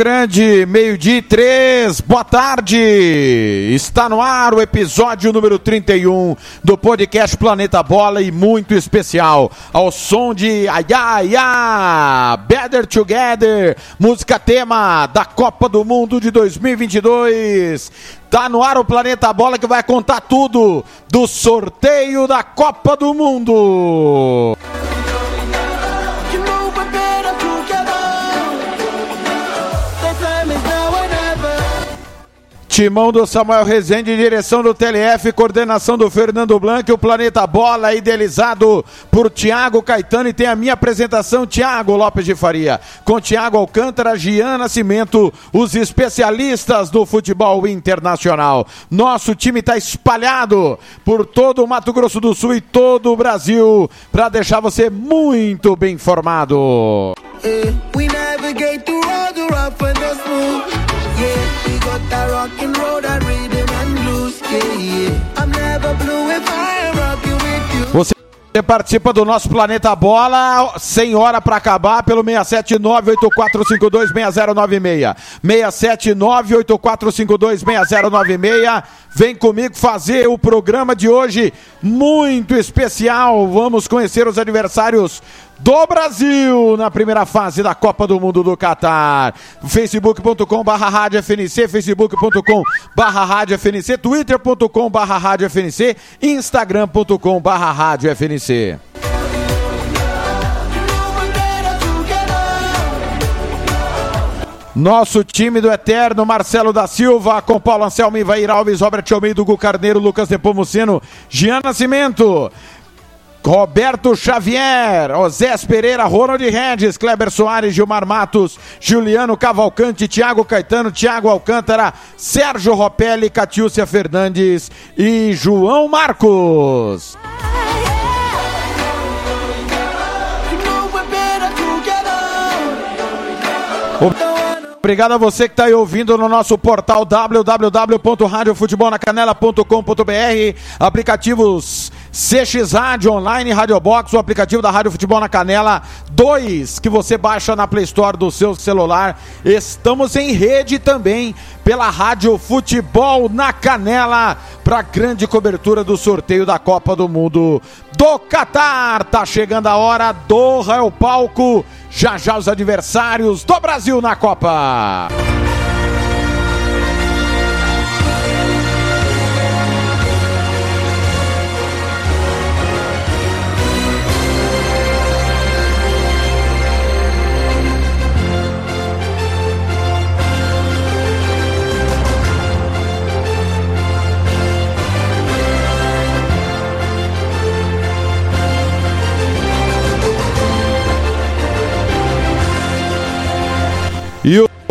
Grande, meio-dia e três, boa tarde! Está no ar o episódio número 31 do podcast Planeta Bola e muito especial, ao som de Aya, Better Together, música tema da Copa do Mundo de 2022. Tá no ar o Planeta Bola que vai contar tudo do sorteio da Copa do Mundo. Timão do Samuel Rezende, direção do TLF, coordenação do Fernando Blanc, o Planeta Bola, idealizado por Tiago Caetano e tem a minha apresentação, Tiago Lopes de Faria, com Tiago Alcântara, Gian Nascimento, os especialistas do futebol internacional. Nosso time está espalhado por todo o Mato Grosso do Sul e todo o Brasil, para deixar você muito bem informado. Eh, Yeah, we got that rock and roll, that rhythm and blues. Yeah, yeah. I'm never blue if I am rocking with you. Você participa do nosso Planeta Bola, sem hora para acabar, pelo 679-8452-6096. 679-8452-6096. Vem comigo fazer o programa de hoje muito especial. Vamos conhecer os adversários do Brasil na primeira fase da Copa do Mundo do Catar. facebook.com barra rádio FNC, facebook.com barra rádio FNC, twitter.com barra rádio FNC, instagram.com barra rádio FNC. Nosso time do Eterno, Marcelo da Silva, com Paulo Anselmo, Ivair Alves, Robert Almeida, Hugo Carneiro, Lucas Nepomuceno, Gian Nascimento, Roberto Xavier, Osés Pereira, Ronald Regis, Kleber Soares, Gilmar Matos, Juliano Cavalcante, Thiago Caetano, Thiago Alcântara, Sérgio Ropelli, Catiúcia Fernandes e João Marcos. Obrigado a você que está aí ouvindo no nosso portal www.radiofutebolnacanela.com.br, aplicativos CX Rádio Online, Radio Box, o aplicativo da Rádio Futebol na Canela 2, que você baixa na Play Store do seu celular. Estamos em rede também pela Rádio Futebol na Canela para grande cobertura do sorteio da Copa do Mundo do Catar. Tá chegando a hora, Doha é o palco. Já já os adversários do Brasil na Copa.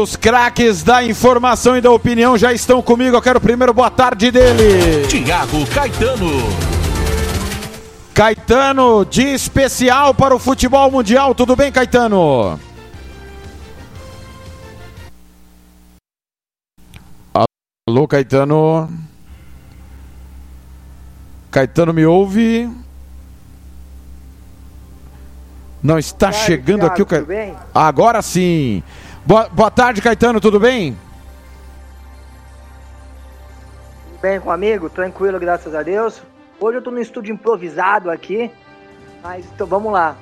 Os craques da informação e da opinião já estão comigo. Eu quero primeiro boa tarde dele. Tiago Caetano. Caetano, de especial para o futebol mundial. Tudo bem, Caetano? Alô, Caetano. Caetano me ouve? Não está tarde, chegando Thiago, aqui o tudo Caetano. bem? Agora sim. Boa, boa tarde, Caetano, tudo bem? Tudo bem com o amigo? Tranquilo, graças a Deus. Hoje eu tô no estúdio improvisado aqui, mas então vamos lá.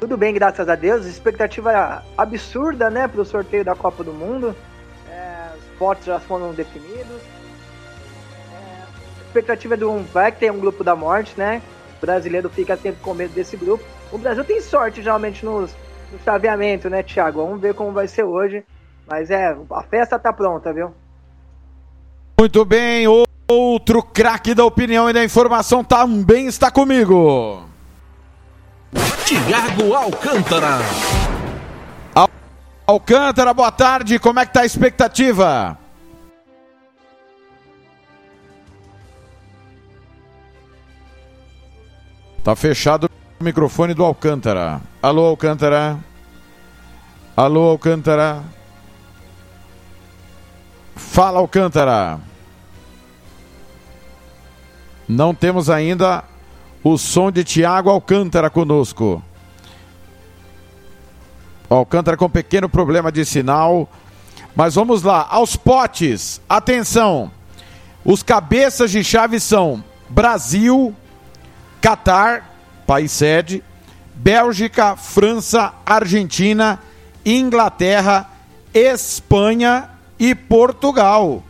Tudo bem, graças a Deus. Expectativa absurda, né, pro sorteio da Copa do Mundo. É, os potes já foram definidos. É, expectativa do um, vai que tem um grupo da morte, né? O brasileiro fica sempre com medo desse grupo. O Brasil tem sorte geralmente nos, no chaveamento, né, Thiago? Vamos ver como vai ser hoje. Mas é, a festa tá pronta, viu? Muito bem, outro craque da opinião e da informação também está comigo. Tiago Alcântara. Alcântara, boa tarde, como é que tá a expectativa? Tá fechado o microfone do Alcântara. Alô, Alcântara. Alô, Alcântara. Fala, Alcântara. Não temos ainda o som de Tiago Alcântara conosco. Alcântara com pequeno problema de sinal. Mas vamos lá, aos potes. Atenção. Os cabeças de chave são Brasil, Catar, país sede, Bélgica, França, Argentina, Inglaterra, Espanha e Portugal.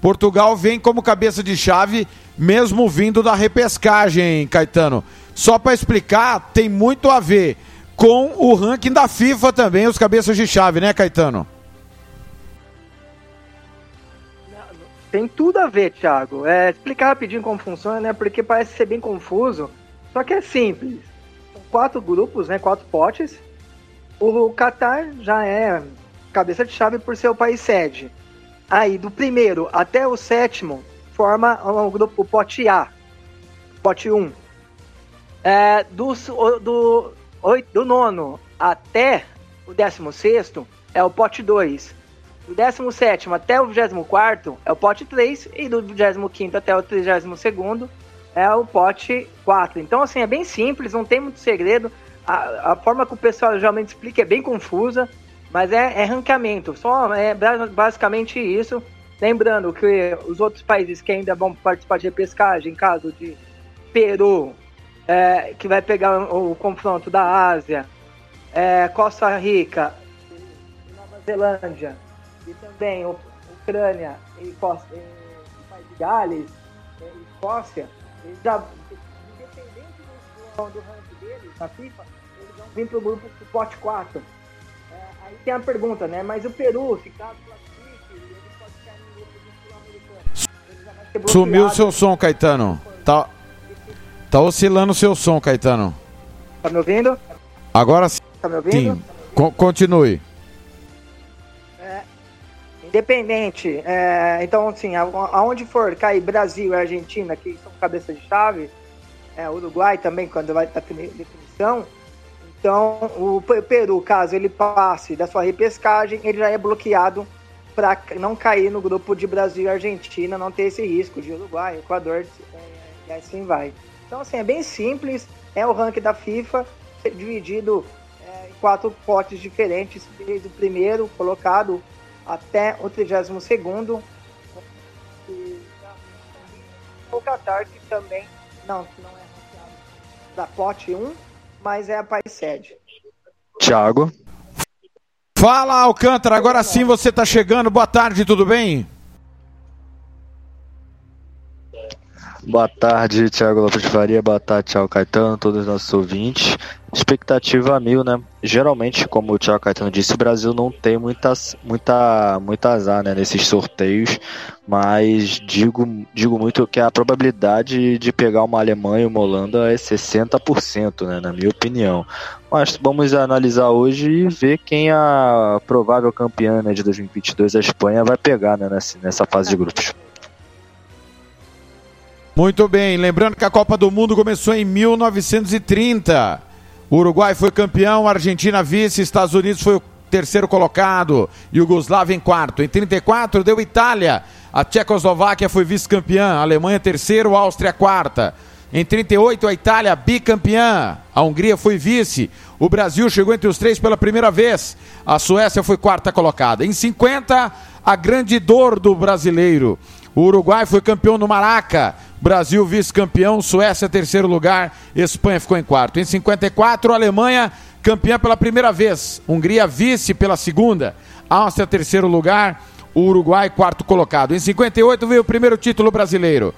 Portugal vem como cabeça de chave, mesmo vindo da repescagem, Caetano. Só para explicar, tem muito a ver com o ranking da FIFA também, os cabeças de chave, né, Caetano? Tem tudo a ver, Thiago. É, explicar rapidinho como funciona, né? Porque parece ser bem confuso. Só que é simples. Quatro grupos, né? Quatro potes. O Qatar já é cabeça de chave por ser o país sede. Aí, do primeiro até o sétimo, forma o grupo o pote A. Pote 1. É, do, do, do nono até o décimo sexto é o pote 2. Do 17 até o 24 é o pote 3 e do 25 até o 32 é o pote 4. Então, assim, é bem simples, não tem muito segredo. A, a forma que o pessoal geralmente explica é bem confusa, mas é, é ranqueamento. Só é ba- basicamente isso. Lembrando que os outros países que ainda vão participar de repescagem, caso de Peru, é, que vai pegar o, o confronto da Ásia, é, Costa Rica, Nova Zelândia e também Ucrânia e, Costa, e, e Gales e Escócia, já, independente do, do ranking deles na FIFA, eles vão vir para o grupo do pote 4. É, aí tem a pergunta, né? Mas o Peru, se caso classifique, ele pode ficar no grupo do sul-americano. Sumiu o seu som, Caetano. Tá, tá oscilando o seu som, Caetano. Tá me ouvindo? Agora sim. Tá me ouvindo? Co- continue. Independente, é, então assim, aonde for cair Brasil e Argentina, que são cabeça de chave, é, Uruguai também, quando vai estar definição, então o Pe- Peru, caso ele passe da sua repescagem, ele já é bloqueado para não cair no grupo de Brasil e Argentina, não ter esse risco de Uruguai, Equador, é, e assim vai. Então assim, é bem simples, é o ranking da FIFA, dividido é, em quatro potes diferentes, desde o primeiro colocado até o 32 segundo. E O Qatar, que também não, que não é da pote 1, mas é a país sede. Thiago. Fala, Alcântara. Agora sim você tá chegando. Boa tarde, tudo bem? Boa tarde, Thiago Lopes de Faria. Boa tarde, Thiago Caetano, todos os nossos ouvintes. Expectativa a mil, né? Geralmente, como o Thiago Caetano disse, o Brasil não tem muitas, muita, muita azar né, nesses sorteios, mas digo, digo muito que a probabilidade de pegar uma Alemanha e uma Holanda é 60%, né, na minha opinião. Mas vamos analisar hoje e ver quem a provável campeã né, de 2022, a Espanha, vai pegar né, nessa, nessa fase de grupos. Muito bem, lembrando que a Copa do Mundo começou em 1930. Uruguai foi campeão, Argentina vice, Estados Unidos foi o terceiro colocado, Yugoslávia em quarto. Em 34 deu Itália, a Tchecoslováquia foi vice-campeã, Alemanha terceiro, Áustria quarta. Em 38 a Itália bicampeã, a Hungria foi vice, o Brasil chegou entre os três pela primeira vez, a Suécia foi quarta colocada. Em 50 a grande dor do brasileiro, o Uruguai foi campeão no Maraca, Brasil vice-campeão, Suécia terceiro lugar, Espanha ficou em quarto. Em 54, a Alemanha campeã pela primeira vez, Hungria vice pela segunda, Áustria terceiro lugar, o Uruguai quarto colocado. Em 58 veio o primeiro título brasileiro,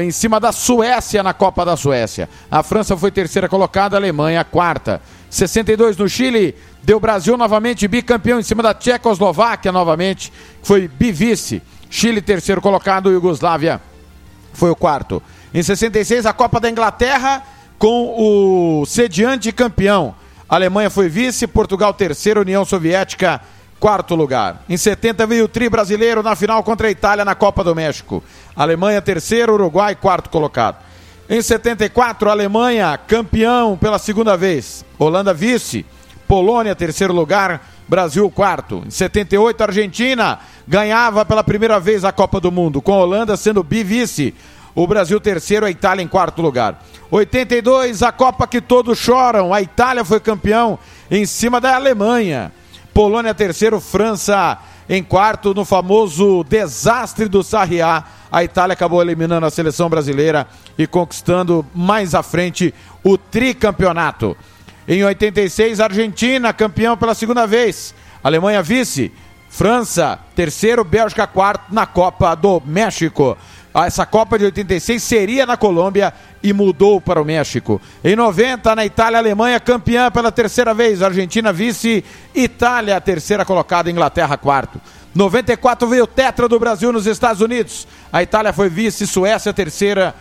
em cima da Suécia na Copa da Suécia. A França foi terceira colocada, a Alemanha quarta. 62 no Chile, deu Brasil novamente bicampeão em cima da Tchecoslováquia novamente, foi bivice. Chile terceiro colocado, Iugoslávia foi o quarto. Em 66, a Copa da Inglaterra com o sediante campeão. A Alemanha foi vice, Portugal terceiro, União Soviética quarto lugar. Em 70 veio o tri brasileiro na final contra a Itália na Copa do México. Alemanha terceiro, Uruguai quarto colocado. Em 74, a Alemanha campeão pela segunda vez. Holanda vice, Polônia terceiro lugar, Brasil quarto. Em 78, a Argentina ganhava pela primeira vez a Copa do Mundo, com a Holanda sendo bivice. O Brasil terceiro, a Itália em quarto lugar. 82, a Copa que todos choram. A Itália foi campeão em cima da Alemanha. Polônia terceiro, França em quarto no famoso desastre do Sarriá. A Itália acabou eliminando a seleção brasileira e conquistando mais à frente o tricampeonato. Em 86, Argentina campeão pela segunda vez. Alemanha vice. França terceiro, Bélgica quarto na Copa do México. Essa Copa de 86 seria na Colômbia e mudou para o México. Em 90, na Itália, Alemanha campeã pela terceira vez, Argentina vice, Itália terceira colocada, Inglaterra quarto. 94 veio tetra do Brasil nos Estados Unidos. A Itália foi vice, Suécia terceira,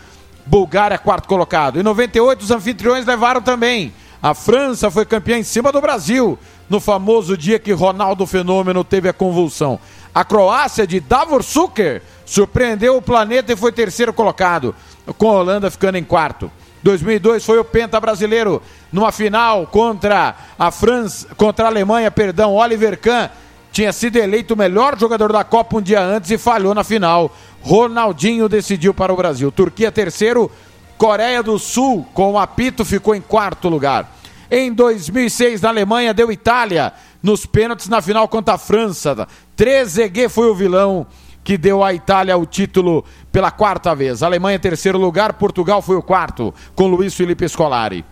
Bulgária quarto colocado. Em 98 os anfitriões levaram também. A França foi campeã em cima do Brasil no famoso dia que Ronaldo Fenômeno teve a convulsão. A Croácia de Davor Suker surpreendeu o planeta e foi terceiro colocado, com a Holanda ficando em quarto. 2002 foi o penta brasileiro numa final contra a França, contra a Alemanha, perdão, Oliver Kahn tinha sido eleito o melhor jogador da Copa um dia antes e falhou na final. Ronaldinho decidiu para o Brasil. Turquia terceiro, Coreia do Sul com o apito ficou em quarto lugar. Em 2006 na Alemanha deu Itália nos pênaltis na final contra a França. Trezeguet foi o vilão que deu à Itália o título pela quarta vez. Alemanha terceiro lugar, Portugal foi o quarto, com Luiz Felipe Scolari.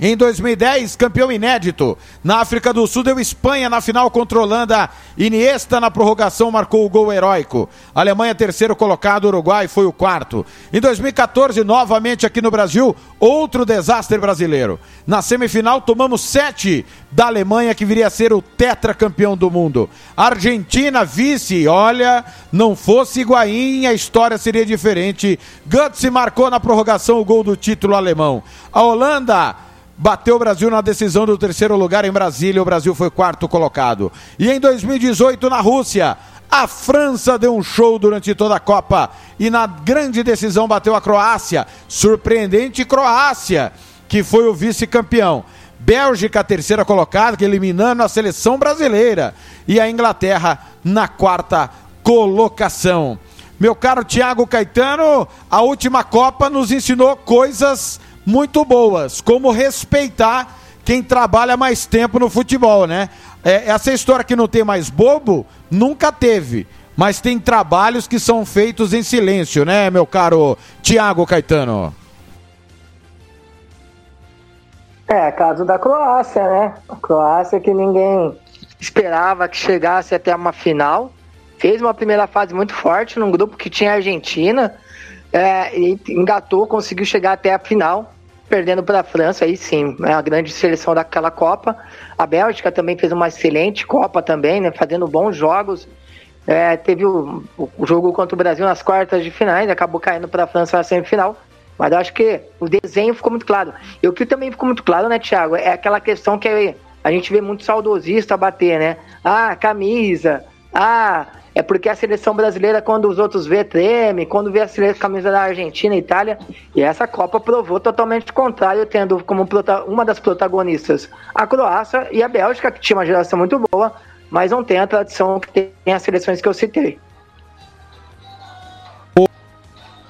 Em 2010, campeão inédito. Na África do Sul deu Espanha na final contra Holanda. Iniesta na prorrogação marcou o gol heróico. Alemanha terceiro colocado, Uruguai foi o quarto. Em 2014, novamente aqui no Brasil, outro desastre brasileiro. Na semifinal tomamos sete da Alemanha que viria a ser o tetracampeão do mundo. Argentina vice, olha, não fosse Higuaín, a história seria diferente. Götze marcou na prorrogação o gol do título alemão. A Holanda bateu o Brasil na decisão do terceiro lugar em Brasília. O Brasil foi quarto colocado. E em 2018, na Rússia, a França deu um show durante toda a Copa e na grande decisão bateu a Croácia. Surpreendente Croácia, que foi o vice-campeão. Bélgica, terceira colocada, eliminando a seleção brasileira. E a Inglaterra na quarta colocação. Meu caro Thiago Caetano, a última Copa nos ensinou coisas muito boas, como respeitar quem trabalha mais tempo no futebol, né? É, essa história que não tem mais bobo, nunca teve. Mas tem trabalhos que são feitos em silêncio, né, meu caro Tiago Caetano? É, caso da Croácia, né? A Croácia que ninguém esperava que chegasse até uma final. Fez uma primeira fase muito forte num grupo que tinha a Argentina. É, e engatou, conseguiu chegar até a final perdendo para a França, aí sim, é a grande seleção daquela Copa. A Bélgica também fez uma excelente Copa também, né, fazendo bons jogos. É, teve o, o, jogo contra o Brasil nas quartas de finais, acabou caindo para a França na semifinal. Mas eu acho que o desenho ficou muito claro. E o que também ficou muito claro, né, Thiago, é aquela questão que a gente vê muito saudosista bater, né? Ah, camisa, Ah, é porque a seleção brasileira, quando os outros vê, treme, quando vê a seleção camisa da Argentina e Itália, e essa Copa provou totalmente o contrário, tendo como uma das protagonistas a Croácia e a Bélgica, que tinha uma geração muito boa, mas não tem a tradição que tem as seleções que eu citei.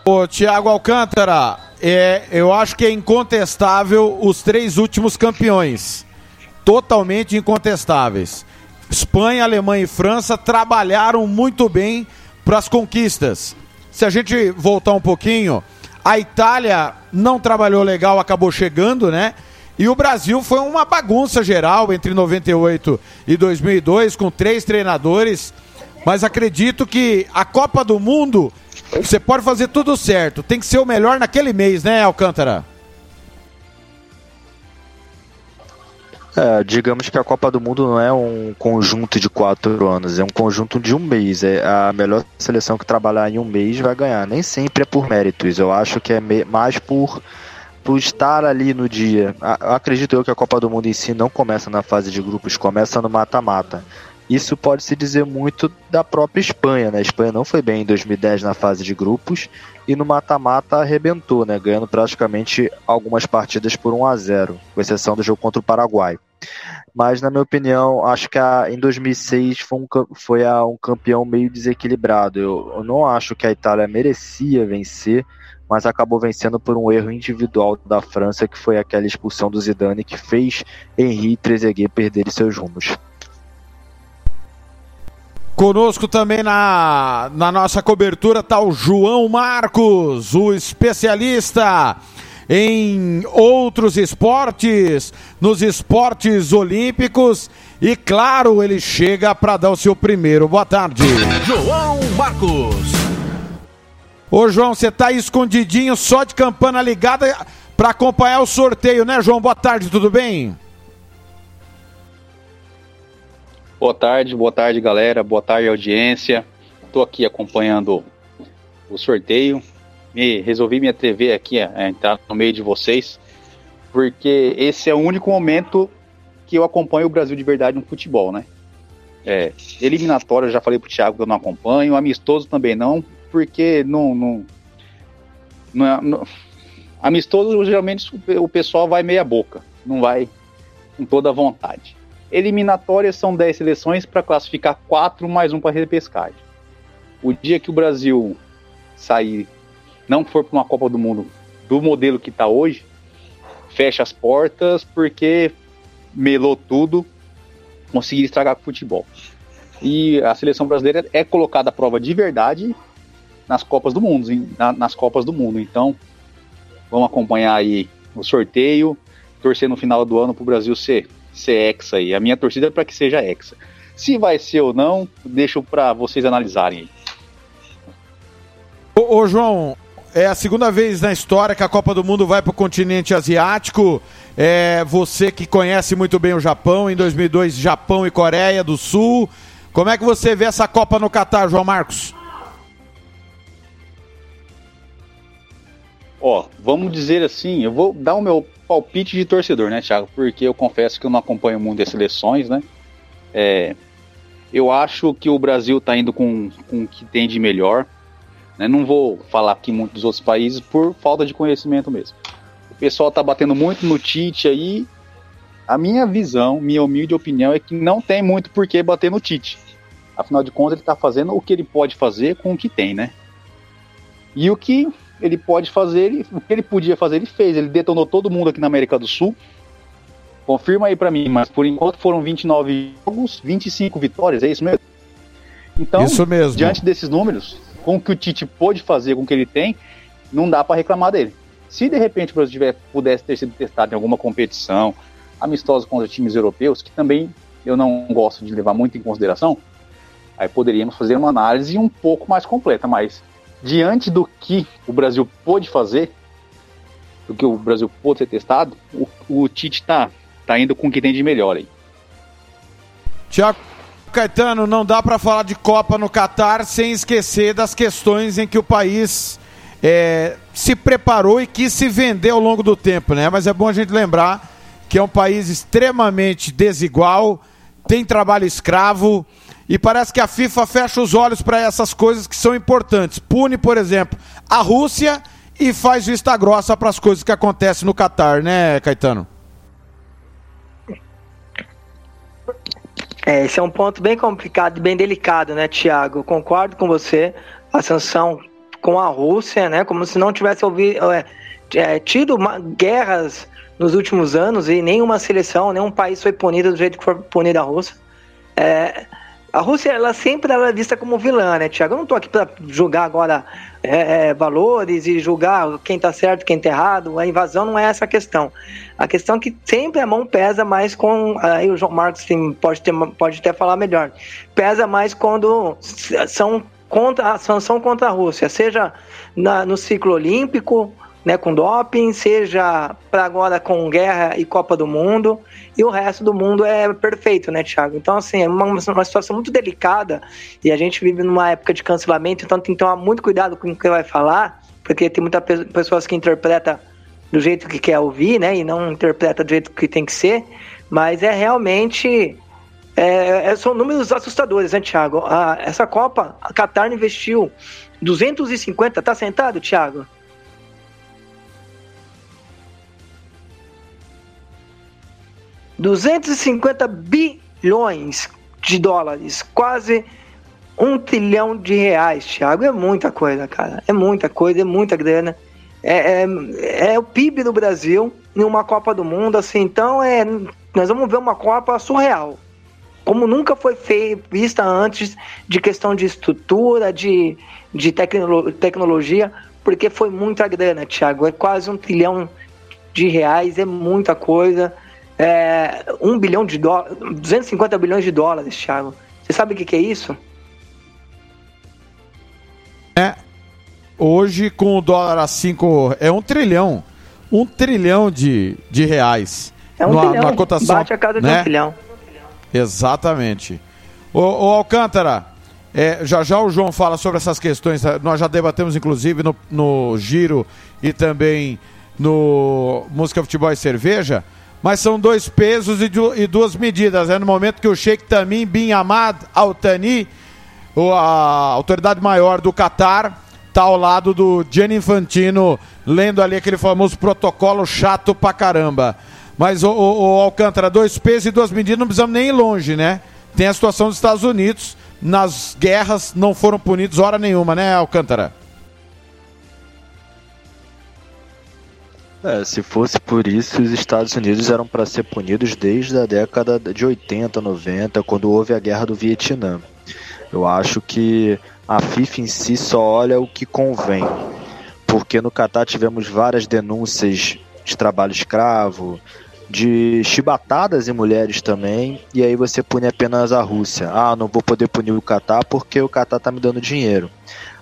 Ô, Tiago Alcântara, é, eu acho que é incontestável os três últimos campeões. Totalmente incontestáveis. Espanha, Alemanha e França trabalharam muito bem para as conquistas. Se a gente voltar um pouquinho, a Itália não trabalhou legal, acabou chegando, né? E o Brasil foi uma bagunça geral entre 98 e 2002, com três treinadores. Mas acredito que a Copa do Mundo, você pode fazer tudo certo. Tem que ser o melhor naquele mês, né, Alcântara? É, digamos que a Copa do Mundo não é um conjunto de quatro anos, é um conjunto de um mês. É a melhor seleção que trabalhar em um mês vai ganhar. Nem sempre é por méritos. Eu acho que é mais por, por estar ali no dia. Acredito eu que a Copa do Mundo em si não começa na fase de grupos, começa no mata-mata. Isso pode se dizer muito da própria Espanha, né? A Espanha não foi bem em 2010 na fase de grupos e no mata-mata arrebentou, né? Ganhando praticamente algumas partidas por 1 a 0, com exceção do jogo contra o Paraguai. Mas, na minha opinião, acho que a, em 2006 foi, um, foi a- um campeão meio desequilibrado. Eu, eu não acho que a Itália merecia vencer, mas acabou vencendo por um erro individual da França, que foi aquela expulsão do Zidane, que fez Henri Trezeguet perderem seus rumos. Conosco também na, na nossa cobertura está o João Marcos, o especialista em outros esportes, nos esportes olímpicos. E claro, ele chega para dar o seu primeiro. Boa tarde. João Marcos. Ô João, você tá escondidinho só de campana ligada para acompanhar o sorteio, né, João? Boa tarde, tudo bem? Boa tarde, boa tarde, galera. Boa tarde, audiência. Estou aqui acompanhando o sorteio. E resolvi me atrever aqui a, a entrar no meio de vocês, porque esse é o único momento que eu acompanho o Brasil de verdade no futebol, né? É, eliminatório, eu já falei pro Thiago que eu não acompanho, amistoso também não, porque não. não, não, é- não- amistoso, geralmente o- pessoal vai meia boca, não vai com toda a vontade. Eliminatórias são 10 seleções para classificar 4 mais um para repescagem. O dia que o Brasil sair, não for para uma Copa do Mundo do modelo que está hoje, fecha as portas porque melou tudo, conseguir estragar o futebol. E a seleção brasileira é colocada à prova de verdade nas Copas do Mundo, em- na- nas Copas do Mundo. Então, vamos acompanhar aí o sorteio, torcer no final do ano para o Brasil ser, ser hexa aí. A minha torcida é para que seja hexa. Se vai ser ou não, deixo para vocês analisarem. Ô, ô, João, é a segunda vez na história que a Copa do Mundo vai para o continente asiático. É, você que conhece muito bem o Japão, em 2002, Japão e Coreia do Sul. Como é que você vê essa Copa no Catar, João Marcos? Ó, vamos dizer assim, eu vou dar o meu palpite de torcedor, né, Thiago? Porque eu confesso que eu não acompanho muito as seleções, né? É, eu acho que o Brasil tá indo com, com o que tem de melhor. Né? Não vou falar aqui muito dos outros países por falta de conhecimento mesmo. O pessoal tá batendo muito no Tite aí. A minha visão, minha humilde opinião é que não tem muito por que bater no Tite. Afinal de contas, ele tá fazendo o que ele pode fazer com o que tem, né? E o que ele pode fazer, ele, o que ele podia fazer, ele fez. Ele detonou todo mundo aqui na América do Sul. Confirma aí pra mim, mas por enquanto foram 29 jogos, 25 vitórias, é isso mesmo? Então, Isso mesmo. diante desses números, com o que o Tite pôde fazer, com o que ele tem, não dá pra reclamar dele. Se de repente o Brasil tiver, pudesse ter sido testado em alguma competição, amistosa contra times europeus, que também eu não gosto de levar muito em consideração, aí poderíamos fazer uma análise um pouco mais completa, mas diante do que o Brasil pôde fazer, do que o Brasil pôde ser testado, o, o Tite tá, tá indo com o que tem de melhor aí. Tiago Caetano, não dá para falar de Copa no Catar sem esquecer das questões em que o país é, se preparou e quis se vender ao longo do tempo, né? Mas é bom a gente lembrar que é um país extremamente desigual, tem trabalho escravo. E parece que a FIFA fecha os olhos para essas coisas que são importantes. Pune, por exemplo, a Rússia e faz vista grossa para as coisas que acontecem no Catar, né, Caetano? É, esse é um ponto bem complicado, bem delicado, né, Tiago? Concordo com você. A sanção com a Rússia, né, como se não tivesse ouvido, é, é, tido uma, guerras nos últimos anos e nenhuma seleção, nenhum país foi punido do jeito que foi punida a Rússia. É, a Rússia, ela sempre ela é vista como vilã, né, Tiago? Eu não estou aqui para julgar agora é, é, valores e julgar quem está certo, quem está errado. A invasão não é essa a questão. A questão é que sempre a mão pesa mais com. Aí o João Marcos tem, pode, ter, pode até falar melhor. Pesa mais quando são contra a sanção contra a Rússia, seja na, no ciclo olímpico, né, com doping, seja para agora com guerra e Copa do Mundo, e o resto do mundo é perfeito, né, Thiago? Então, assim, é uma, uma situação muito delicada e a gente vive numa época de cancelamento, então tem que tomar muito cuidado com o que vai falar, porque tem muitas pessoas que interpretam do jeito que quer ouvir, né, e não interpreta do jeito que tem que ser, mas é realmente é, é são números assustadores, né, Thiago? A, essa Copa, a Qatar investiu 250, tá sentado, Thiago? 250 bilhões de dólares, quase um trilhão de reais, Thiago. É muita coisa, cara. É muita coisa, é muita grana. É, é, é o PIB do Brasil em uma Copa do Mundo, assim. Então, é, nós vamos ver uma Copa surreal. Como nunca foi feita, vista antes, de questão de estrutura, de, de tecno, tecnologia, porque foi muita grana, Thiago. É quase um trilhão de reais, é muita coisa é, 1 bilhão de dólares, 250 bilhões de dólares, Thiago. Você sabe o que, que é isso? É. Hoje, com o dólar a 5, é um trilhão. Um trilhão de, de reais. É um trilhão. Na cotação, Bate a casa de né? um trilhão. Exatamente. Ô, ô Alcântara, é, já já o João fala sobre essas questões. Nós já debatemos, inclusive, no, no Giro e também no Música, Futebol e Cerveja mas são dois pesos e, duas medidas. É no momento que o Sheikh Tamim bin Ahmad Al Thani, a autoridade maior do Catar, está ao lado do Gianni Infantino, lendo ali aquele famoso protocolo chato pra caramba. Mas o, o, o Alcântara, dois pesos e duas medidas, não precisamos nem ir longe, né? Tem a situação dos Estados Unidos, nas guerras não foram punidos hora nenhuma, né, Alcântara? É, se fosse por isso, os Estados Unidos eram para ser punidos desde a década de 80, 90, quando houve a guerra do Vietnã. Eu acho que a FIFA em si só olha o que convém, porque no Catar tivemos várias denúncias de trabalho escravo, de chibatadas em mulheres também, e aí você pune apenas a Rússia. Ah, não vou poder punir o Catar porque o Catar tá me dando dinheiro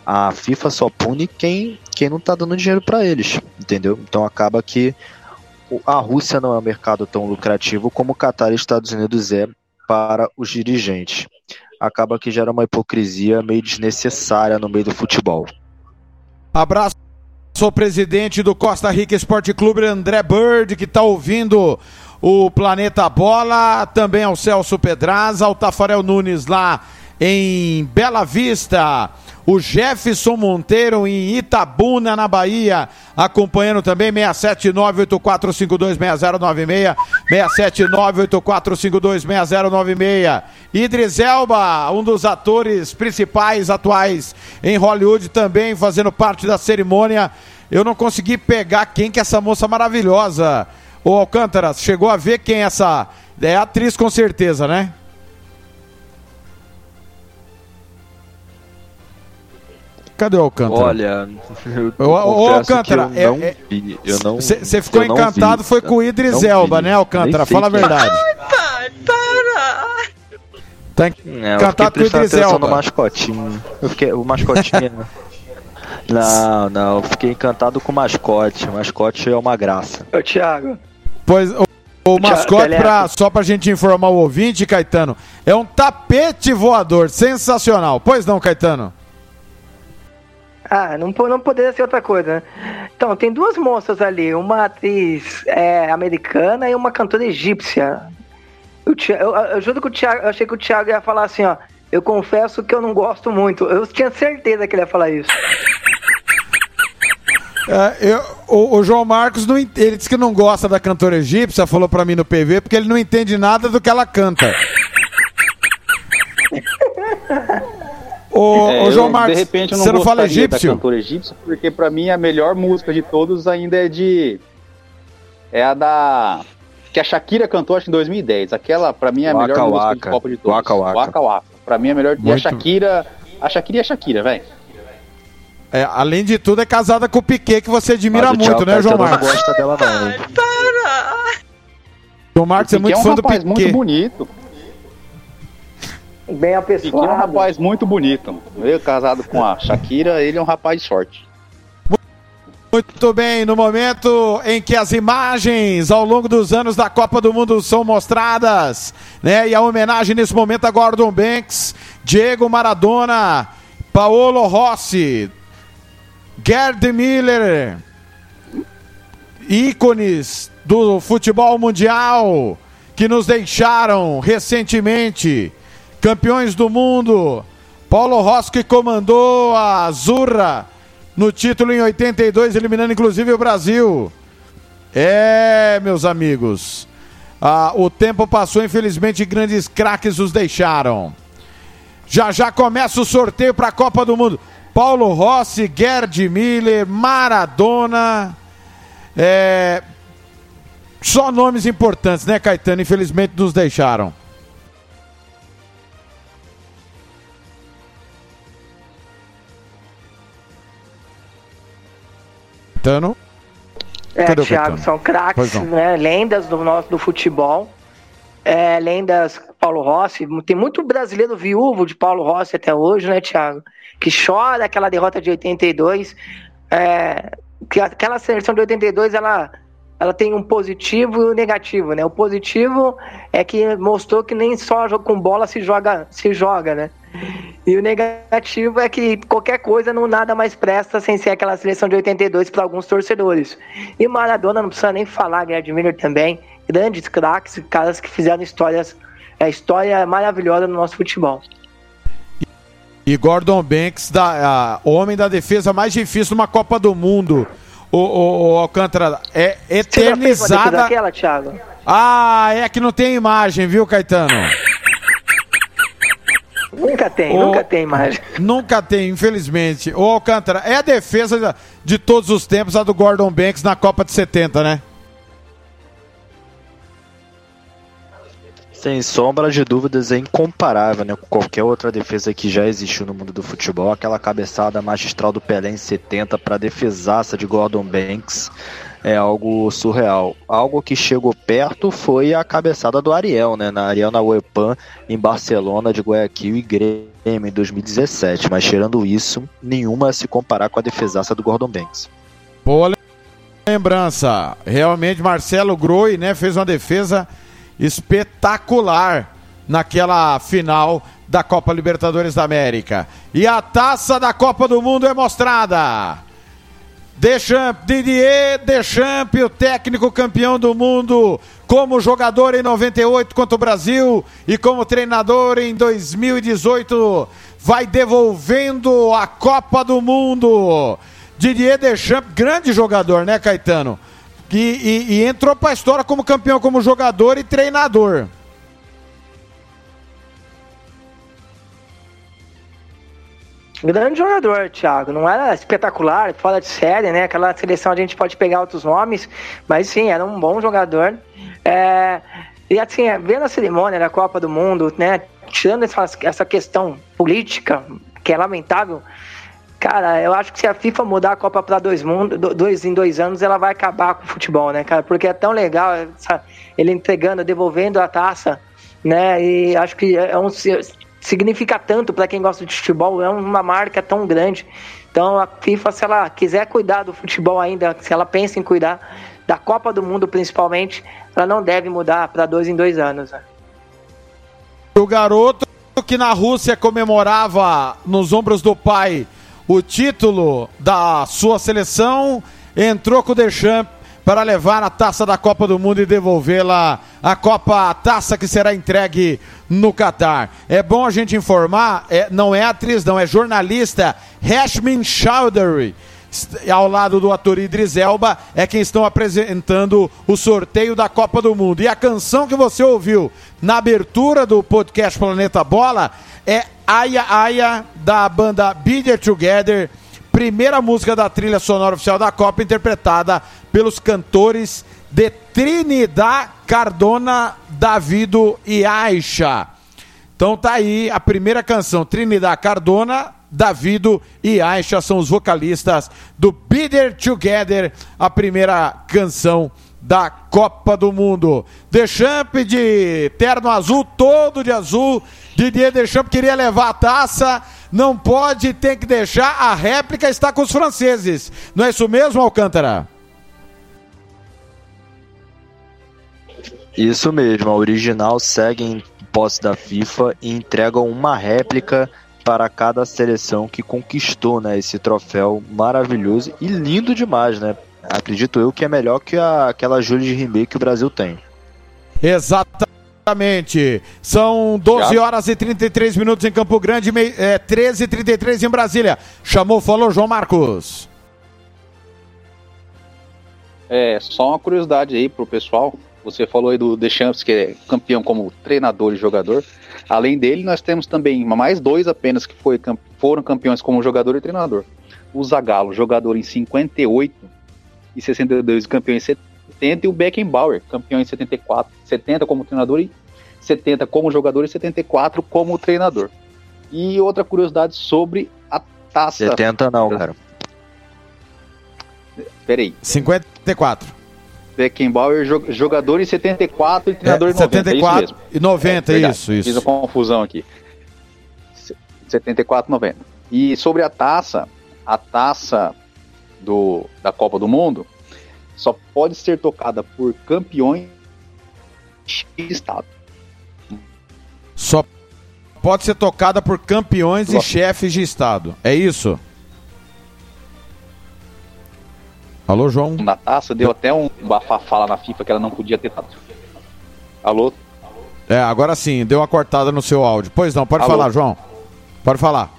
a FIFA só pune quem, quem não tá dando dinheiro para eles, entendeu? Então acaba que a Rússia não é um mercado tão lucrativo como o Qatar e Estados Unidos é para os dirigentes. Acaba que gera uma hipocrisia meio desnecessária no meio do futebol. Abraço ao presidente do Costa Rica Esporte Clube, André Bird, que está ouvindo o Planeta Bola, também ao Celso Pedraz, ao Tafarel Nunes lá em Bela Vista o Jefferson Monteiro em Itabuna, na Bahia, acompanhando também 67984526096, 67984526096. Idris Elba, um dos atores principais atuais em Hollywood, também fazendo parte da cerimônia. Eu não consegui pegar quem que é essa moça maravilhosa. O Alcântara, chegou a ver quem é essa? É atriz com certeza, né? Cadê o Alcântara? Olha, o, o Alcântara, eu não é, vi. Eu não. Você ficou encantado foi com o Idris Elba, né, Alcântara? Fala a verdade. Ai, pai, para! Tá encantado com o Idris Elba. no mascotinho. Eu fiquei, o mascotinho. não, não, eu fiquei encantado com o mascote. O mascote é uma graça. Ô, Thiago. Pois, o, o mascote, pra, só pra gente informar o ouvinte, Caetano, é um tapete voador sensacional. Pois não, Caetano? Ah, não, não poderia ser outra coisa, né? Então, tem duas moças ali, uma atriz é, americana e uma cantora egípcia. Thi- eu, eu juro que o Thiago, eu achei que o Thiago ia falar assim, ó. Eu confesso que eu não gosto muito. Eu tinha certeza que ele ia falar isso. É, eu- o, o João Marcos, não, ele disse que não gosta da cantora egípcia, falou pra mim no PV, porque ele não entende nada do que ela canta. Ô, É, ô, eu, João Marcos, de repente eu não você não fala gostaria da egípcio? cantora egípcia, porque pra mim a melhor música de todos ainda é de. É a da. Que a Shakira cantou, acho que em 2010. Aquela, pra mim, é a Waka melhor música Waka. de Copa de todos. Waka Waka. Waka Waka. Pra mim é a melhor. E a Muito. Shakira. A Shakira é a Shakira, velho. É, além de tudo, é casada com o Piquet, que você admira Mas muito, Thiago né, João Caetano não Marcos? gosta dela não. hein? João Marcos é Piquet muito um fã do rapaz muito Piquet. bonito. Bem Piquet é um apessoado. rapaz muito bonito. Eu casado com a Shakira, ele é um rapaz de sorte. Muito bem, no momento em que as imagens ao longo dos anos da Copa do Mundo são mostradas, né? E a homenagem nesse momento a Gordon Banks, Diego Maradona, Paolo Rossi, Gerd Miller, ícones do futebol mundial que nos deixaram recentemente, campeões do mundo. Paulo Rossi comandou a Azurra no título em 82, eliminando inclusive o Brasil. É, meus amigos. ah, o tempo passou, infelizmente, grandes craques os deixaram. Já já começa o sorteio para a Copa do Mundo. Paulo Rossi, Gerd Miller, Maradona. É, só nomes importantes, né, Caetano? Infelizmente nos deixaram. Caetano? É, Cadê Thiago, são craques, né? Lendas do nosso do futebol. É, lendas Paulo Rossi. Tem muito brasileiro viúvo de Paulo Rossi até hoje, né, Thiago? Que chora aquela derrota de 82. É, que aquela seleção de 82, ela, ela tem um positivo e um negativo, né? O positivo é que mostrou que nem só com bola se joga, se joga, né? E o negativo é que qualquer coisa não nada mais presta sem ser aquela seleção de 82 para alguns torcedores. E Maradona não precisa nem falar, Gerd Miller também, grandes craques, caras que fizeram histórias, é, história maravilhosa no nosso futebol. E Gordon Banks, da, a- homem da defesa mais difícil numa Copa do Mundo. O, o, o Alcântara é Você já fez uma eternizada. daquela, Thiago? Ah, é que não tem imagem, viu, Caetano? Nunca tem, Ô, nunca tem imagem. Nunca tem, infelizmente. O Alcântara, é a defesa de todos os tempos, a do Gordon Banks na Copa de 70, né? Sem sombra de dúvidas, é incomparável né, com qualquer outra defesa que já existiu no mundo do futebol. Aquela cabeçada magistral do Pelé em 70 para a defesaça de Gordon Banks é algo surreal. Algo que chegou perto foi a cabeçada do Ariel, né, na Ariel na UEPAN, em Barcelona, de Guayaquil e Grêmio em 2017. Mas tirando isso, nenhuma se comparar com a defesaça do Gordon Banks. Boa lembrança. Realmente, Marcelo Groi, né, fez uma defesa espetacular naquela final da Copa Libertadores da América. E a taça da Copa do Mundo é mostrada. Deschamps, Didier Deschamps, o técnico campeão do mundo, como jogador em 98 contra o Brasil e como treinador em 2018, vai devolvendo a Copa do Mundo. Didier Deschamps, grande jogador, né, Caetano? E, e- e entrou pra história como campeão, como jogador e treinador. Grande jogador, Thiago. Não era espetacular, fora de série, né? Aquela seleção a gente pode pegar outros nomes, mas sim, era um bom jogador. É, E assim, vendo a cerimônia da Copa do Mundo, né? Tirando essa, essa questão política, que é lamentável, cara, eu acho que se a FIFA mudar a Copa para dois, mundo, do- dois em dois anos, ela vai acabar com o futebol, né, cara? Porque é tão legal essa- ele entregando, devolvendo a taça, né? E acho que é um significa tanto para quem gosta de futebol, é uma marca tão grande. Então a FIFA, se ela quiser cuidar do futebol ainda, se ela pensa em cuidar da Copa do Mundo principalmente, ela não deve mudar para dois em dois anos. Né? O garoto que na Rússia comemorava nos ombros do pai o título da sua seleção, entrou com o Deschamps para levar a taça da Copa do Mundo e devolvê-la a Copa, a taça que será entregue no Catar. É bom a gente informar, é, não é atriz, não, é jornalista Hashmin Chowdhury ao lado do ator Idris Elba, é quem estão apresentando o sorteio da Copa do Mundo. E a canção que você ouviu na abertura do podcast Planeta Bola é Aya Aya, da banda Be Together, primeira música da trilha sonora oficial da Copa, interpretada pelos cantores de Trinidad Cardona, Davido e Aisha. Então tá aí a primeira canção, Trinidad Cardona, Davido e Aisha são os vocalistas do Bitter Together, a primeira canção da Copa do Mundo. Deschamps de terno azul, todo de azul. Didier Deschamps queria levar a taça, não pode, tem que deixar. A réplica está com os franceses. Não é isso mesmo, Alcântara? Isso mesmo, a original segue em posse da FIFA e entregam uma réplica para cada seleção que conquistou né, esse troféu maravilhoso e lindo demais, né? Acredito eu que é melhor que a, aquela Júlia de Rimbey que o Brasil tem. Exatamente. São 12 horas e 33 minutos em Campo Grande, é, 13 e 33 em Brasília. Chamou, falou João Marcos. É, só uma curiosidade aí pro pessoal. Você falou aí do Deschamps, que é campeão como treinador e jogador. Além dele, nós temos também mais dois apenas que foi, foram campeões como jogador e treinador. O Zagallo, jogador em 58 e 62, campeão em 70, e o Beckenbauer, campeão em 74, 70 como treinador e 70 como jogador e 74 como treinador. E outra curiosidade sobre a taça. 70 não, cara. Peraí. 54. Beckenbauer, jogador em 74 e treinador é, em 90. 74 é isso mesmo. e 90, é, isso, isso. Fiz a confusão aqui. 74 90. E sobre a taça, a taça do, da Copa do Mundo só pode ser tocada por campeões de estado. Só pode ser tocada por campeões e chefes de estado. É isso? Alô, João? Na taça deu até um bafafá na FIFA que ela não podia ter dado. Alô? É, agora sim, deu uma cortada no seu áudio. Pois não, pode Alô? falar, João. Pode falar.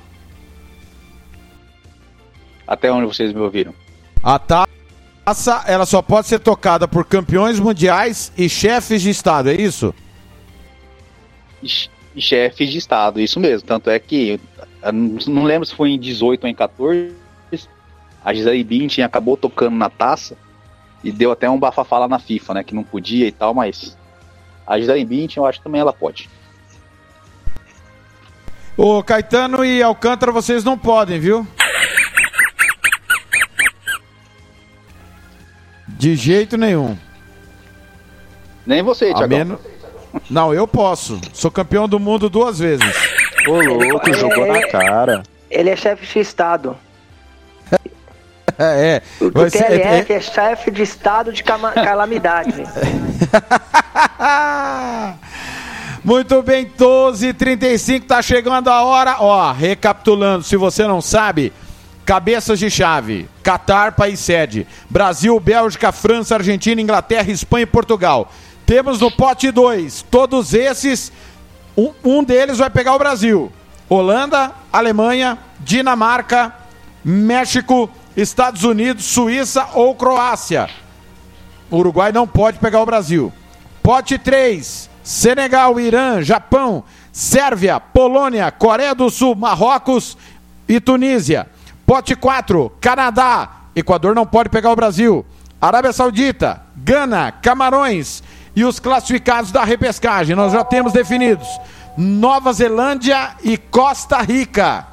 Até onde vocês me ouviram? A taça, ela só pode ser tocada por campeões mundiais e chefes de estado, é isso? E chefes de estado, isso mesmo. Tanto é que, não lembro se foi em 18 ou em 14, a Gisele Bündchen acabou tocando na taça e deu até um bafafá lá na FIFA, né? Que não podia e tal, mas a Gisele Bündchen eu acho que também ela pode. Ô Caetano e Alcântara, vocês não podem, viu? De jeito nenhum. Nem você, Thiago. Menos... Não, eu posso. Sou campeão do mundo duas vezes. Ô, louco, jogou na cara. Ele é chefe de Estado. é. O TLF é, é, é chefe de estado de calamidade. Muito bem, 12h35, tá chegando a hora. Ó, recapitulando, se você não sabe, cabeças de chave: Catar, país sede. Brasil, Bélgica, França, Argentina, Inglaterra, Espanha e Portugal. Temos no pote 2, todos esses, um, um deles vai pegar o Brasil. Holanda, Alemanha, Dinamarca, México, Estados Unidos, Suíça ou Croácia. O Uruguai não pode pegar o Brasil. Pote 3, Senegal, Irã, Japão, Sérvia, Polônia, Coreia do Sul, Marrocos e Tunísia. Pote 4, Canadá, Equador não pode pegar o Brasil. Arábia Saudita, Gana, Camarões e os classificados da repescagem. Nós já temos definidos Nova Zelândia e Costa Rica.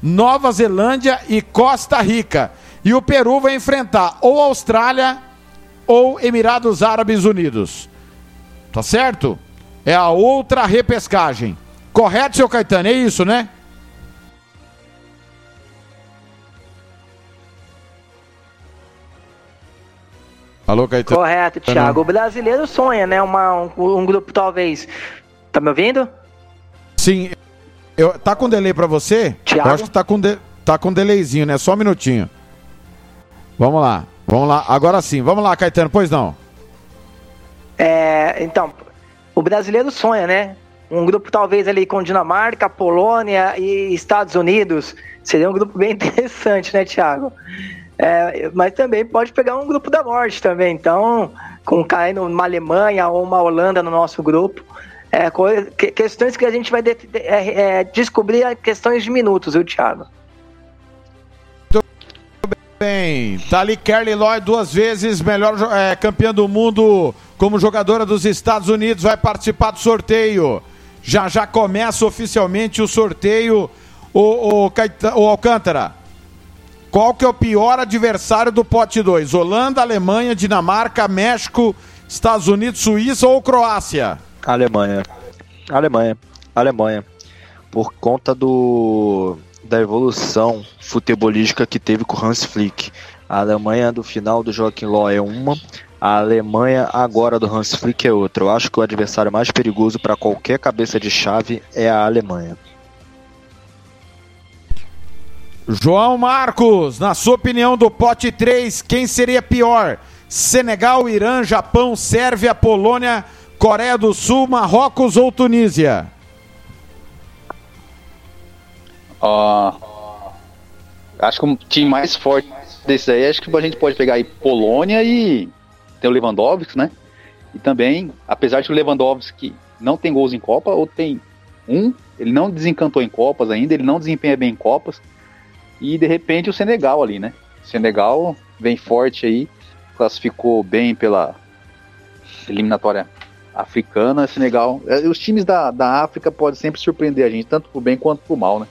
Nova Zelândia e Costa Rica. E o Peru vai enfrentar ou Austrália ou Emirados Árabes Unidos. Tá certo? É a outra repescagem. Correto, seu Caetano? É isso, né? Alô, Caetano? Correto, Thiago. O brasileiro sonha, né? Uma, um, um grupo talvez. Tá me ouvindo? Sim, eu, tá com delay para você? Thiago? Eu acho que tá com, de, tá com delayzinho, né? Só um minutinho. Vamos lá. Vamos lá, agora sim. Vamos lá, Caetano, pois não. É, então, o brasileiro sonha, né? Um grupo talvez ali com Dinamarca, Polônia e Estados Unidos. Seria um grupo bem interessante, né, Thiago? É, mas também pode pegar um grupo da morte também. Então, com caindo uma Alemanha ou uma Holanda no nosso grupo. É, que, questões que a gente vai de, de, é, é, descobrir questões de minutos, viu, Thiago? Bem, tá ali Kelly Lloyd duas vezes, melhor é, campeã do mundo como jogadora dos Estados Unidos, vai participar do sorteio. Já já começa oficialmente o sorteio. O, o, o Alcântara, qual que é o pior adversário do pote 2? Holanda, Alemanha, Dinamarca, México, Estados Unidos, Suíça ou Croácia? Alemanha. Alemanha. Alemanha. Por conta do da evolução futebolística que teve com Hans Flick. A Alemanha do final do Joaquim Ló é uma, a Alemanha agora do Hans Flick é outra. Eu acho que o adversário mais perigoso para qualquer cabeça de chave é a Alemanha. João Marcos, na sua opinião do pote 3, quem seria pior? Senegal, Irã, Japão, Sérvia, Polônia, Coreia do Sul, Marrocos ou Tunísia? Uh, acho que o time mais forte desse aí, acho que a gente pode pegar aí Polônia e tem o Lewandowski, né? E também, apesar de o Lewandowski não tem gols em Copa, ou tem um, ele não desencantou em Copas ainda, ele não desempenha bem em Copas. E de repente o Senegal ali, né? O Senegal vem forte aí, classificou bem pela eliminatória africana, Senegal. É, os times da, da África podem sempre surpreender a gente, tanto pro bem quanto pro mal, né?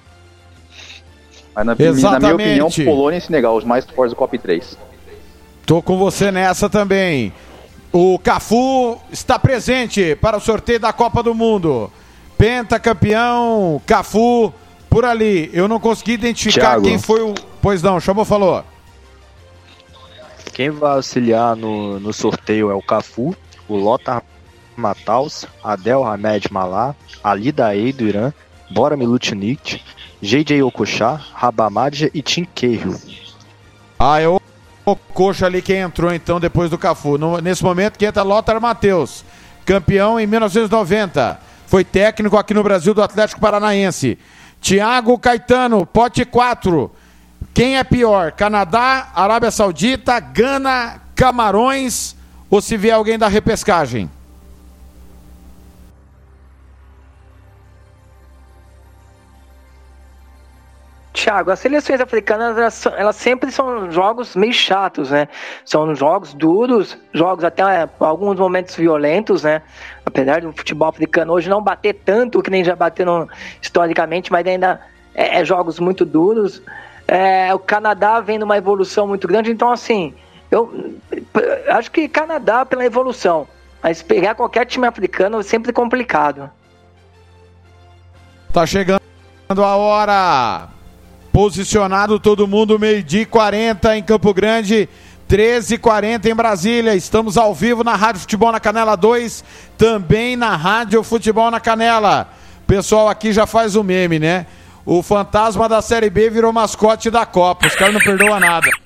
Mas na, na minha opinião, Polônia e Senegal, os mais fortes do COP 3. Tô com você nessa também. O Cafu está presente para o sorteio da Copa do Mundo. Pentacampeão, Cafu por ali. Eu não consegui identificar Thiago. quem foi o. Pois não, chamou, falou. Quem vai auxiliar no, no sorteio é o Cafu, o Lothar Matthaus, Adel Hamed Malá, Ali Daei do Irã, Bora Milutnik, JJ Okocha, Rabamad e Tim Cahill. Ah, é o Okocha ali quem entrou então depois do Cafu. No, nesse momento que entra Lothar Matheus, campeão em 1990. Foi técnico aqui no Brasil do Atlético Paranaense. Tiago Caetano, pote 4. Quem é pior? Canadá, Arábia Saudita, Gana, Camarões ou se vier alguém da repescagem? Tiago, as seleções africanas elas, elas, sempre são jogos meio chatos, né? São jogos duros, jogos até é, alguns momentos violentos, né? Apesar do futebol africano hoje não bater tanto que nem já bateram historicamente, mas ainda é, é jogos muito duros. É, o Canadá vem numa evolução muito grande, então assim, eu acho que Canadá pela evolução, mas pegar qualquer time africano é sempre complicado. Tá chegando a hora Posicionado todo mundo, meio-dia 40 em Campo Grande. 13h40 em Brasília. Estamos ao vivo na Rádio Futebol na Canela 2, também na Rádio Futebol na Canela. Pessoal aqui já faz o meme, né? O fantasma da Série B virou mascote da Copa. Os caras não perdoam nada.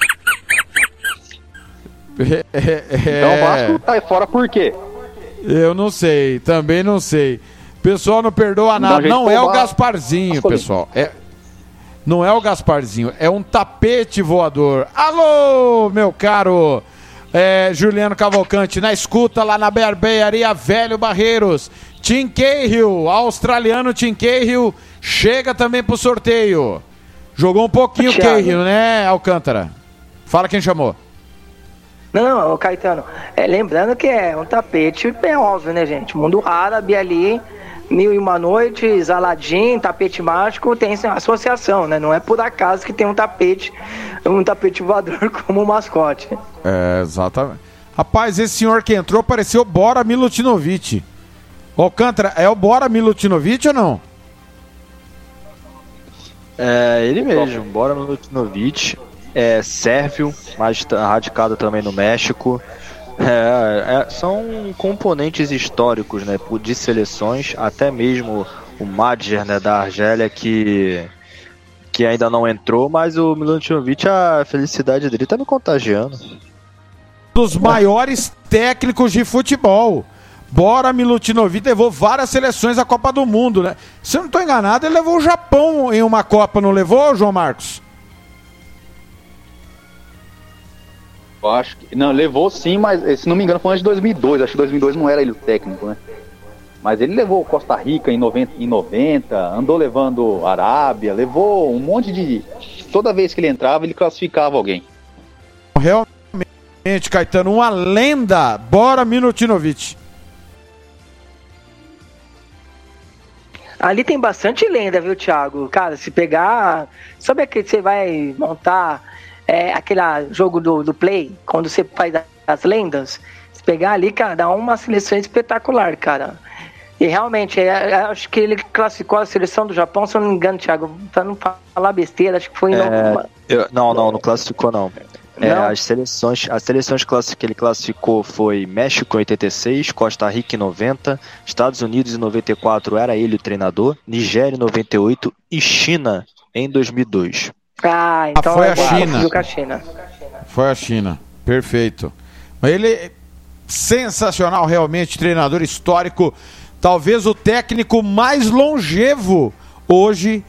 É, é, então o Vasco tá fora por quê? Eu não sei, também não sei. Pessoal não perdoa nada. Não, não é o Gasparzinho, pessoal. É, não é o Gasparzinho, é um tapete voador. Alô, meu caro é, Juliano Cavalcante, na escuta lá na Barbearia Velho Barreiros. Tim Cahill, australiano Tim Cahill, chega também pro sorteio. Jogou um pouquinho o Cahill, né, Alcântara? Fala quem chamou. Não, não, Caetano, é, lembrando que é um tapete bem óbvio, né, gente? Mundo árabe ali, Mil e Uma Noites, Aladim, Tapete Mágico, tem associação, né? Não é por acaso que tem um tapete, um tapete voador como mascote. É, exatamente. Rapaz, esse senhor que entrou pareceu Bora Milutinovic. Alcântara, é o Bora Milutinovic ou não? É, ele mesmo, Bora Milutinovic. É sérvio, mas radicado também no México. É, é, são componentes históricos, né, de seleções, até mesmo o Madjer, né, da Argélia, que, que ainda não entrou, mas o Milutinovic, a felicidade dele tá me contagiando. dos maiores técnicos de futebol. Bora Milutinovic levou várias seleções à Copa do Mundo, né? Se eu não estou enganado, ele levou o Japão em uma Copa, não levou, João Marcos? Eu acho que. Não, levou sim, mas se não me engano foi antes de 2002. Acho que 2002 não era ele o técnico, né? Mas ele levou Costa Rica em 90, em 90 andou levando Arábia, levou um monte de. Toda vez que ele entrava, ele classificava alguém. Realmente, Caetano, uma lenda. Bora Milutinovic. Ali tem bastante lenda, viu, Thiago? Cara, se pegar. Sabe que você vai montar é, aquele jogo do, do Play, quando você faz as lendas? Se pegar ali, cara, dá uma seleção espetacular, cara. E realmente, é, é, acho que ele classificou a seleção do Japão, se eu não me engano, Thiago, pra não falar besteira, acho que foi em é, eu, Não, não, não classificou, não. É, as seleções, as seleções que ele classificou foi México em 86, Costa Rica em 90, Estados Unidos em 94 era ele o treinador, Nigéria em 98 e China em 2002. Ah, então ah, foi é a China. Com a China. Foi a China. Perfeito. Ele sensacional realmente, treinador histórico, talvez o técnico mais longevo hoje.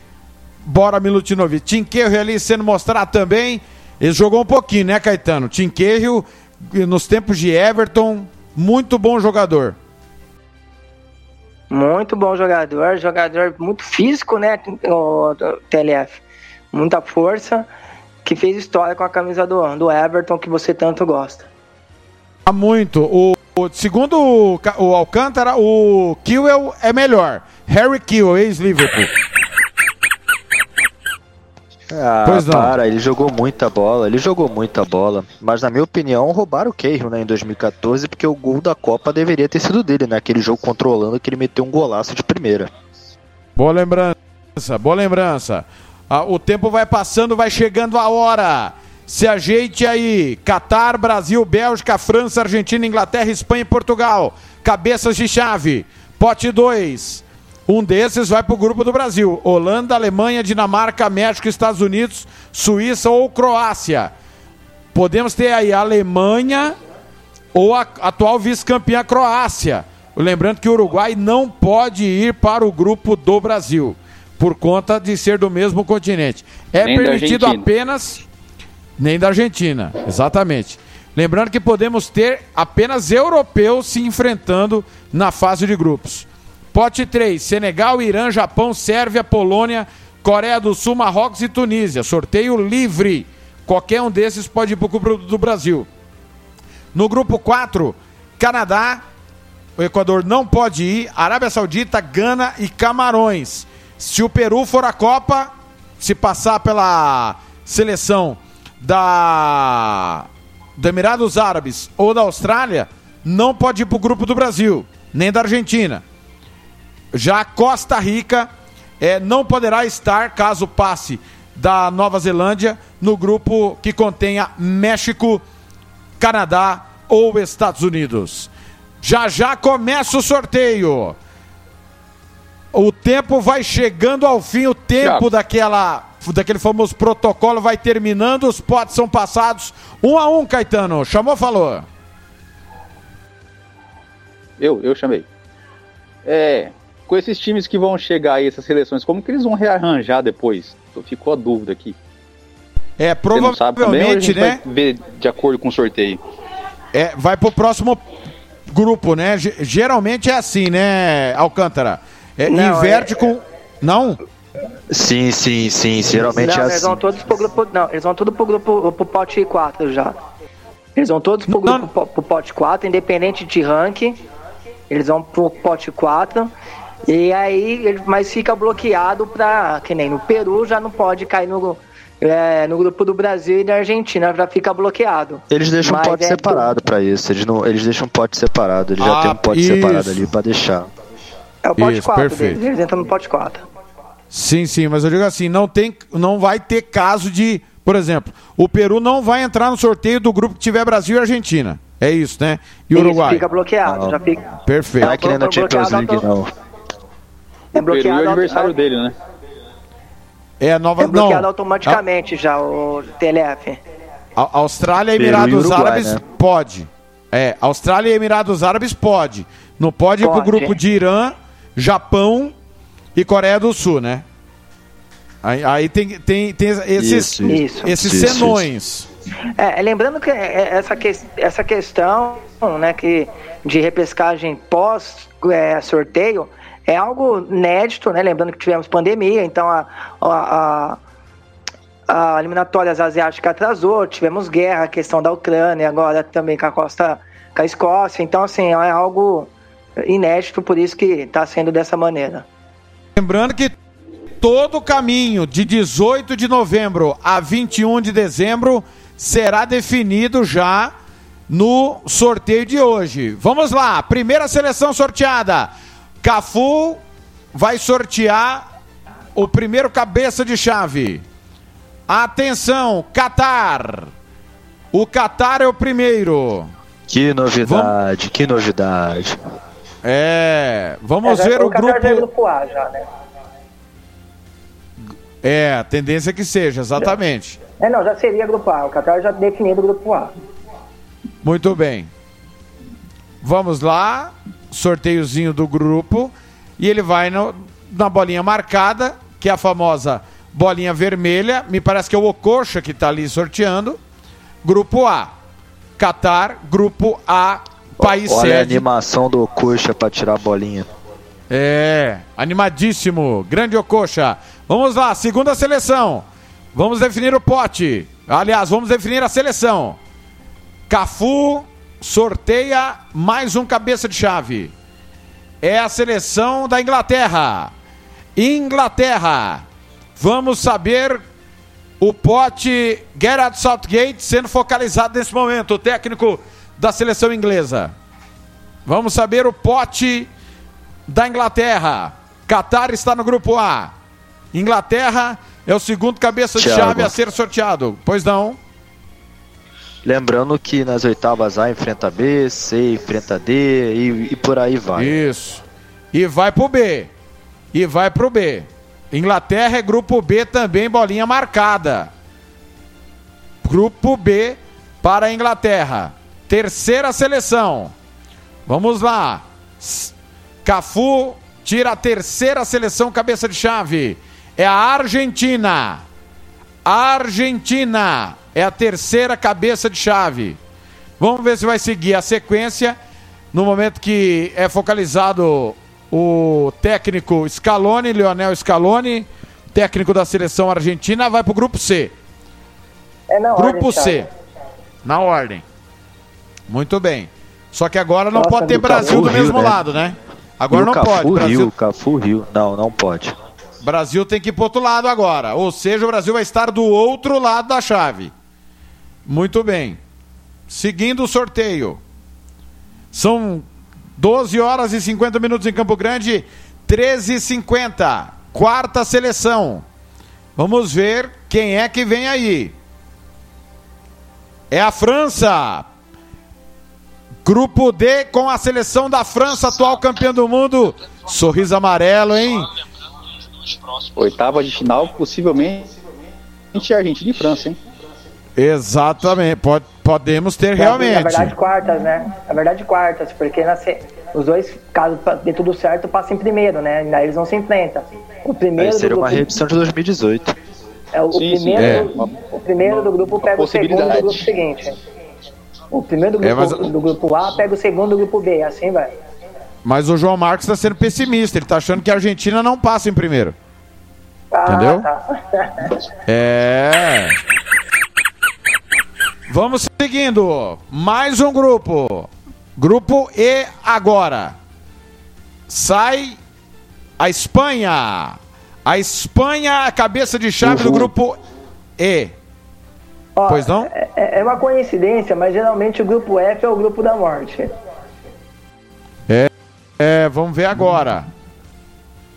Bora Milutinovic. Tinqueiro ali sendo mostrado também. Ele jogou um pouquinho, né, Caetano? Tinqueiro nos tempos de Everton, muito bom jogador. Muito bom jogador, jogador muito físico, né, o TLF muita força, que fez história com a camisa do, do Everton, que você tanto gosta. Muito. O, o segundo o, o Alcântara, o Kiwell é melhor. Harry Kiwell, ex-Liverpool. Ah, pois não. para, ele jogou muita bola, ele jogou muita bola, mas na minha opinião roubaram o Cahill, né, em 2014, porque o gol da Copa deveria ter sido dele, naquele né, jogo controlando que ele meteu um golaço de primeira. Boa lembrança, boa lembrança. Ah, o tempo vai passando, vai chegando a hora. Se ajeite aí. Catar, Brasil, Bélgica, França, Argentina, Inglaterra, Espanha e Portugal. Cabeças de chave. Pote 2. Um desses vai para o grupo do Brasil. Holanda, Alemanha, Dinamarca, México, Estados Unidos, Suíça ou Croácia. Podemos ter aí a Alemanha ou a atual vice-campeã Croácia. Lembrando que o Uruguai não pode ir para o grupo do Brasil por conta de ser do mesmo continente. É nem permitido apenas. Nem da Argentina, exatamente. Lembrando que podemos ter apenas europeus se enfrentando na fase de grupos. Pote 3: Senegal, Irã, Japão, Sérvia, Polônia, Coreia do Sul, Marrocos e Tunísia. Sorteio livre. Qualquer um desses pode ir para o grupo do Brasil. No grupo 4, Canadá, o Equador não pode ir, Arábia Saudita, Gana e Camarões. Se o Peru for a Copa, se passar pela seleção da do Emirados Árabes ou da Austrália, não pode ir para o grupo do Brasil, nem da Argentina. Já Costa Rica é, não poderá estar, caso passe da Nova Zelândia, no grupo que contenha México, Canadá ou Estados Unidos. Já já começa o sorteio. O tempo vai chegando ao fim, o tempo daquela daquele famoso protocolo vai terminando, os potes são passados. Um a um, Caetano. Chamou, falou. Eu, eu chamei. É, com esses times que vão chegar aí, essas seleções, como que eles vão rearranjar depois? Ficou a dúvida aqui. É, provavelmente, né? ver de acordo com o sorteio. É, vai pro próximo grupo, né? G geralmente é assim, né, Alcântara? É, não, inverte é... com. Não? Sim, sim, sim. Geralmente não, é eles assim. Vão todos pro grupo, não, eles vão todos pro grupo pro pote 4 já. Eles vão todos pro, grupo, pro, pro pote 4, independente de ranking. Eles vão pro pote 4. E aí, mas fica bloqueado pra. Que nem no Peru já não pode cair no, é, no grupo do Brasil e da Argentina já fica bloqueado. Eles deixam mas um pote é separado para isso. Eles, não, eles deixam um pote separado. Eles ah, já tem um pote isso. separado ali para deixar. É o pote Isso, 4 perfeito. deles, eles entram no pote 4. Sim, sim, mas eu digo assim, não, tem, não vai ter caso de, por exemplo, o Peru não vai entrar no sorteio do grupo que tiver Brasil e Argentina. É isso, né? E o Uruguai? fica bloqueado, já fica... Perfeito. Não é que nem na Champions League, não. É bloqueado o Peru é aniversário dele, né? É, nova... é bloqueado não. automaticamente ah. já, o TLF. A- Austrália e e Emirados Uruguai, Árabes né? pode. É, Austrália e Emirados Árabes pode. Não pode ir pro Pode. grupo de Irã, Japão e Coreia do Sul, né? Aí, aí tem, tem, tem esses, Isso, isso. esses Isso, isso. senões. É, lembrando que é, é, essa, que, essa questão né, que de repescagem pós é, sorteio é algo inédito, né? Lembrando que tivemos pandemia, então a, a, a, a eliminatórias asiática atrasou, tivemos guerra, a questão da Ucrânia, agora também com a Costa, com a Escócia, então assim, é algo inédito, por isso que está sendo dessa maneira. Lembrando que todo o caminho de 18 de novembro a 21 de dezembro será definido já no sorteio de hoje. Vamos lá, primeira seleção sorteada. Cafu vai sortear o primeiro cabeça de chave. Atenção, Catar. O Catar é o primeiro. Que novidade, que novidade. É, vamos É, ver o, Qatar já é grupo. grupo A já, né? É, a tendência é que seja, exatamente. É, não, já seria grupo A. O Qatar já definido o grupo A. Muito bem. Vamos lá, sorteiozinho do grupo. E ele vai no- na bolinha marcada, que é a famosa bolinha vermelha. Me parece que é o Ocoxa que está ali sorteando. Grupo A. Catar, grupo A, país Olha a sede. animação do Coxa pra tirar a bolinha. É, animadíssimo. Grande Ocoxa. Vamos lá, segunda seleção. Vamos definir o pote. Aliás, vamos definir a seleção. Cafu sorteia mais um cabeça de chave. É a seleção da Inglaterra. Inglaterra. Vamos saber o pote Gerard Southgate sendo focalizado nesse momento, o técnico da seleção inglesa. Vamos saber o pote da Inglaterra. Qatar está no grupo A. Inglaterra é o segundo cabeça de Thiago. chave a ser sorteado. Pois não? Lembrando que nas oitavas A enfrenta B, C enfrenta D e, e por aí vai. Isso. E vai pro B. E vai pro B. Inglaterra é grupo B também, bolinha marcada. Grupo B para a Inglaterra. Terceira seleção. Vamos lá. Cafu tira a terceira seleção cabeça de chave. É a Argentina. Argentina é a terceira cabeça de chave. Vamos ver se vai seguir a sequência no momento que é focalizado o técnico Scaloni, Leonel Scaloni, técnico da seleção argentina, vai para o grupo C. É na Grupo ordem, C. Na ordem. Muito bem. Só que agora não Nossa, pode ter Brasil Cafu do mesmo né? lado, né? Agora não Cafu pode. Brasil, Rio, Cafu Rio. Não, não pode. Brasil tem que ir pro outro lado agora. Ou seja, o Brasil vai estar do outro lado da chave. Muito bem. Seguindo o sorteio. São 12 horas e 50 minutos em Campo Grande, 13 e 50 Quarta seleção. Vamos ver quem é que vem aí. É a França. Grupo D com a seleção da França, atual campeã do mundo. Sorriso amarelo, hein? Oitava de final, possivelmente Argentina e França, hein? Exatamente. Pode, podemos ter Na realmente. verdade, quartas, né? Na verdade, quartas, porque na os dois, caso dê tudo certo, passam em primeiro, né? Daí eles não se enfrentam. O primeiro Aí seria do uma grupo, reedição de 2018. é, o, Sim, sim, primeiro, é. do- o primeiro do grupo pega o segundo do grupo seguinte. O primeiro do É, grupo, mas- do grupo A pega o segundo do grupo B, assim vai. Mas o João Marcos está sendo pessimista. Ele está achando que a Argentina não passa em primeiro. Ah, Entendeu? tá. É. Vamos seguindo. Mais um grupo. Grupo E agora. Sai a Espanha. A Espanha, a cabeça de chave do grupo E. Ó, Pois não? É, é uma coincidência, mas geralmente o grupo F é o grupo da morte. É, vamos ver agora.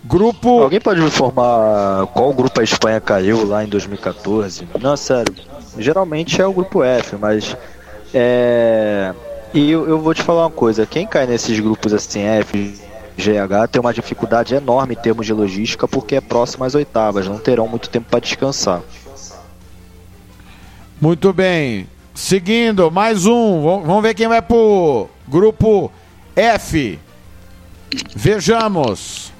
Grupo. Alguém pode me informar qual grupo a Espanha caiu lá em 2014? Não, sério. Geralmente é o grupo F, mas. É. E eu, eu vou te falar uma coisa: quem cai nesses grupos assim, F, GH, tem uma dificuldade enorme em termos de logística porque é próximo às oitavas, não terão muito tempo para descansar. Muito bem. Seguindo, mais um. Vamos ver quem vai pro grupo F. Vejamos.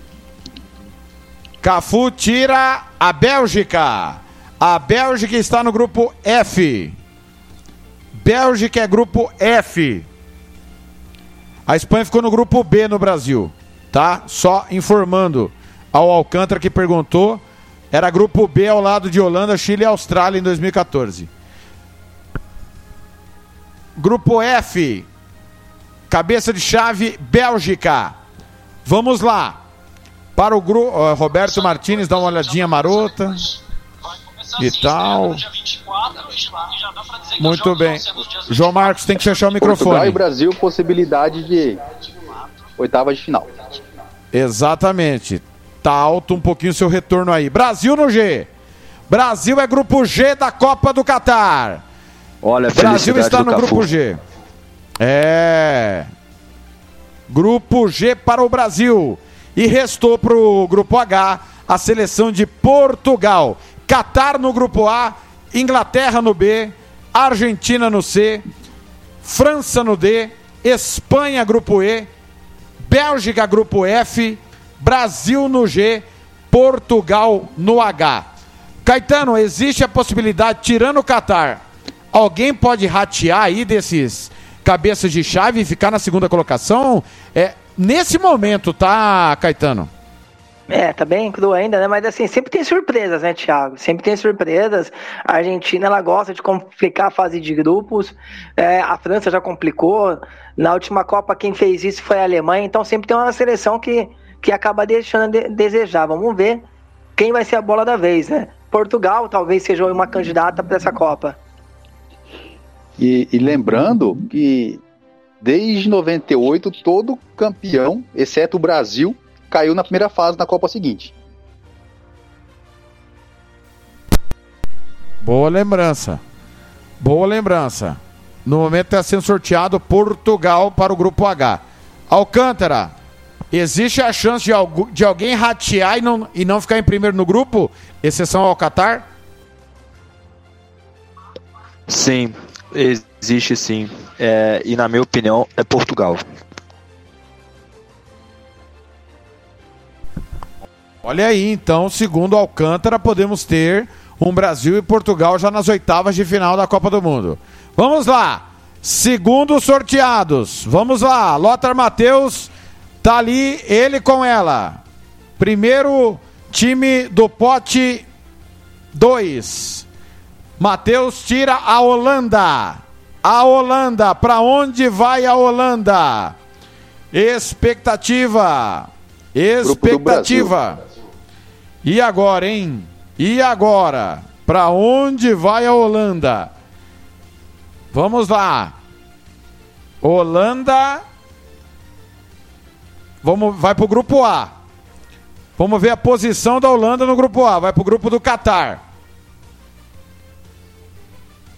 Cafu tira a Bélgica. A Bélgica está no grupo F. Bélgica é grupo F. A Espanha ficou no grupo B no Brasil, tá? Só informando ao Alcântara que perguntou, era grupo B ao lado de Holanda, Chile e Austrália em 2014. Grupo F, cabeça de chave Bélgica. Vamos lá. Para o grupo, Roberto Martins dá uma olhadinha marota e tal. Muito bem. João Marcos tem que fechar o Portugal e microfone. Brasil, possibilidade de oitava de final. Exatamente. Tá alto um pouquinho o seu retorno aí. Brasil no G. Brasil é grupo G da Copa do Catar. Olha Brasil está no grupo G. É. Grupo G para o Brasil. E restou para o grupo H a seleção de Portugal. Catar no grupo A, Inglaterra no B, Argentina no C, França no D, Espanha grupo E, Bélgica grupo F, Brasil no G, Portugal no H. Caetano, existe a possibilidade, tirando o Catar, alguém pode ratear aí desses cabeças de chave e ficar na segunda colocação? É, nesse momento, tá, Caetano? É, tá bem cru ainda, né? Mas assim, sempre tem surpresas, né, Thiago? Sempre tem surpresas. A Argentina, ela gosta de complicar a fase de grupos. É, a França já complicou. Na última Copa, quem fez isso foi a Alemanha. Então sempre tem uma seleção que, que acaba deixando de- desejar. Vamos ver quem vai ser a bola da vez, né? Portugal talvez seja uma candidata para essa Copa. E, e lembrando que desde 98 todo campeão, exceto o Brasil, caiu na primeira fase na Copa seguinte. Boa lembrança. Boa lembrança. No momento está sendo sorteado Portugal para o grupo H. Alcântara, existe a chance de, algu- de alguém ratear e não, e não ficar em primeiro no grupo, exceção ao Qatar? Sim, existe sim. É, e na minha opinião, é Portugal. Olha aí, então, segundo Alcântara, podemos ter um Brasil e Portugal já nas oitavas de final da Copa do Mundo. Vamos lá. Segundo sorteados. Vamos lá. Lothar Matheus tá ali, ele com ela. Primeiro time do pote 2. Matheus tira a Holanda. A Holanda, para onde vai a Holanda? Expectativa. Expectativa. E agora, hein? E agora? Para onde vai a Holanda? Vamos lá. Holanda. Vamos, vai pro grupo A. Vamos ver a posição da Holanda no grupo A. Vai pro grupo do Catar.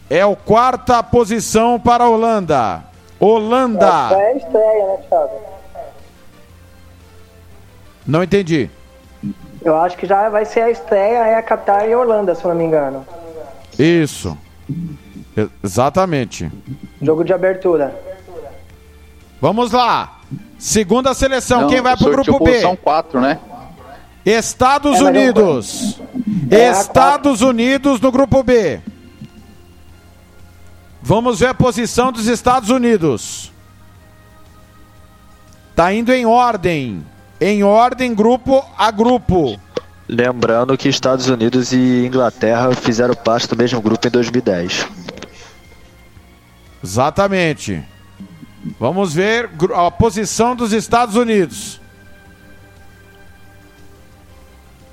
É o quarta posição para a Holanda. Holanda. É a estreia, né, Thiago? Não entendi. Eu acho que já vai ser a estreia, é a Qatar e a Holanda, se eu não me engano. Isso. Exatamente. Jogo de abertura. Vamos lá. Segunda seleção. Não, Quem vai pro grupo B? posição 4, né? Estados É, Unidos. É, a Estados Unidos no grupo B. Vamos ver a posição dos Estados Unidos. Tá indo em ordem. Em ordem, grupo a grupo. Lembrando que Estados Unidos e Inglaterra fizeram parte do mesmo grupo em 2010. Exatamente. Vamos ver a posição dos Estados Unidos.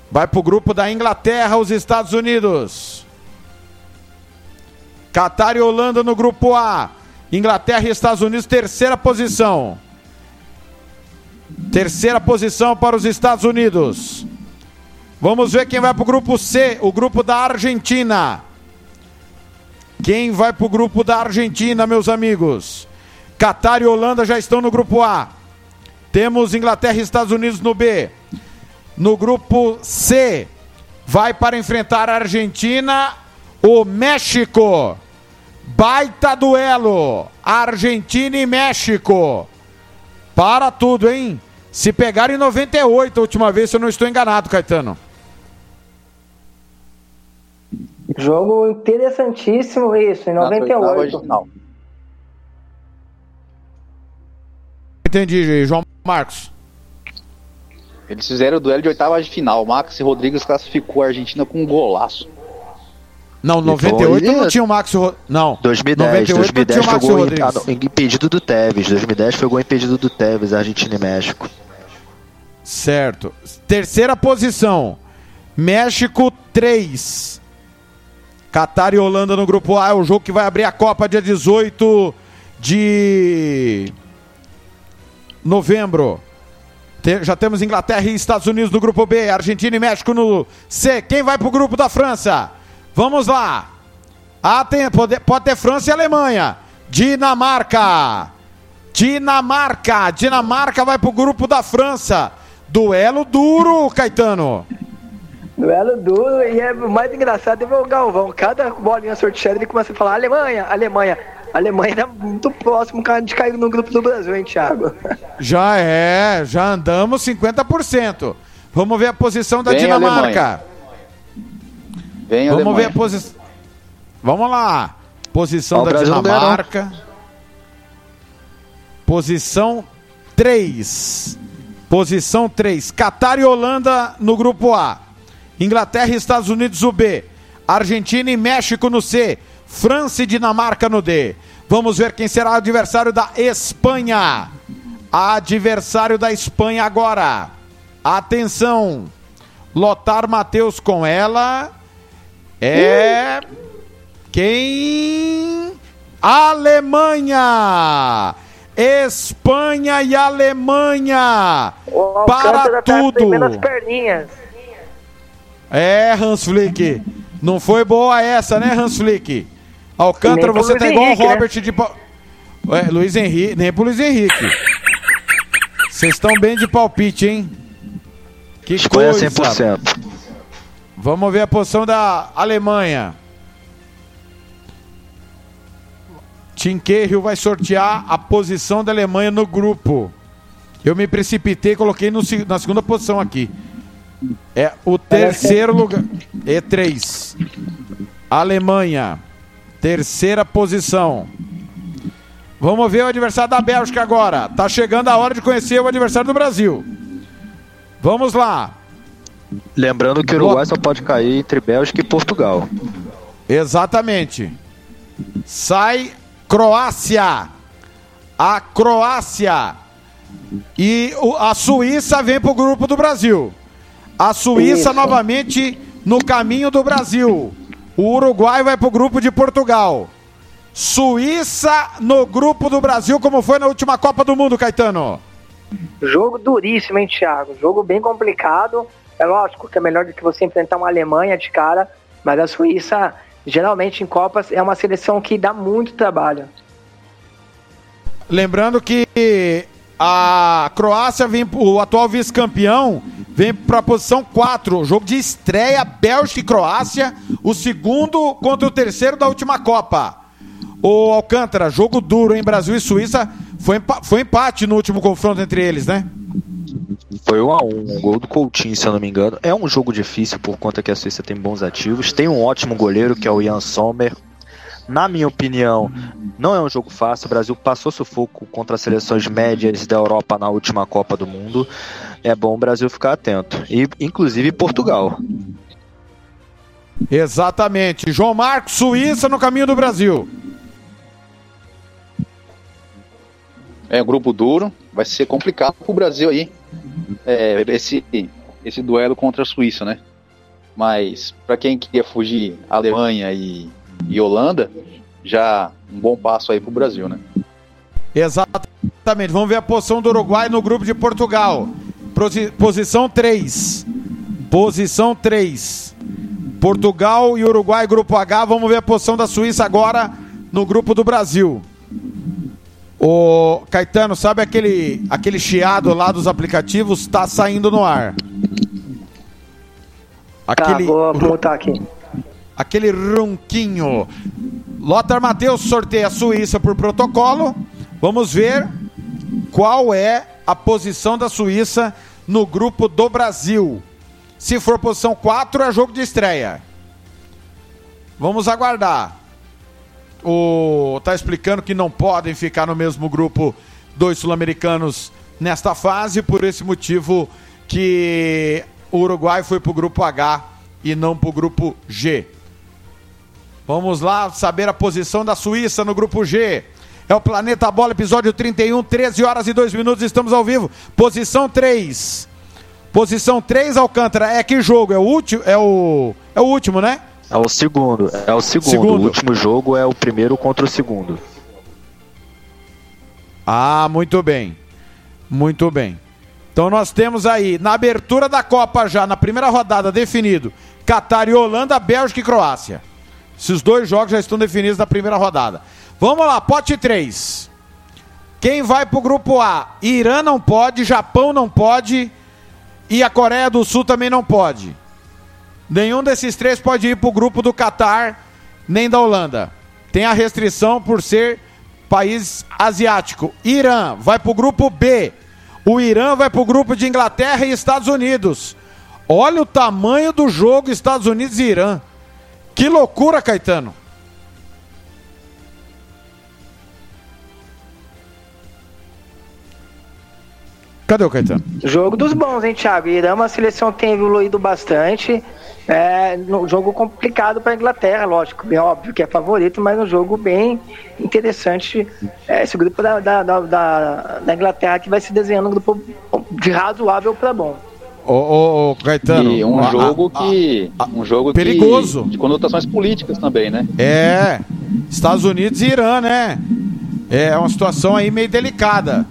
Vai pro grupo da Inglaterra, os Estados Unidos. Catar e Holanda no grupo A. Inglaterra e Estados Unidos, terceira posição. Terceira posição para os Estados Unidos. Vamos ver quem vai pro grupo C, o grupo da Argentina. Quem vai pro grupo da Argentina, meus amigos? Catar e Holanda já estão no grupo A. Temos Inglaterra e Estados Unidos no B. No grupo C, vai para enfrentar a Argentina o México. Baita duelo. Argentina e México. Para tudo, hein? Se pegar em 98 a última vez, se eu não estou enganado, Caetano. Jogo interessantíssimo isso, em Nas oitavas de 98. final. Entendi, João Marcos. Eles fizeram o duelo de oitavas de final. Max Rodrigues classificou a Argentina com um golaço. Não, 98 não tinha o Max Ro... Não. 2010, 98 2010 tinha o foi Max gol Rodrigues. ah, não, impedido do Tevez. 2010 foi gol impedido do Tevez, Argentina e México. Certo. Terceira posição. México 3. Catar e Holanda no grupo A é o jogo que vai abrir a Copa dia 18 de novembro. Já temos Inglaterra e Estados Unidos no grupo B, Argentina e México no C. Quem vai pro grupo da França? Vamos lá. Ah, tem, pode, pode ter França e Alemanha. Dinamarca. Dinamarca. Dinamarca vai pro grupo da França. Duelo duro, Caetano. Duelo duro e é o mais engraçado é ver o Galvão. Cada bolinha sorteada ele começa a falar Alemanha, Alemanha. Alemanha é muito próximo de cair no grupo do Brasil, hein, Thiago? Já é, já andamos 50%. Vamos ver a posição da Vem, Dinamarca. Vem Vamos Alemanha. ver a posição. Vamos lá. Posição Ó, o da. Dinamarca. Posição 3. Posição 3. Catar e Holanda no grupo A. Inglaterra e Estados Unidos no B. Argentina e México no C. França e Dinamarca no D. Vamos ver quem será o adversário da Espanha. Adversário da Espanha agora. Atenção. Lotar Matheus com ela. É. Quem? Alemanha! Espanha e Alemanha! O Para tá tudo! as perninhas. É, Hans Flick. Não foi boa essa, né, Hans Flick? Alcântara, você Luiz tá igual o né? Robert de. pau- Ué, Luiz Henrique, nem pro Luiz Henrique. Vocês estão bem de palpite, hein? Que Espanha coisa. 100%. Vamos ver a posição da Alemanha. Tim Cahill vai sortear a posição da Alemanha no grupo. Eu me precipitei e coloquei no na segunda posição aqui. É o terceiro lugar. E3. Alemanha. Terceira posição. Vamos ver o adversário da Bélgica agora. Tá chegando a hora de conhecer o adversário do Brasil. Vamos lá. Lembrando que o Uruguai só pode cair entre Bélgica e Portugal. Exatamente. Sai Croácia. A Croácia. E o- a Suíça vem pro grupo do Brasil. A Suíça Isso. novamente no caminho do Brasil. O Uruguai vai pro grupo de Portugal. Suíça no grupo do Brasil, como foi na última Copa do Mundo, Caetano. Jogo duríssimo, hein, Thiago? Jogo bem complicado. É lógico que é melhor do que você enfrentar uma Alemanha de cara, mas a Suíça, geralmente em Copas, é uma seleção que dá muito trabalho. Lembrando que a Croácia vem, o atual vice-campeão, vem para a posição 4. Jogo de estreia, Bélgica e Croácia, o segundo contra o terceiro da última Copa. O Alcântara, jogo duro em Brasil e Suíça, foi, foi empate no último confronto entre eles, né? Foi um a um, um gol do Coutinho, se eu não me engano. É um jogo difícil por conta que a Suíça tem bons ativos. Tem um ótimo goleiro que é o Jan Sommer. Na minha opinião, não é um jogo fácil. O Brasil passou sufoco contra as seleções médias da Europa na última Copa do Mundo. É bom o Brasil ficar atento. E inclusive Portugal. Exatamente. João Marcos, Suíça no caminho do Brasil. É um grupo duro, vai ser complicado pro Brasil aí. É, esse, esse duelo contra a Suíça, né? Mas para quem queria fugir Alemanha e, e Holanda, já um bom passo aí pro Brasil, né? Exatamente. Vamos ver a posição do Uruguai no grupo de Portugal. Posi- Posição 3. Posição 3. Portugal e Uruguai, grupo H. Vamos ver a posição da Suíça agora no grupo do Brasil. O Caetano, sabe aquele, aquele chiado lá dos aplicativos? Tá saindo no ar. Tá, Aquele. vou mutar aqui. aquele ronquinho. Lothar Matheus sorteia a Suíça por protocolo. Vamos ver qual é a posição da Suíça no grupo do Brasil. Se for posição 4, é jogo de estreia. Vamos aguardar. O tá explicando que não podem ficar no mesmo grupo dois sul-americanos nesta fase, por esse motivo que o Uruguai foi para o grupo H e não para o grupo G. Vamos lá saber a posição da Suíça no grupo G. É o Planeta Bola, episódio 31, 13 horas e 2 minutos, estamos ao vivo. Posição 3. Posição 3, Alcântara. É que jogo? É o último? É o, é o último, né? É o segundo, é o segundo. Segundo. O último jogo é o primeiro contra o segundo. Ah, muito bem. Muito bem. Então nós temos aí, na abertura da Copa já, na primeira rodada, definido: Catar e Holanda, Bélgica e Croácia. Esses dois jogos já estão definidos na primeira rodada. Vamos lá, pote 3. Quem vai pro grupo A? Irã não pode, Japão não pode e a Coreia do Sul também não pode. Nenhum desses três pode ir pro grupo do Catar nem da Holanda. Tem a restrição por ser país asiático. Irã vai pro grupo B. O Irã vai pro grupo de Inglaterra e Estados Unidos. Olha o tamanho do jogo Estados Unidos e Irã. Que loucura, Caetano. Cadê o Caetano? Jogo dos bons, hein, Thiago? Irã é uma seleção que tem evoluído bastante. É um jogo complicado para a Inglaterra, lógico, bem óbvio que é favorito, mas um jogo bem interessante. É, esse grupo da, da, da, da, da Inglaterra que vai se desenhando um grupo de razoável para bom. Ô, ô, ô, Caetano. E um a- jogo a- que. um jogo que- perigoso. de conotações políticas também, né? É, Estados Unidos e Irã, né? É uma situação aí meio delicada.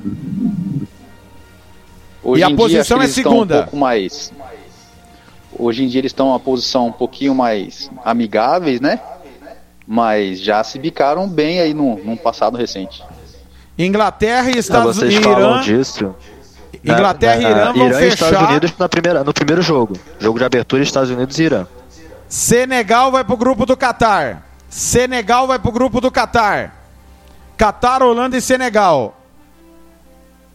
Hoje E a posição é que segunda. Um pouco mais. Hoje em dia eles estão uma posição um pouquinho mais amigáveis, né? Mas já se bicaram bem aí num, num passado recente. Inglaterra e Ah, Estados vocês Unidos. falam Irã. disso. Inglaterra e Na- na- Irã vão Irã e Estados fechar. Unidos na primeira, no primeiro jogo. Jogo de abertura Estados Unidos e Irã. Senegal vai pro grupo do Catar. Senegal vai pro grupo do Catar. Catar, Holanda e Senegal.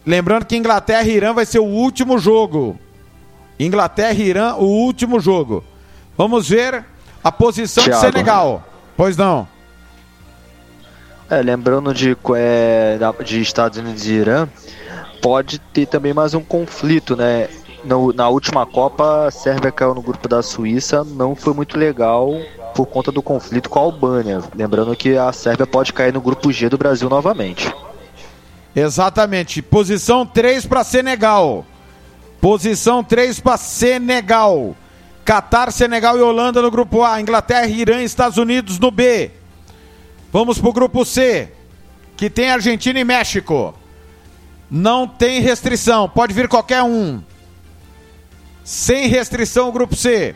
Lembrando que Inglaterra e Irã vai ser o último jogo. Inglaterra e Irã, o último jogo. Vamos ver a posição Thiago. de Senegal. Pois não. É, lembrando de, é, de Estados Unidos e Irã, pode ter também mais um conflito, né? No- na última Copa, a Sérvia caiu no grupo da Suíça, não foi muito legal por conta do conflito com a Albânia. Lembrando que a Sérvia pode cair no grupo G do Brasil novamente. Exatamente. Posição 3 para Senegal. Posição 3 para Senegal. Catar, Senegal e Holanda no grupo A. Inglaterra, Irã e Estados Unidos no B. Vamos pro grupo C, que tem Argentina e México. Não tem restrição, pode vir qualquer um. Sem restrição o grupo C.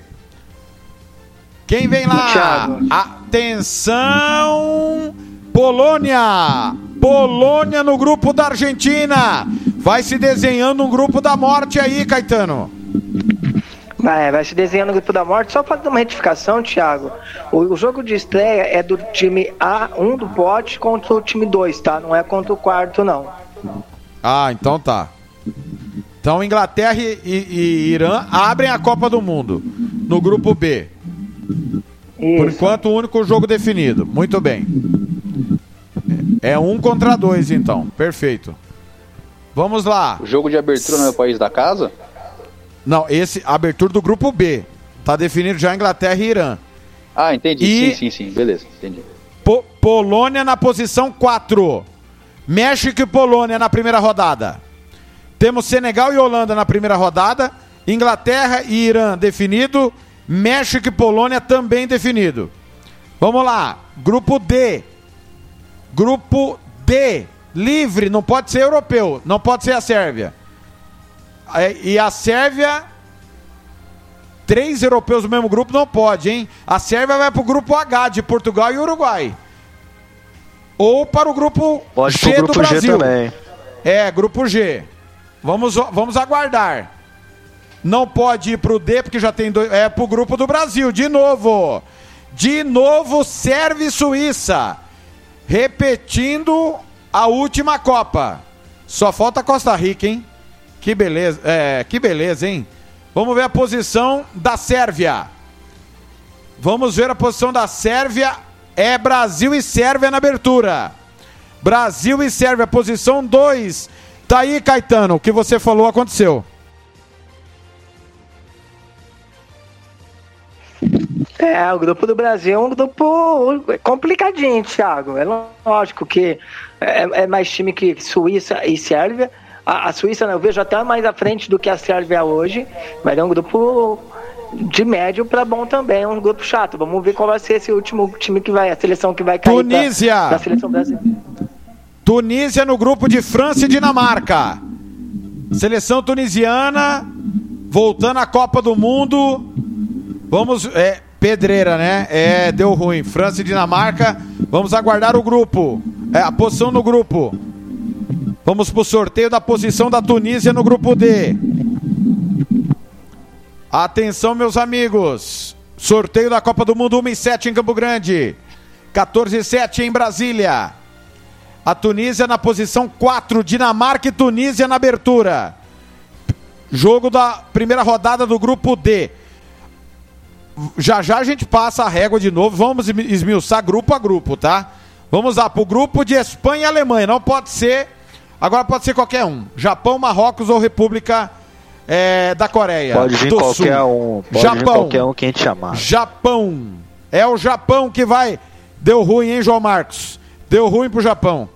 Quem vem lá? Atenção! Polônia! Polônia no grupo da Argentina. Vai se desenhando um grupo da morte aí, Caetano. Vai, vai se desenhando o grupo da morte. Só para dar uma retificação, Thiago. O, o jogo de estreia é do time A1 do pote contra o time 2, tá? Não é contra o quarto, não. Ah, então tá. Então Inglaterra e, e- Irã abrem a Copa do Mundo no grupo B. Por Isso. enquanto, o único jogo definido. Muito bem. É um contra dois, então. Perfeito. Vamos lá. O jogo de abertura no meu país da casa? Não, esse abertura do grupo B. Tá definido já Inglaterra e Irã. Ah, entendi. E- Sim, sim, sim. Beleza, entendi. Po- Polônia na posição 4. México e Polônia na primeira rodada. Temos Senegal e Holanda na primeira rodada. Inglaterra e Irã definido. México e Polônia também definido. Vamos lá. Grupo D. Grupo D. Livre, não pode ser europeu, não pode ser a Sérvia. É, E a Sérvia. Três europeus no mesmo grupo não pode, hein? A Sérvia vai pro grupo H de Portugal e Uruguai. Ou para o grupo Pode G pro do grupo G Brasil. também. É, grupo G. Vamos, vamos aguardar. Não pode ir pro D, porque já tem dois. É pro grupo do Brasil, de novo. De novo, serve Suíça. Repetindo a última Copa. Só falta Costa Rica, hein? Que beleza, é, que beleza, hein? Vamos ver a posição da Sérvia. Vamos ver a posição da Sérvia. É Brasil e Sérvia na abertura. Brasil e Sérvia, posição 2. Tá aí, Caetano, o que você falou aconteceu. É, o grupo do Brasil é um grupo complicadinho, Thiago. É lógico que é, é mais time que Suíça e Sérvia. A, a, Suíça né, eu vejo até mais à frente do que a Sérvia hoje, mas é um grupo de médio para bom também, é um grupo chato. Vamos ver qual vai ser esse último time que vai, a seleção que vai cair Tunísia. Da seleção brasileira. Tunísia no grupo de França e Dinamarca. Seleção tunisiana voltando à Copa do Mundo. Vamos, é, pedreira, né? É, deu ruim. França e Dinamarca. Vamos aguardar o grupo. É, a posição no grupo. Vamos pro sorteio da posição da Tunísia no grupo D. Atenção, meus amigos. Sorteio da Copa do Mundo 1 e 7 em Campo Grande. 14 e 7 em Brasília. A Tunísia na posição 4, Dinamarca e Tunísia na abertura. Jogo da primeira rodada do grupo D. Já já a gente passa a régua de novo. Vamos esmiuçar grupo a grupo, tá? Vamos lá pro grupo de Espanha e Alemanha. Não pode ser. Agora pode ser qualquer um. Japão, Marrocos ou República é, da Coreia. Pode vir qualquer Sul. um. Pode Japão. vir qualquer um que a gente chamar. Japão. É o Japão que vai. Deu ruim, hein, João Marcos? Deu ruim pro Japão.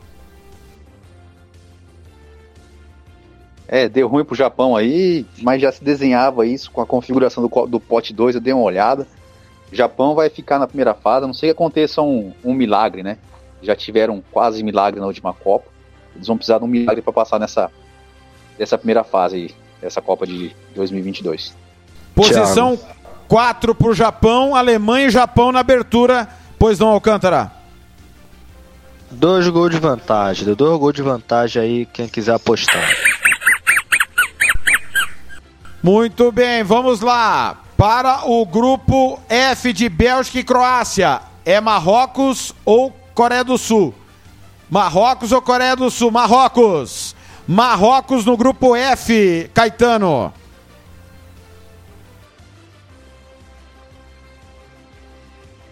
É, deu ruim pro Japão aí, mas já se desenhava isso com a configuração do, do pote 2, eu dei uma olhada. O Japão vai ficar na primeira fase, a não sei que aconteça um, um milagre, né? Já tiveram quase milagre na última Copa. Eles vão precisar de um milagre para passar nessa, nessa primeira fase aí, dessa Copa de 2022. Posição 4 pro Japão, Alemanha e Japão na abertura. Pois não, Alcântara. Dois gols de vantagem. Deu dois gols de vantagem aí, quem quiser apostar. Muito bem, vamos lá. Para o grupo F de Bélgica e Croácia, é Marrocos ou Coreia do Sul? Marrocos ou Coreia do Sul? Marrocos. Marrocos no grupo F, Caetano.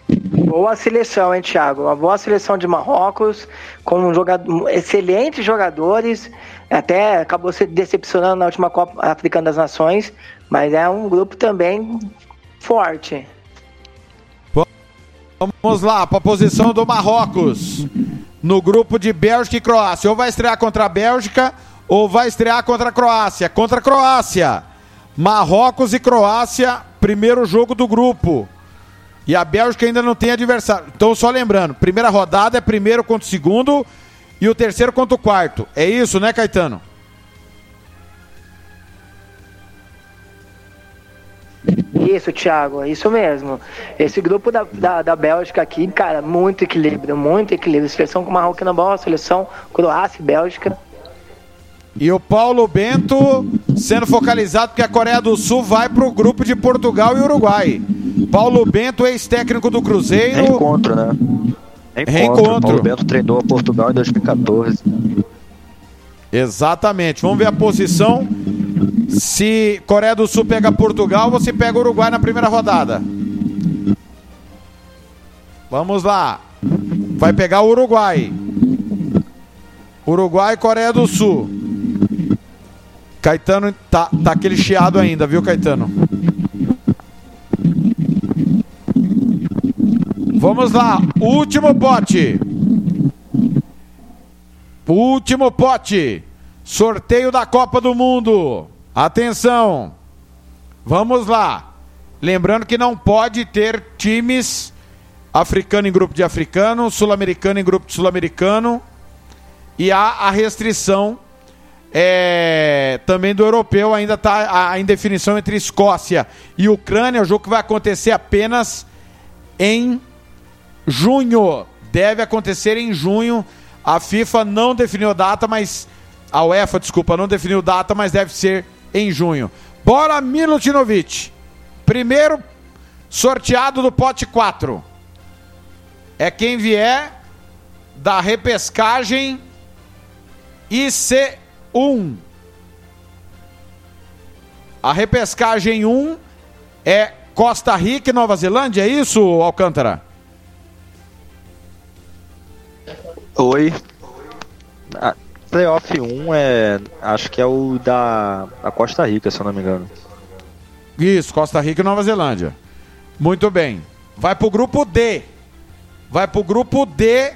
Boa seleção, hein, Thiago? Uma boa seleção de Marrocos, com um jogador, excelentes jogadores. Até acabou se decepcionando na última Copa Africana das Nações, mas é um grupo também forte. Vamos lá, para a posição do Marrocos. No grupo de Bélgica e Croácia. Ou vai estrear contra a Bélgica, ou vai estrear contra a Croácia. Contra a Croácia. Marrocos e Croácia, primeiro jogo do grupo. E a Bélgica ainda não tem adversário. Então, só lembrando, primeira rodada é primeiro contra o segundo e o terceiro contra o quarto. É isso, né, Caetano? Isso, Thiago, é isso mesmo. Esse grupo da, da, da Bélgica aqui, cara, muito equilíbrio, muito equilíbrio. Seleção com Marrocos na bola, seleção Croácia e Bélgica. E o Paulo Bento sendo focalizado porque a Coreia do Sul vai pro grupo de Portugal e Uruguai. Paulo Bento, ex-técnico do Cruzeiro. Reencontro, né? Reencontro. Paulo Bento treinou Portugal em 2014. Exatamente. Vamos ver a posição. Se Coreia do Sul pega Portugal, você pega Uruguai na primeira rodada. Vamos lá. Vai pegar o Uruguai. Uruguai e Coreia do Sul. Caetano tá, tá aquele chiado ainda, viu, Caetano? Vamos lá, último pote. Último pote. Sorteio da Copa do Mundo. Atenção. Vamos lá. Lembrando que não pode ter times africano em grupo de africano, sul-americano em grupo de sul-americano. E há a restrição é, também do europeu, ainda está a indefinição entre Escócia e Ucrânia. O jogo que vai acontecer apenas em junho. Deve acontecer em junho. A FIFA não definiu data, mas. A UEFA, desculpa, não definiu data, mas deve ser em junho. Bora, Milutinovic. Primeiro sorteado do pote 4. é quem vier da repescagem IC1. A repescagem 1 é Costa Rica e Nova Zelândia, é isso, Alcântara? Oi. Playoff 1 é. Acho que é o da, da Costa Rica, se eu não me engano. Isso, Costa Rica e Nova Zelândia. Muito bem. Vai pro grupo D. Vai pro grupo D,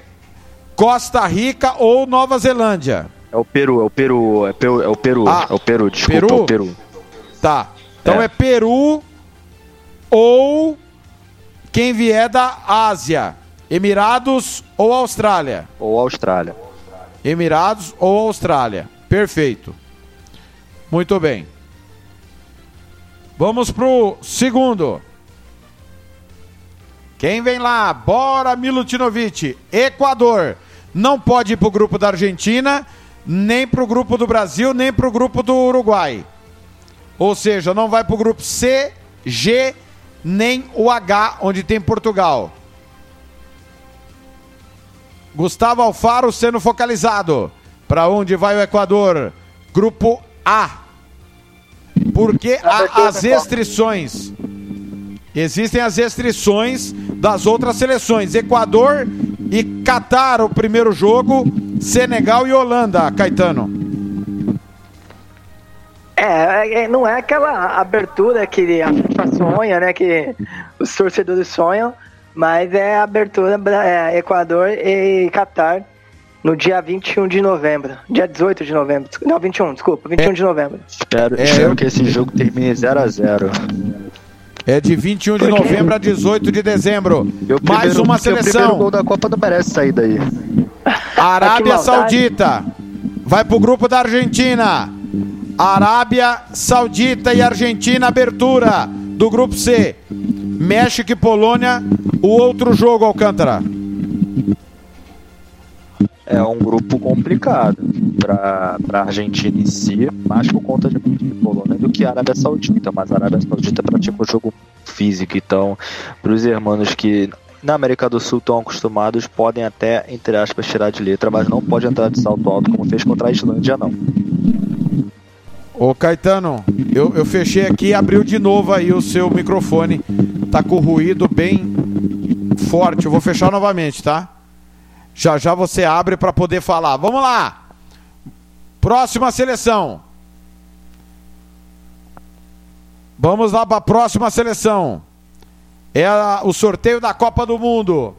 Costa Rica ou Nova Zelândia. É o Peru, é o Peru, é, Peru, é o Peru, Ah, é o Peru, desculpa, Peru? é o Peru. Tá. Então é. É. Peru ou quem vier da Ásia. Emirados ou Austrália. Ou Austrália. Emirados ou Austrália. Perfeito. Muito bem. Vamos pro segundo. Quem vem lá? Bora Milutinovic. Equador. Não pode ir pro grupo da Argentina, nem pro grupo do Brasil, nem pro grupo do Uruguai. Ou seja, não vai pro grupo C, G, nem o H, onde tem Portugal. Gustavo Alfaro sendo focalizado. Para onde vai o Equador? Grupo A. Porque há as restrições. Existem as restrições das outras seleções. Equador e Catar, o primeiro jogo. Senegal e Holanda, Caetano. É, é, não é aquela abertura que a FIFA sonha, né? Que os torcedores sonham, mas é a abertura é, Equador e Catar no dia 21 de novembro. Dia 18 de novembro. Não, 21, desculpa, 21 de novembro. Espero, É. espero que esse jogo termine 0x0. É de 21 de novembro a 18 de dezembro. Mais uma O seleção. gol da Copa não merece sair daí. Arábia maldade. Saudita vai pro grupo da Argentina. Arábia Saudita e Argentina, abertura do grupo C. México e Polônia, o outro jogo, Alcântara. É um grupo complicado para a Argentina em si, mais por conta de Polônia do que a Arábia Saudita. Mas a Arábia Saudita pratica o jogo físico, então, para os irmãos que na América do Sul estão acostumados, podem até, entre aspas, tirar de letra, mas não pode entrar de salto alto como fez contra a Islândia, não. Ô Caetano, eu, eu fechei aqui e abriu de novo aí o seu microfone. Tá com ruído bem forte. Eu vou fechar novamente, tá? Já já você abre para poder falar. Vamos lá. Próxima seleção. Vamos lá para a próxima seleção. É a- o sorteio da Copa do Mundo.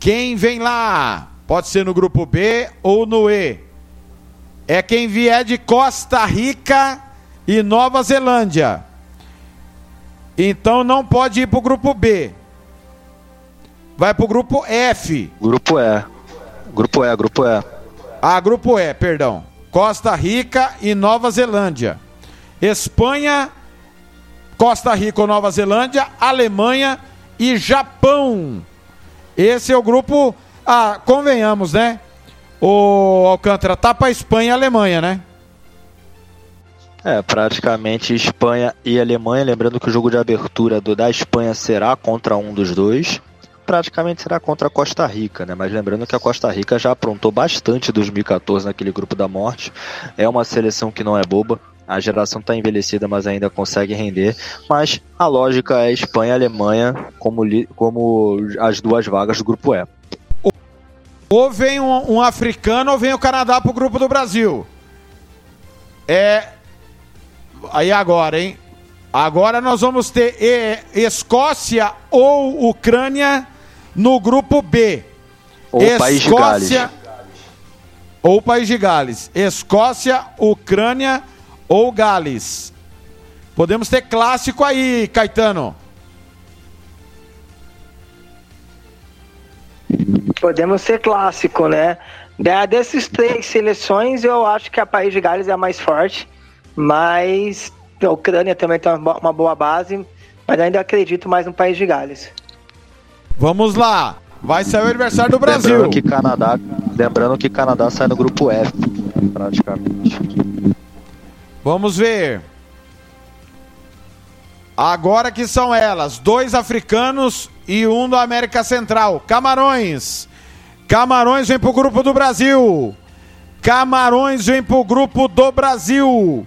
Quem vem lá? Pode ser no grupo B ou no E. É quem vier de Costa Rica e Nova Zelândia. Então não pode ir para o grupo B. Vai para o grupo F. Grupo E. Grupo E, grupo E. Ah, grupo E, perdão. Costa Rica e Nova Zelândia. Espanha, Costa Rica ou Nova Zelândia, Alemanha e Japão. Esse é o grupo. Ah, convenhamos, né? O Alcântara tá pra Espanha e Alemanha, né? É, praticamente Espanha e Alemanha. Lembrando que o jogo de abertura do, da Espanha será contra um dos dois. Praticamente será contra a Costa Rica, né? Mas lembrando que a Costa Rica já aprontou bastante em 2014 naquele grupo da morte. É uma seleção que não é boba. A geração está envelhecida, mas ainda consegue render. Mas a lógica é Espanha e Alemanha como, como as duas vagas do grupo E. Ou vem um, um africano ou vem o Canadá pro grupo do Brasil. É. Aí agora, hein? Agora nós vamos ter Escócia ou Ucrânia no grupo B. Ou País de Gales. Ou País de Gales. Escócia, Ucrânia ou Gales. Podemos ter clássico aí, Caetano. Podemos ser clássico, né? Da- Desses três seleções, eu acho que a País de Gales é a mais forte, mas a Ucrânia também tem uma boa base, mas ainda acredito mais no País de Gales. Vamos lá. Vai sair o aniversário do Brasil. Lembrando que Canadá, lembrando que Canadá sai no grupo F, praticamente. Vamos ver. Agora que são elas, dois africanos e um do América Central. Camarões. Camarões vem pro grupo do Brasil. Camarões vem pro grupo do Brasil.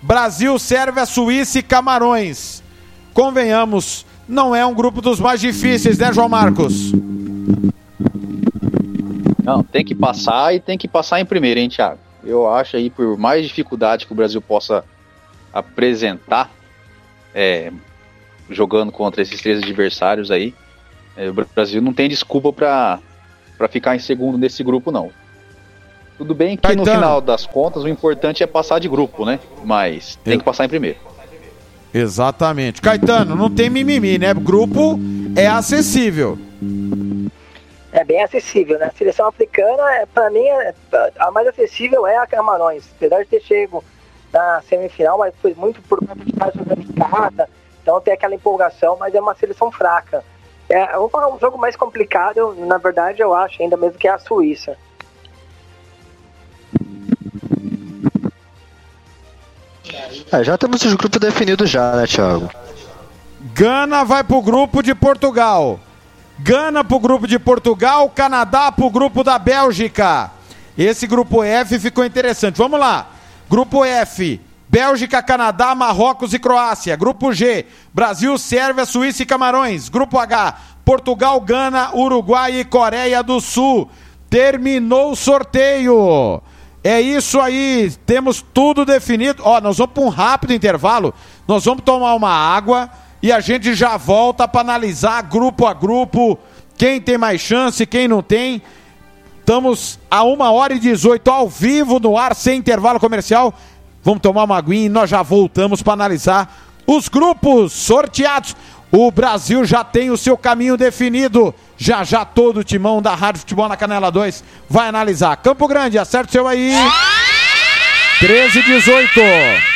Brasil, Sérvia, Suíça e Camarões. Convenhamos, não é um grupo dos mais difíceis, né, João Marcos? Não, tem que passar e tem que passar em primeiro, hein, Thiago? Eu acho aí, por mais dificuldade que o Brasil possa apresentar, é, jogando contra esses três adversários aí, é, o Brasil não tem desculpa para ficar em segundo nesse grupo, não. Tudo bem que no Caetano. final das contas o importante é passar de grupo, né? Mas tem Eu- que passar em primeiro. Exatamente. Caetano, não tem mimimi, né? Grupo é acessível. É bem acessível, né? A seleção africana, é, pra mim, é- a mais acessível é a Camarões. Apesar de ter chego na semifinal, mas foi muito por conta de estar jogando em casa. Então tem aquela empolgação, mas é uma seleção fraca. É um um jogo mais complicado, na verdade, eu acho, ainda mesmo que é a Suíça. É, já temos os grupos definidos já, né, Thiago? Gana vai pro grupo de Portugal. Gana pro grupo de Portugal, Canadá pro grupo da Bélgica. Esse grupo F ficou interessante. Vamos lá. Grupo F: Bélgica, Canadá, Marrocos e Croácia. Grupo G: Brasil, Sérvia, Suíça e Camarões. Grupo H: Portugal, Gana, Uruguai e Coreia do Sul. Terminou o sorteio. É isso aí, temos tudo definido. Ó, nós vamos para um rápido intervalo. Nós vamos tomar uma água e a gente já volta para analisar grupo a grupo quem tem mais chance, quem não tem. Estamos a 1 hora e 18 ao vivo no ar, sem intervalo comercial. Vamos tomar uma aguinha e nós já voltamos para analisar os grupos sorteados. O Brasil já tem o seu caminho definido. Já já todo o timão da Rádio Futebol na Canela 2 vai analisar. Campo Grande, acerta o seu aí. 13 e 18.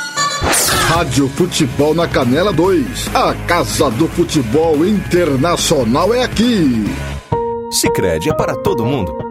Rádio Futebol na Canela 2. A Casa do Futebol Internacional é aqui. Sicredi é para todo mundo.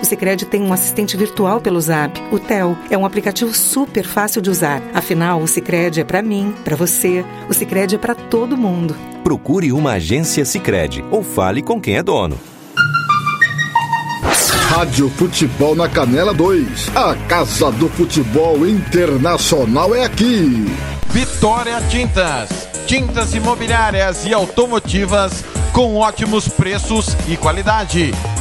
o Sicredi tem um assistente virtual pelo Zap. O Tel é um aplicativo super fácil de usar. Afinal, o Sicredi é para mim, para você. O Sicredi é para todo mundo. Procure uma agência Sicredi ou fale com quem é dono. Rádio Futebol na Canela 2. A Casa do Futebol Internacional é aqui. Vitória Tintas. Tintas imobiliárias e automotivas com ótimos preços e qualidade.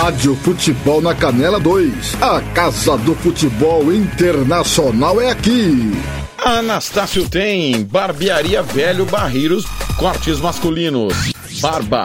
Rádio Futebol na Canela 2. A Casa do Futebol Internacional é aqui. Anastácio tem Barbearia Velho Barreiros, cortes masculinos, barba,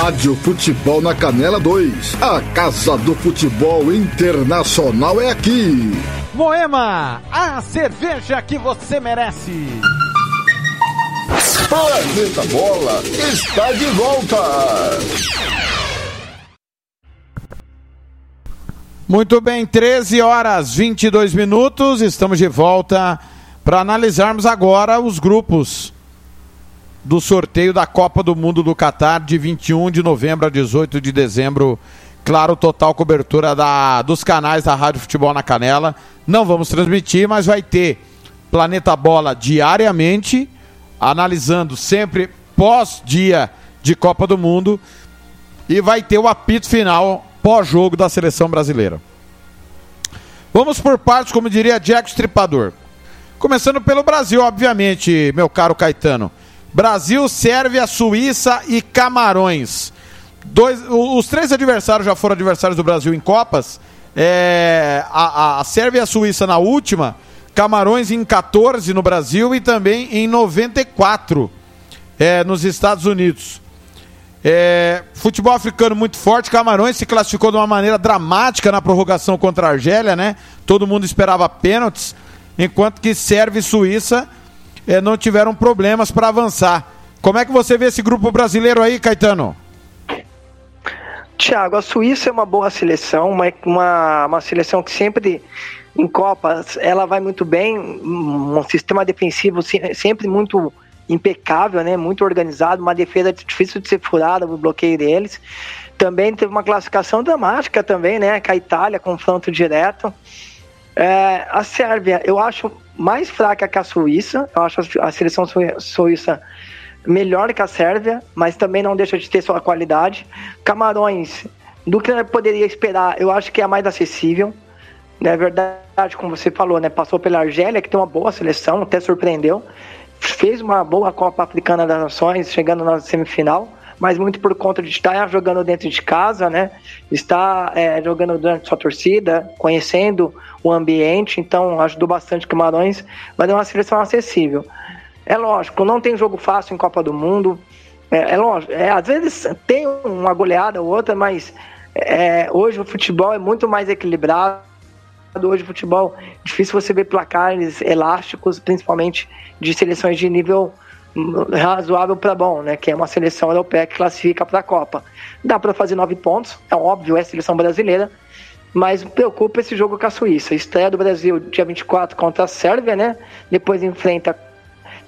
Rádio Futebol na Canela 2. A Casa do Futebol Internacional é aqui. Moema, a cerveja que você merece. Planeta Bola está de volta. Muito bem, 13 horas 22 minutos, estamos de volta para analisarmos agora os grupos do sorteio da Copa do Mundo do Catar de 21 de novembro a 18 de dezembro. Claro, total cobertura da, dos canais da Rádio Futebol na Canela. Não vamos transmitir, mas vai ter Planeta Bola diariamente, analisando sempre pós-dia de Copa do Mundo. E vai ter o apito final pós-jogo da seleção brasileira. Vamos por partes, como diria Jack Stripador. Começando pelo Brasil, obviamente, meu caro Caetano. Brasil, Sérvia, Suíça e Camarões. Dois, os três adversários já foram adversários do Brasil em Copas. É, a, a Sérvia e a Suíça na última, Camarões em 14 no Brasil e também em 94 é, nos Estados Unidos. É, futebol africano muito forte. Camarões se classificou de uma maneira dramática na prorrogação contra a Argélia, né? Todo mundo esperava pênaltis, enquanto que Sérvia e Suíça é, não tiveram problemas para avançar. Como é que você vê esse grupo brasileiro aí, Caetano? Tiago, a Suíça é uma boa seleção, uma, uma, uma seleção que sempre em Copas ela vai muito bem, um sistema defensivo sempre muito impecável, né? Muito organizado, uma defesa difícil de ser furada, o bloqueio deles. Também teve uma classificação dramática também, né? Com a Itália, confronto direto. É, a Sérvia, eu acho mais fraca que a Suíça. Eu acho a seleção suíça melhor que a Sérvia, mas também não deixa de ter sua qualidade. Camarões, do que poderia esperar, eu acho que é a mais acessível. É verdade, como você falou, né? Passou pela Argélia, que tem uma boa seleção, até surpreendeu. Fez uma boa Copa Africana das Nações, chegando na semifinal mas muito por conta de estar jogando dentro de casa, né? Estar é, jogando durante sua torcida, conhecendo o ambiente, então ajudou bastante o Camarões, mas é uma seleção acessível. É lógico, não tem jogo fácil em Copa do Mundo. É, é lógico, é, às vezes tem uma goleada ou outra, mas é, hoje o futebol é muito mais equilibrado. Hoje o futebol difícil você ver placares elásticos, principalmente de seleções de nível razoável para bom, né? Que é uma seleção europeia que classifica para a Copa. Dá para fazer nove pontos, é óbvio, é seleção brasileira, mas preocupa esse jogo com a Suíça. Estreia do Brasil dia 24 contra a Sérvia, né? Depois enfrenta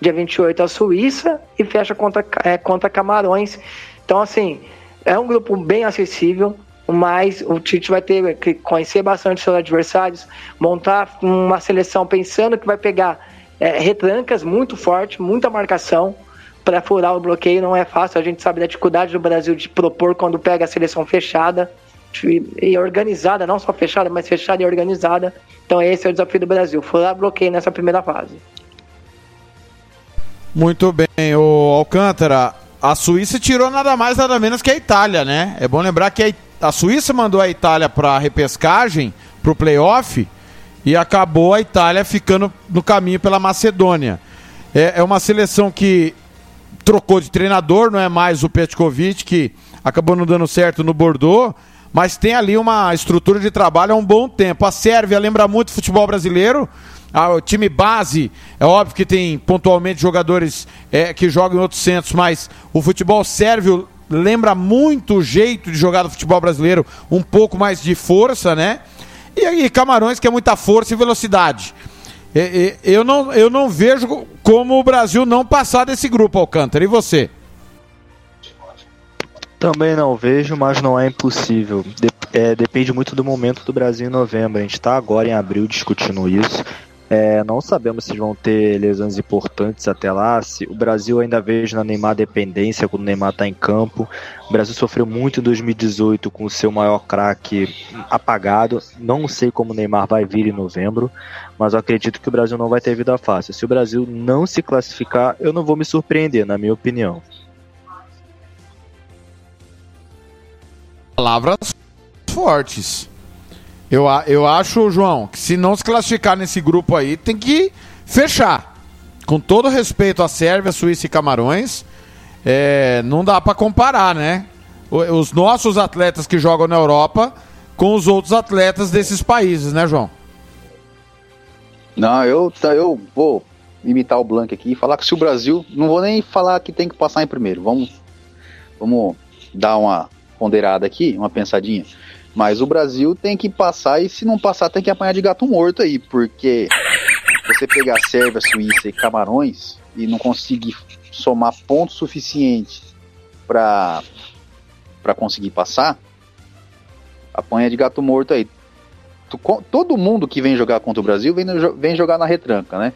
dia 28 a Suíça e fecha contra, é, contra Camarões. Então, assim, é um grupo bem acessível, mas o Tite vai ter que conhecer bastante seus adversários, montar uma seleção pensando que vai pegar é, retrancas muito forte, muita marcação para furar o bloqueio não é fácil. A gente sabe da dificuldade do Brasil de propor quando pega a seleção fechada e organizada, não só fechada, mas fechada e organizada. Então esse é o desafio do Brasil, furar bloqueio nessa primeira fase. Muito bem, o Alcântara. A Suíça tirou nada mais nada menos que a Itália, né? É bom lembrar que a, Suíça mandou a Itália para a repescagem, para o playoff e acabou a Itália ficando no caminho pela Macedônia. É, é uma seleção que trocou de treinador, não é mais o Petkovic, que acabou não dando certo no Bordeaux, mas tem ali uma estrutura de trabalho há um bom tempo. A Sérvia lembra muito o futebol brasileiro. Ah, o time base, é óbvio que tem pontualmente jogadores é, que jogam em outros centros, mas o futebol sérvio lembra muito o jeito de jogar do futebol brasileiro, um pouco mais de força, né? E aí, Camarões, que é muita força e velocidade. Eu não, eu não vejo como o Brasil não passar desse grupo, Alcântara. E você? Também não vejo, mas não é impossível. é, depende muito do momento do Brasil em novembro. A gente está agora em abril discutindo isso. É, não sabemos se vão ter lesões importantes até lá. Se o Brasil ainda vejo na Neymar dependência quando o Neymar está em campo. O Brasil sofreu muito em 2018 com o seu maior craque apagado. Não sei como o Neymar vai vir em novembro, mas eu acredito que o Brasil não vai ter vida fácil. Se o Brasil não se classificar, eu não vou me surpreender, na minha opinião. Palavras fortes. Eu, eu acho, João, que se não se classificar nesse grupo aí, tem que fechar. Com todo respeito à Sérvia, Suíça e Camarões, é, não dá pra comparar, né? Os nossos atletas que jogam na Europa com os outros atletas desses países, né, João? Não, eu, eu vou imitar o Blank aqui e falar que se o Brasil. Não vou nem falar que tem que passar em primeiro. Vamos, vamos dar uma ponderada aqui, uma pensadinha. Mas o Brasil tem que passar e se não passar tem que apanhar de gato morto aí, porque você pegar Sérvia, Suíça e Camarões e não conseguir somar pontos suficientes para para conseguir passar, apanha de gato morto aí. Todo mundo que vem jogar contra o Brasil vem, no vem jogar na retranca, né?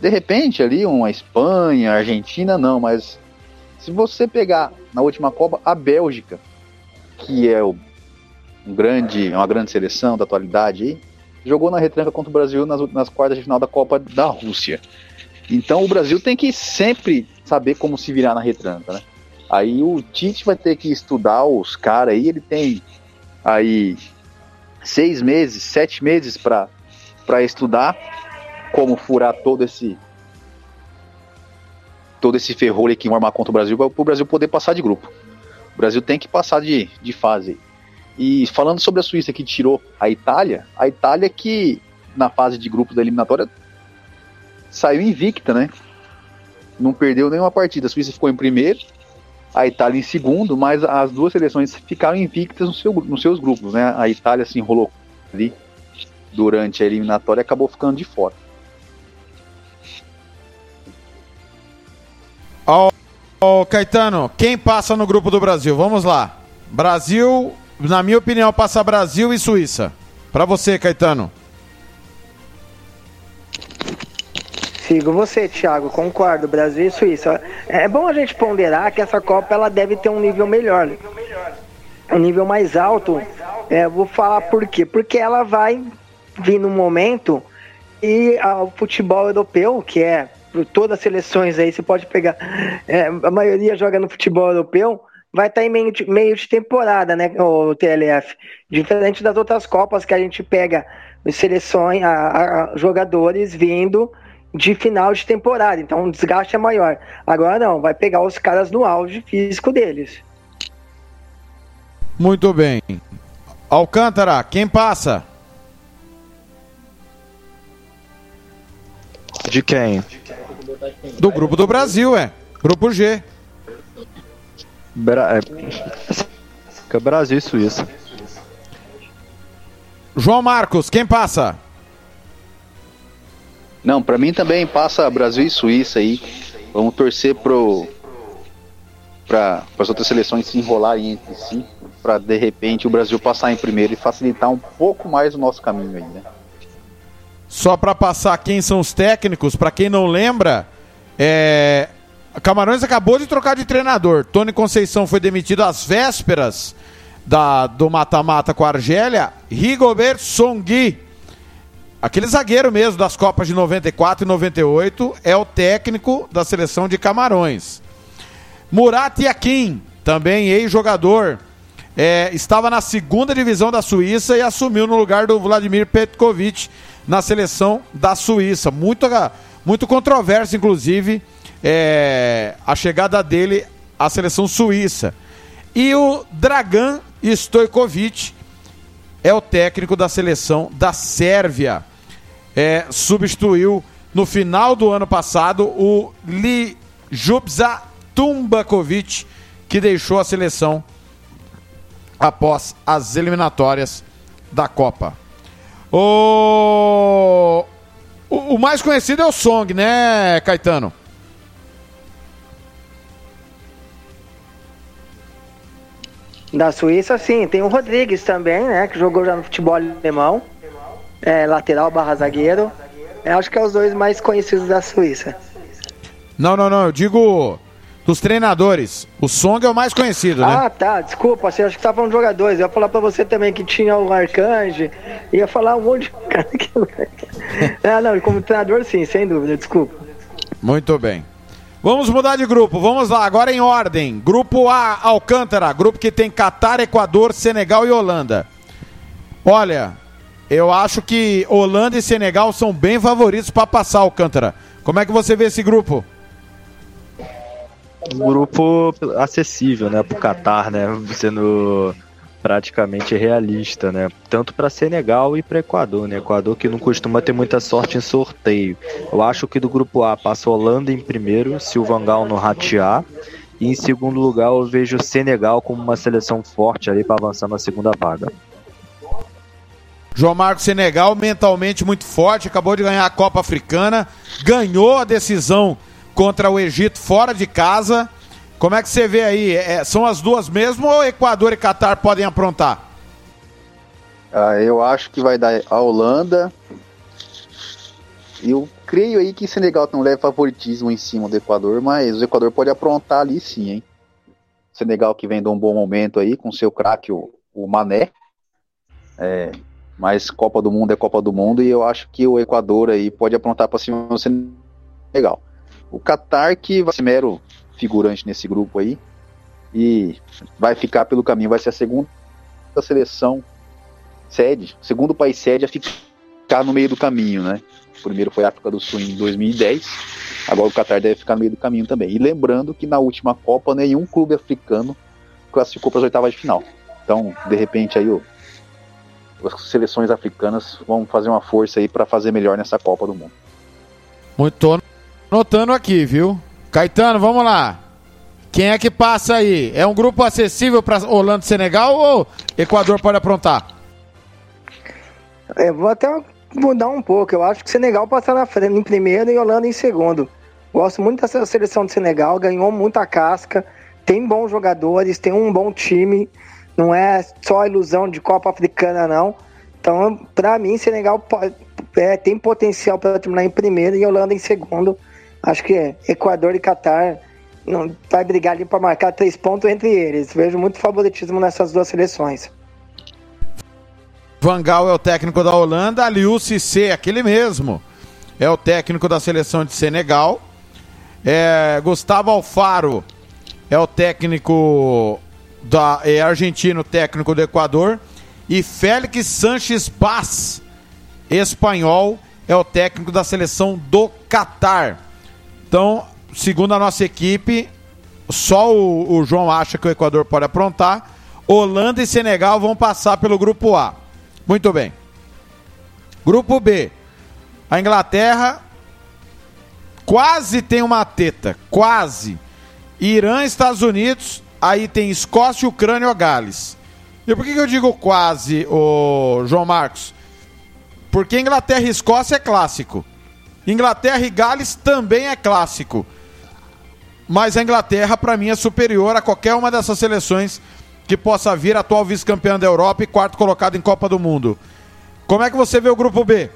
De repente ali uma Espanha, Argentina não, mas se você pegar na última Copa a Bélgica, que é o, um grande, uma grande seleção da atualidade jogou na retranca contra o Brasil nas, nas quartas de final da Copa da Rússia. Então o Brasil tem que sempre saber como se virar na retranca, né? Aí o Tite vai ter que estudar os caras aí, ele tem aí seis meses, sete meses para estudar como furar todo esse todo esse ferrolho que vão armar contra o Brasil para o Brasil poder passar de grupo. O Brasil tem que passar de, de fase. E falando sobre a Suíça que tirou a Itália, a Itália que na fase de grupos da eliminatória saiu invicta, né? Não perdeu nenhuma partida. A Suíça ficou em primeiro, a Itália em segundo, mas as duas seleções ficaram invictas no seu, nos seus grupos, né? A Itália se enrolou ali durante a eliminatória e acabou ficando de fora. Ó, ó, Caetano, quem passa no grupo do Brasil? Vamos lá. Brasil, na minha opinião, passa Brasil e Suíça. Pra você, Caetano. Sigo você, Thiago, concordo. Brasil e Suíça. É bom a gente ponderar que essa Copa ela deve ter um nível melhor. Um nível mais alto. É, vou falar por quê? Porque ela vai vir num momento e o futebol europeu, que é todas as seleções aí, você pode pegar. é, a maioria joga no futebol europeu, vai estar em meio de, meio de temporada, né? O TLF. Diferente das outras Copas que a gente pega seleções, a- a- jogadores vindo de final de temporada, então o desgaste é maior. Agora não, vai pegar os caras no auge físico deles. Muito bem. Alcântara, quem passa? De quem? Do grupo do Brasil, é. Grupo G. Bra é... Brasil e Suíça. João Marcos, quem passa? Não, pra mim também passa Brasil e Suíça aí. Vamos torcer pro para as outras seleções se enrolarem entre si, para de repente o Brasil passar em primeiro e facilitar um pouco mais o nosso caminho aí, né? Só pra passar quem são os técnicos, pra quem não lembra, é... Camarões acabou de trocar de treinador. Tony Conceição foi demitido às vésperas da, do mata-mata com a Argélia. Rigobert Songui, aquele zagueiro mesmo das Copas de 94 e 98, é o técnico da seleção de Camarões. Murat Yakin, também ex-jogador, é, estava na segunda divisão da Suíça e assumiu no lugar do Vladimir Petkovic na seleção da Suíça. Muito, muito controverso, inclusive, é, a chegada dele à seleção suíça. E o Dragan Stojkovic é o técnico da seleção da Sérvia. É, substituiu no final do ano passado o Ljubza Tumbakovic, que deixou a seleção após as eliminatórias da Copa. O, o mais conhecido é o Song, né, Caetano? Da Suíça, sim. Tem o Rodrigues também, né? Que jogou já no futebol alemão. É, lateral barra zagueiro. Eu acho que é os dois mais conhecidos da Suíça. Não, não, não. Eu digo dos treinadores. O Song é o mais conhecido, né? Ah, tá. Desculpa, você acho que tava falando de jogadores. Eu ia falar pra você também que tinha o Arcanjo. Ia falar um monte de cara que. ah, não. Como treinador, sim, sem dúvida. Desculpa. Muito bem. Vamos mudar de grupo. Vamos lá, agora em ordem. Grupo A, Alcântara. Grupo que tem Catar, Equador, Senegal e Holanda. Olha, eu acho que Holanda e Senegal são bem favoritos para passar, Alcântara. Como é que você vê esse grupo? Um grupo acessível, né, pro Catar, né, sendo praticamente realista, né? Tanto para Senegal e para Equador, né? Equador que não costuma ter muita sorte em sorteio. Eu acho que do grupo A passa Holanda em primeiro, se o Vangal não ratear. E em segundo lugar eu vejo Senegal como uma seleção forte ali para avançar na segunda vaga. João Marcos Senegal, mentalmente muito forte, acabou de ganhar a Copa Africana, ganhou a decisão contra o Egito fora de casa. Como é que você vê aí? É, são as duas mesmo ou Equador e Catar podem aprontar? Ah, eu acho que vai dar a Holanda. Eu creio aí que Senegal não leva favoritismo em cima do Equador, mas o Equador pode aprontar ali sim, hein? Senegal que vem de um bom momento aí com seu craque, o, o Mané. É, mas Copa do Mundo é Copa do Mundo e eu acho que o Equador aí pode aprontar para cima do Senegal. O Qatar que vai ser mero figurante nesse grupo aí e vai ficar pelo caminho, vai ser a segunda seleção sede, segundo país sede a ficar no meio do caminho, né? O primeiro foi a África do Sul em 2010, agora o Qatar deve ficar no meio do caminho também. E lembrando que na última Copa nenhum clube africano classificou para as oitavas de final. Então, de repente aí as seleções africanas vão fazer uma força aí para fazer melhor nessa Copa do Mundo. Muito notando aqui, viu? Caetano, vamos lá. Quem é que passa aí? É um grupo acessível para Holanda e Senegal ou Equador pode aprontar? Eu vou até mudar um pouco. Eu acho que Senegal passa na frente em primeiro e Holanda em segundo. Gosto muito dessa seleção de Senegal, ganhou muita casca, tem bons jogadores, tem um bom time. Não é só ilusão de Copa Africana, não. Então, para mim, Senegal pode, é, tem potencial para terminar em primeiro e Holanda em segundo. Acho que Equador e Catar não vai brigar ali para marcar três pontos entre eles. Vejo muito favoritismo nessas duas seleções. Vangal é o técnico da Holanda, Aliou Cissé, aquele mesmo, é o técnico da seleção de Senegal. É, Gustavo Alfaro é o técnico da é argentino, técnico do Equador. E Félix Sanches Paz, espanhol, é o técnico da seleção do Catar. Então, segundo a nossa equipe, só o, o, João acha que o Equador pode aprontar. Holanda e Senegal vão passar pelo grupo A. Muito bem. Grupo B. A Inglaterra quase tem uma teta. Quase. Irã, Estados Unidos. Aí tem Escócia, Ucrânia ou Gales. E por que, que eu digo quase, o João Marcos? Porque Inglaterra e Escócia é clássico. Inglaterra e Gales também é clássico. Mas a Inglaterra, para mim, é superior a qualquer uma dessas seleções que possa vir atual vice-campeã da Europa e quarto colocado em Copa do Mundo. Como é que você vê o grupo B?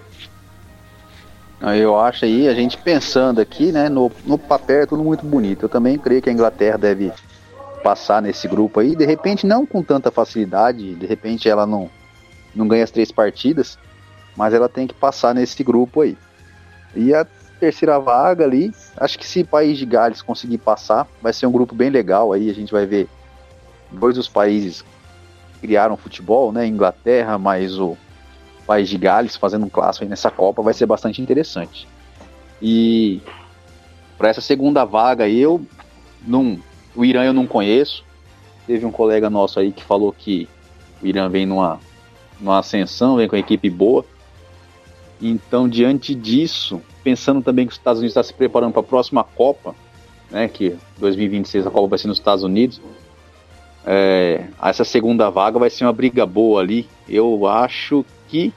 Eu acho aí, a gente pensando aqui, né, no, no papel é tudo muito bonito. Eu também creio que a Inglaterra deve passar nesse grupo aí, de repente não com tanta facilidade, de repente ela não, não ganha as três partidas, mas ela tem que passar nesse grupo aí. E a terceira vaga ali, acho que se o País de Gales conseguir passar, vai ser um grupo bem legal aí, a gente vai ver dois dos países criaram futebol, né, Inglaterra mais o País de Gales fazendo um clássico aí nessa Copa, vai ser bastante interessante. E para essa segunda vaga eu não, o Irã eu não conheço. Teve um colega nosso aí que falou que o Irã vem numa, numa ascensão, vem com uma equipe boa. Então, diante disso, pensando também que os Estados Unidos está se preparando para a próxima Copa, né, que 2026 a Copa vai ser nos Estados Unidos, é, essa segunda vaga vai ser uma briga boa ali. Eu acho que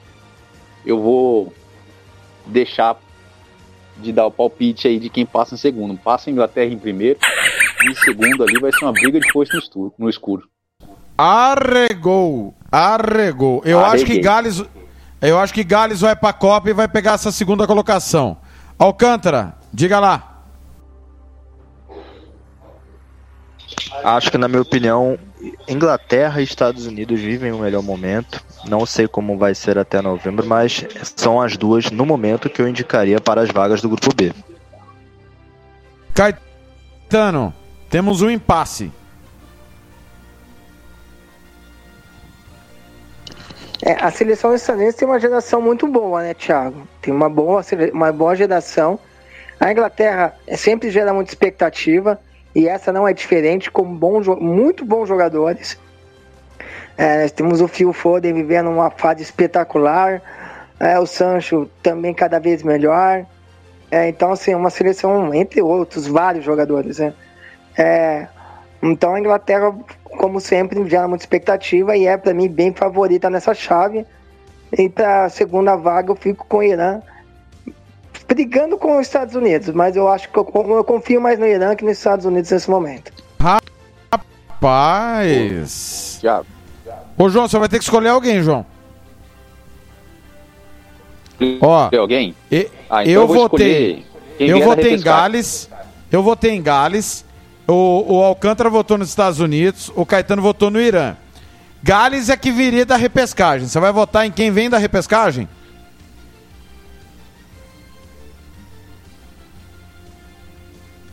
eu vou deixar de dar o palpite aí de quem passa em segundo. Passa a Inglaterra em primeiro e em segundo ali vai ser uma briga de foice no, no escuro. Arregou. Arregou. Eu acho que Arreguei. Gales. Eu acho que Gales vai pra Copa e vai pegar essa segunda colocação. Alcântara, diga lá. Acho que, na minha opinião, Inglaterra e Estados Unidos vivem o melhor momento. Não sei como vai ser até novembro, mas são as duas, no momento, que eu indicaria para as vagas do grupo B. Caetano, temos um impasse. É, a seleção estadunidense tem uma geração muito boa, né, Thiago? Tem uma boa, uma boa geração. A Inglaterra é, sempre gera muita expectativa e essa não é diferente, com bons, muito bons jogadores. É, temos o Phil Foden vivendo uma fase espetacular, é, o Sancho também cada vez melhor. É, então, assim, uma seleção, entre outros, vários jogadores, né? É, então a Inglaterra, como sempre, gera muita expectativa e é para mim bem favorita nessa chave. E para a segunda vaga eu fico com o Irã, brigando com os Estados Unidos, mas eu acho que eu, eu confio mais no Irã que nos Estados Unidos nesse momento. Rapaz. Já. Ô, João, você vai ter que escolher alguém, João. Ó, Tem alguém? e- Ah, então eu eu vou votei. escolher Eu votei em. Gales. Eu votei em Gales. O, o Alcântara votou nos Estados Unidos. O Caetano votou no Irã. Gales é que viria da repescagem. Você vai votar em quem vem da repescagem?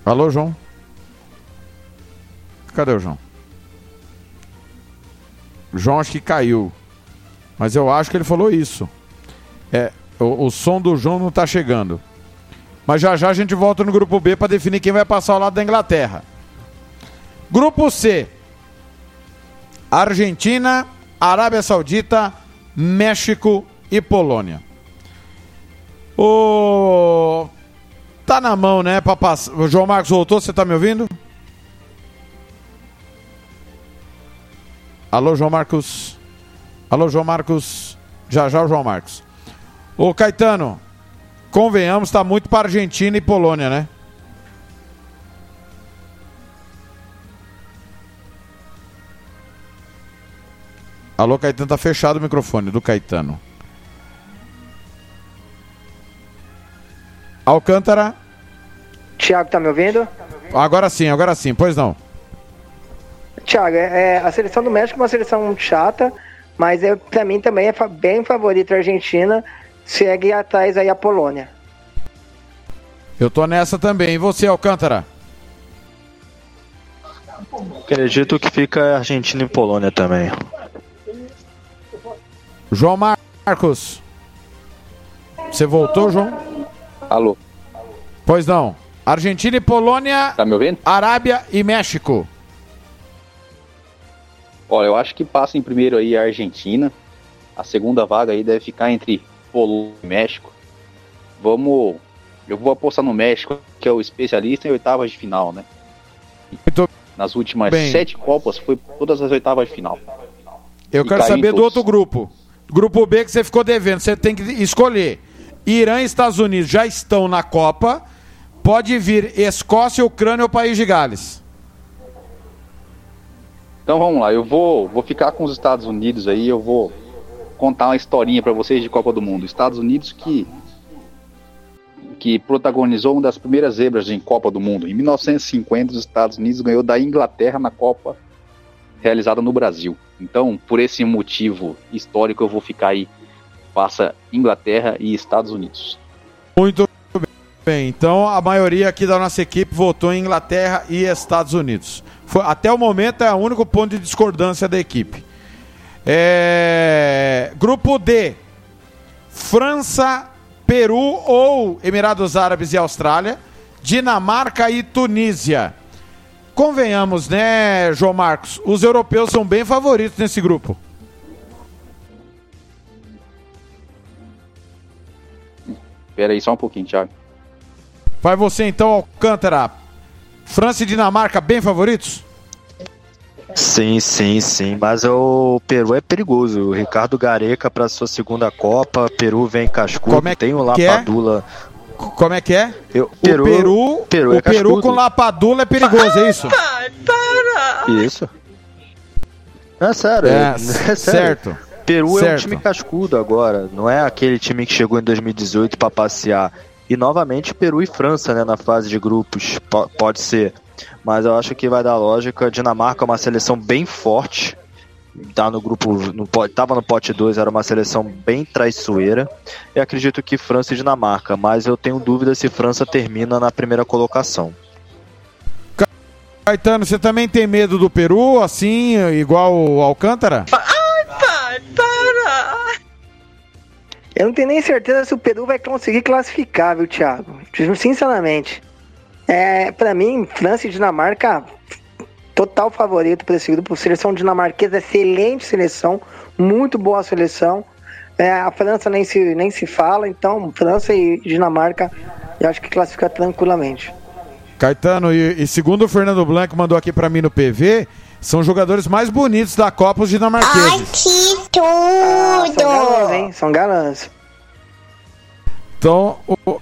Alô, João? Cadê o João? João acho que caiu. Mas eu acho que ele falou isso. É, o, o som do João não tá chegando. Mas já já a gente volta no grupo B para definir quem vai passar ao lado da Inglaterra. Grupo C. Argentina, Arábia Saudita, México e Polônia. O tá na mão, né, para passar. O João Marcos voltou, você tá me ouvindo? Alô, João Marcos. Alô, João Marcos. Já já o João Marcos. Ô, Caetano, convenhamos, tá muito para Argentina e Polônia, né? Alô, Caetano, tá fechado o microfone do Caetano. Alcântara. Thiago, tá me ouvindo? Agora sim, agora sim, pois não. Thiago, é, é, a seleção do México é uma seleção chata, mas é, para mim também é fa- bem favorita a Argentina, segue atrás aí a Polônia. Eu tô nessa também. E você, Alcântara? Acredito que fica Argentina e Polônia também. João Marcos. Você voltou, João? Alô, Pois não. Argentina e Polônia, tá me ouvindo? Arábia e México. Olha, eu acho que passa em primeiro aí a Argentina. A segunda vaga aí deve ficar entre Polônia e México. Vamos. Eu vou apostar no México, que é o especialista em oitavas de final, né? Muito Nas últimas bem. sete Copas foi todas as oitavas de final. Eu E quero saber do outro grupo. Grupo B que você ficou devendo. Você tem que escolher. Irã e Estados Unidos já estão na Copa. Pode vir Escócia, Ucrânia ou País de Gales. Então vamos lá, eu vou, vou ficar com os Estados Unidos aí, eu vou contar uma historinha pra vocês de Copa do Mundo. Estados Unidos que que protagonizou uma das primeiras zebras em Copa do Mundo. Em 1950, os Estados Unidos ganhou da Inglaterra na Copa realizada no Brasil. Então, por esse motivo histórico, eu vou ficar aí passa Inglaterra e Estados Unidos. Muito bem. Então a maioria aqui da nossa equipe votou em Inglaterra e Estados Unidos. Foi- até o momento é o único ponto de discordância da equipe. É, Grupo D: França, Peru ou Emirados Árabes e Austrália, Dinamarca e Tunísia. Convenhamos, né, João Marcos? Os europeus são bem favoritos nesse grupo. Espera aí só um pouquinho, Thiago. Vai você então, Alcântara. França e Dinamarca bem favoritos? Sim, sim, sim. Mas o Peru é perigoso. O Ricardo Gareca para sua segunda Copa. Peru vem cascudo. Como é Tem o que é? Como é que é? Eu, o Peru, Peru o é Peru cascudo. com Lapadula é perigoso, é isso? Isso. É sério, É, é, sério. certo. Peru é um Certo. time cascudo agora, não é aquele time que chegou em 2018 para passear. E novamente Peru e França, né, na fase de grupos, po- pode ser. Mas eu acho que vai dar lógica. Dinamarca é uma seleção bem forte. Tá no grupo, no, tava no pote 2, era uma seleção bem traiçoeira. E acredito que França e Dinamarca, mas eu tenho dúvida se França termina na primeira colocação. Caetano, você também tem medo do Peru, assim, igual o Alcântara? Ai, pai, para! Eu não tenho nem certeza se o Peru vai conseguir classificar, viu, Thiago? Sinceramente. É, pra mim, França e Dinamarca, total favorito para esse grupo. Seleção dinamarquesa, excelente seleção, muito boa seleção. É, a França nem se, nem se fala, então França e Dinamarca, eu acho que classifica tranquilamente. Caetano, e, e segundo o Fernando Blanco mandou aqui pra mim no PV, são os jogadores mais bonitos da Copa, os dinamarqueses. que tudo! são galãs, hein? São galãs. Então,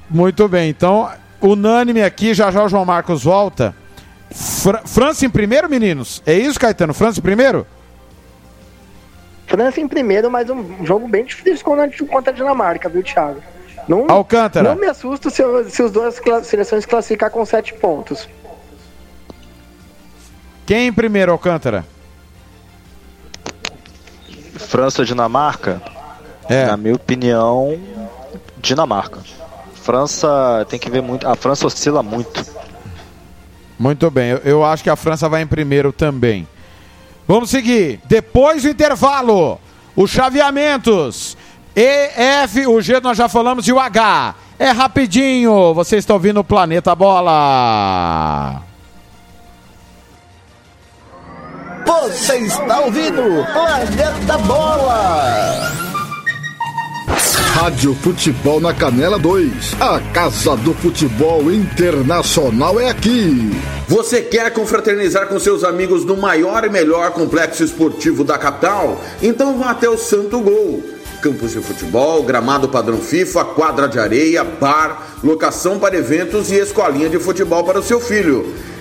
muito bem. Então, unânime aqui, já já o João Marcos volta. Fra- França em primeiro, meninos? É isso, Caetano? França em primeiro? França em primeiro, mas um jogo bem difícil contra, a Dinamarca, viu, Thiago? Não, Alcântara. Não me assusto se, eu- se os duas cla- seleções classificar com sete pontos. Quem em primeiro, Alcântara? França Dinamarca? É. Na minha opinião, Dinamarca. França tem que ver muito. A França oscila muito. Muito bem, eu, eu acho que a França vai em primeiro também. Vamos seguir. Depois do intervalo, os chaveamentos. E, F, o G nós já falamos e o H. É rapidinho. Você está ouvindo o Planeta Bola. Você está ouvindo Planeta Bola. Rádio Futebol na Canela 2. A Casa do Futebol Internacional é aqui. Você quer confraternizar com seus amigos no maior e melhor complexo esportivo da capital? Então vá até o Santo Gol. Campos de futebol, gramado padrão FIFA, quadra de areia, bar, locação para eventos e escolinha de futebol para o seu filho.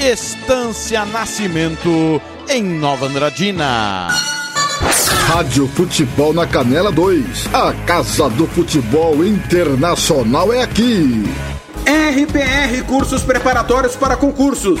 Estância Nascimento em Nova Andradina. Rádio Futebol na Canela 2. A Casa do Futebol Internacional é aqui. RPR Cursos Preparatórios para Concursos.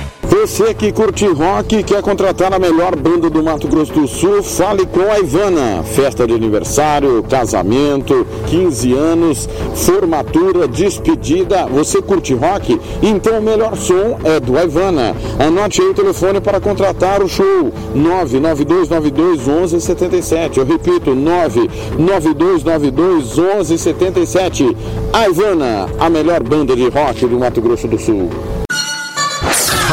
Você que curte rock e quer contratar a melhor banda do Mato Grosso do Sul, fale com a Ivana. Festa de aniversário, casamento, 15 anos, formatura, despedida. Você curte rock? Então o melhor som é do Ivana. Anote aí o telefone para contratar o show: 992921177. Eu repito, 992921177. A Ivana, a melhor banda de rock do Mato Grosso do Sul.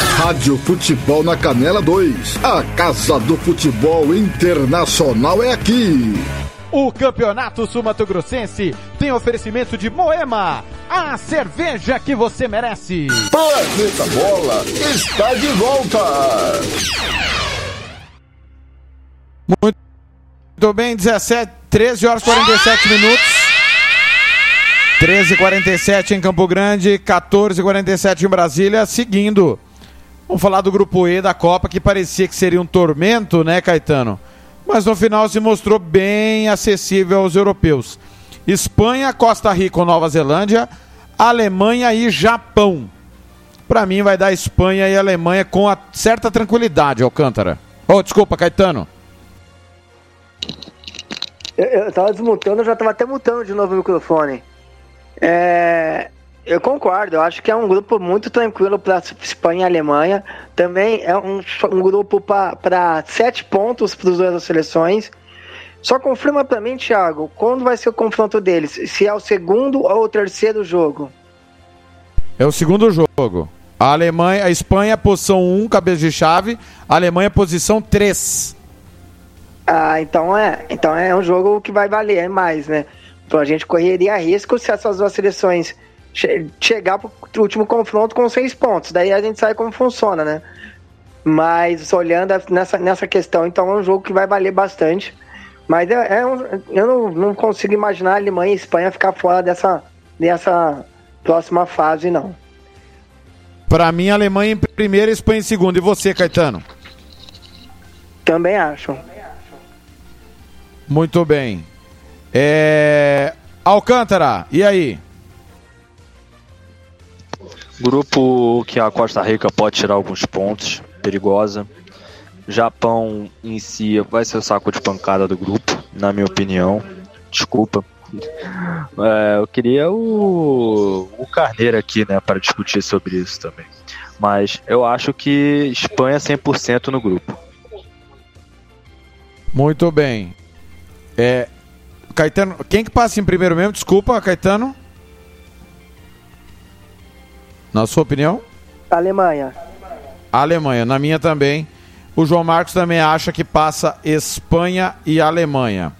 Rádio Futebol na Canela 2. A Casa do Futebol Internacional é aqui. O Campeonato Sumato Grossense tem oferecimento de Moema, a cerveja que você merece. Planeta Bola está de volta. Muito bem, 17, 13 horas e 47 minutos. 13 47 em Campo Grande, 14 47 em Brasília, seguindo. Vamos falar do grupo E da Copa, que parecia que seria um tormento, né, Caetano? Mas no final se mostrou bem acessível aos europeus. Espanha, Costa Rica ou Nova Zelândia, Alemanha e Japão. Para mim vai dar Espanha e Alemanha com a certa tranquilidade, Alcântara. Oh, desculpa, Caetano. Eu, eu tava desmutando, eu já tava até mutando de novo o microfone. É, eu concordo, eu acho que é um grupo muito tranquilo para Espanha e Alemanha. Também é um, um grupo para sete pontos para as duas seleções. Só confirma para mim, Thiago, quando vai ser o confronto deles? Se é o segundo ou o terceiro jogo? É o segundo jogo. A Alemanha, a Espanha, posição 1, cabeça de chave. A Alemanha, posição 3. Ah, então é, então é um jogo que vai valer mais, né? Então a gente correria risco se essas duas seleções che chegar pro último confronto com seis pontos. Daí a gente sabe como funciona, né? Mas olhando nessa, nessa questão, então é um jogo que vai valer bastante. Mas é, é um, eu não, não consigo imaginar a Alemanha e a Espanha ficar fora dessa, dessa próxima fase, não. Para mim, a Alemanha em primeiro e a Espanha em segundo. E você, Caetano? Também acho. Muito bem. É... Alcântara, e aí? Grupo que a Costa Rica pode tirar alguns pontos, perigosa. Japão em si vai ser o saco de pancada do grupo, na minha opinião. Desculpa. É, eu queria o, o Carneiro aqui, né, para discutir sobre isso também. Mas eu acho que Espanha 100% no grupo. Muito bem. É, Caetano, quem que passa em primeiro mesmo? Desculpa, Caetano. Na sua opinião? Alemanha. Alemanha, na minha também. O João Marcos também acha que passa Espanha e Alemanha.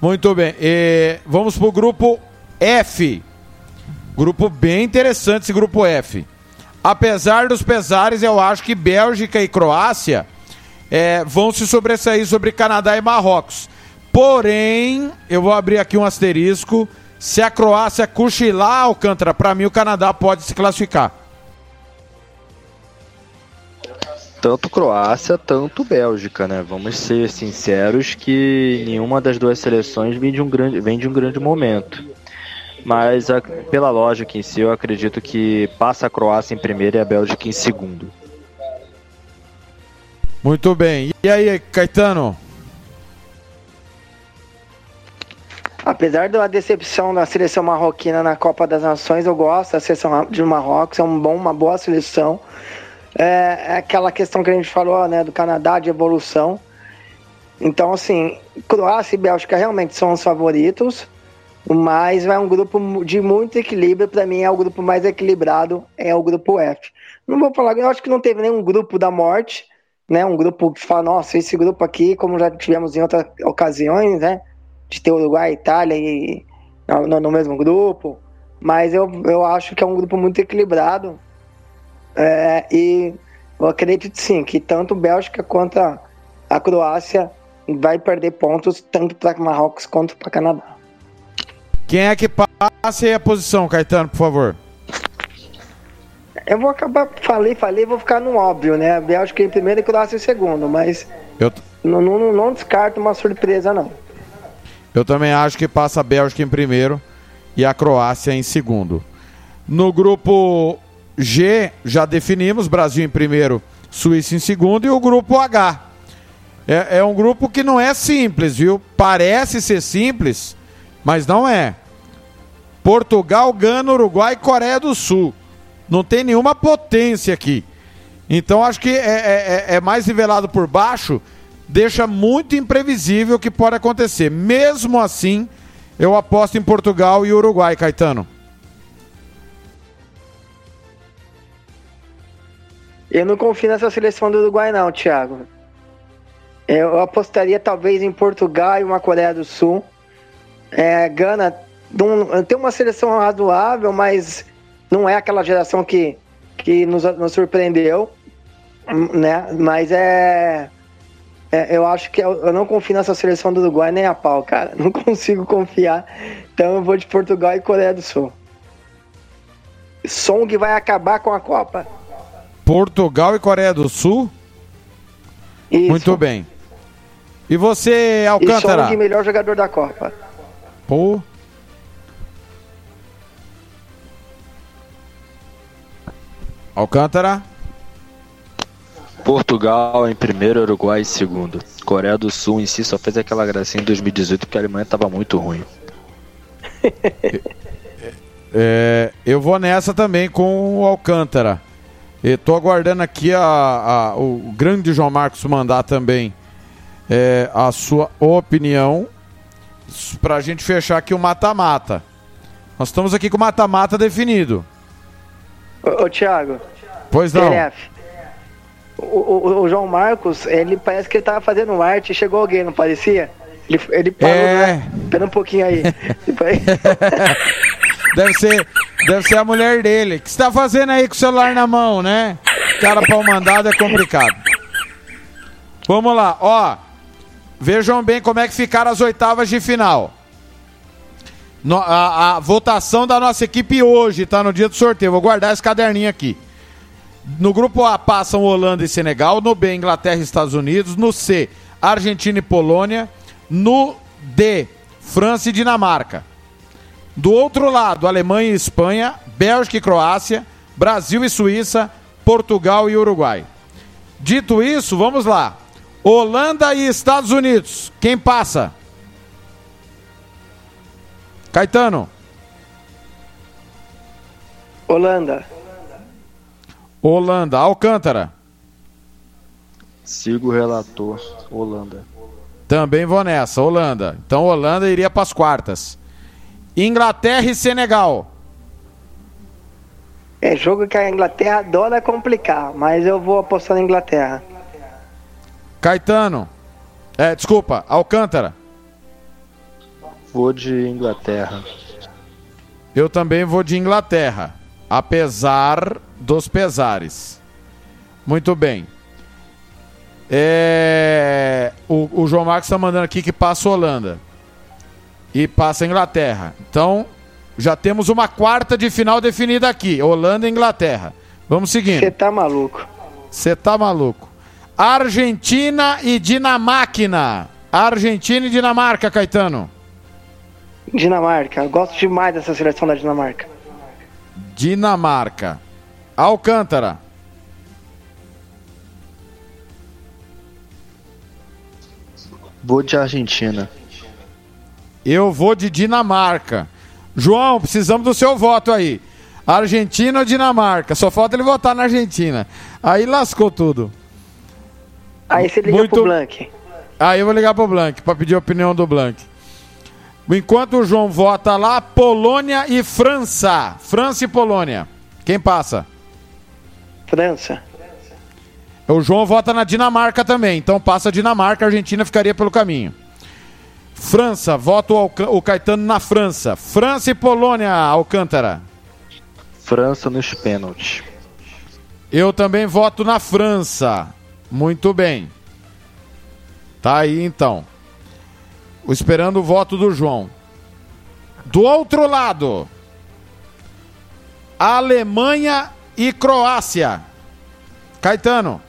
Muito bem. E vamos para o grupo F. Grupo bem interessante esse grupo F. Apesar dos pesares, eu acho que Bélgica e Croácia é, vão se sobressair sobre Canadá e Marrocos. Porém, eu vou abrir aqui um asterisco. Se a Croácia cochilar, Alcântara, para mim o Canadá pode se classificar. Tanto Croácia, tanto Bélgica, né? Vamos ser sinceros que nenhuma das duas seleções vem de um grande, vem de um grande momento. Mas a, pela lógica em si, eu acredito que passa a Croácia em primeiro e a Bélgica em segundo. Muito bem. E aí, Caetano? Apesar da decepção da seleção marroquina na Copa das Nações, eu gosto da seleção de Marrocos, é um bom, uma boa seleção. É, é aquela questão que a gente falou, né, do Canadá, de evolução. Então, assim, Croácia e Bélgica realmente são os favoritos, mas é um grupo de muito equilíbrio. Para mim, é o grupo mais equilibrado, é o grupo F. Não vou falar, eu acho que não teve nenhum grupo da morte, né? Um grupo que fala, nossa, esse grupo aqui, como já tivemos em outras ocasiões, né? De ter Uruguai e Itália e, no, no, mesmo grupo, mas eu, eu acho que é um grupo muito equilibrado é, e eu acredito sim que tanto Bélgica quanto a, Croácia vai perder pontos tanto para Marrocos quanto para Canadá. Quem é que passa aí a posição, Caetano, por favor? Eu vou acabar, falei, falei, vou ficar no óbvio, né? Bélgica em primeiro e Croácia em segundo, mas eu... não, não, não descarto uma surpresa, não. Eu também acho que passa a Bélgica em primeiro e a Croácia em segundo. No grupo G, já definimos: Brasil em primeiro, Suíça em segundo e o grupo H. É, é um grupo que não é simples, viu? Parece ser simples, Mas não é. Portugal, Gana, Uruguai e Coreia do Sul. Não tem nenhuma potência aqui. Então acho que é, é, é mais nivelado por baixo, deixa muito imprevisível o que pode acontecer. Mesmo assim, eu aposto em Portugal e Uruguai, Caetano. Eu não confio nessa seleção do Uruguai, não, Thiago. Eu apostaria talvez em Portugal e uma Coreia do Sul. É, Gana tem uma seleção razoável, mas não é aquela geração que, que nos, nos surpreendeu, né? Mas é, é, Eu acho que eu, eu, não confio nessa seleção do Uruguai nem a pau, cara. Não consigo confiar. Então eu vou de Portugal e Coreia do Sul. Que vai acabar com a Copa. Portugal e Coreia do Sul? Isso. Muito bem. E você, Alcântara? E Song, melhor jogador da Copa. Pô. Alcântara? Portugal em primeiro, Uruguai em segundo. Coreia do Sul em si só fez aquela gracinha em 2018 porque a Alemanha estava muito ruim. é, eu vou nessa também com o Alcântara. Estou aguardando aqui a, a, o grande João Marcos mandar também é, a sua opinião para a gente fechar aqui o mata-mata. Nós estamos aqui com o mata-mata definido. Ô, ô Thiago. Pois não. O, o, o, João Marcos, ele parece que ele tava fazendo arte e chegou alguém, não parecia? Ele, ele parou, é... né? Espera um pouquinho aí. deve, ser, deve ser a mulher dele. O que você tá fazendo aí com o celular na mão, né? Cara pau mandado é complicado. Vamos lá, ó. Vejam bem como é que ficaram as oitavas de final. No, a, a, votação da nossa equipe hoje, tá? No dia do sorteio. Vou guardar esse caderninho aqui. No grupo A passam Holanda e Senegal. No B, Inglaterra e Estados Unidos. No C, Argentina e Polônia. No D, França e Dinamarca. Do outro lado, Alemanha e Espanha. Bélgica e Croácia. Brasil e Suíça. Portugal e Uruguai. Dito isso, vamos lá. Holanda e Estados Unidos. Quem passa? Caetano. Holanda. Holanda. Alcântara. Sigo o relator. Holanda. Também vou nessa. Holanda. Então Holanda iria para as quartas. Inglaterra e Senegal. É jogo que a Inglaterra adora complicar, mas eu vou apostar na Inglaterra. Caetano. É, desculpa, Alcântara. Vou de Inglaterra. Eu também vou de Inglaterra, apesar dos pesares. Muito bem. É... O, o João Marcos está mandando aqui que passa a Holanda e passa a Inglaterra. Então, já temos uma quarta de final definida aqui: Holanda e Inglaterra. Vamos seguindo. Você tá maluco. Você tá maluco. Argentina e Dinamáquina. Argentina e Dinamarca, Caetano. Dinamarca. Eu gosto demais dessa seleção da Dinamarca. Dinamarca. Alcântara. Vou de Argentina. Eu vou de Dinamarca. João, precisamos do seu voto aí. Argentina ou Dinamarca? Só falta ele votar na Argentina. Aí lascou tudo. Aí você liga Muito... pro Blank. Aí eu vou ligar pro Blank para pedir a opinião do Blank. Enquanto o João vota lá, Polônia e França. França e Polônia. Quem passa? França. O João vota na Dinamarca também. Então passa a Dinamarca, a Argentina ficaria pelo caminho. França, voto o Caetano na França. França e Polônia, Alcântara. França nos pênaltis. Eu também voto na França. Muito bem. Tá aí então esperando o voto do João. Do outro lado, Alemanha e Croácia. Caetano.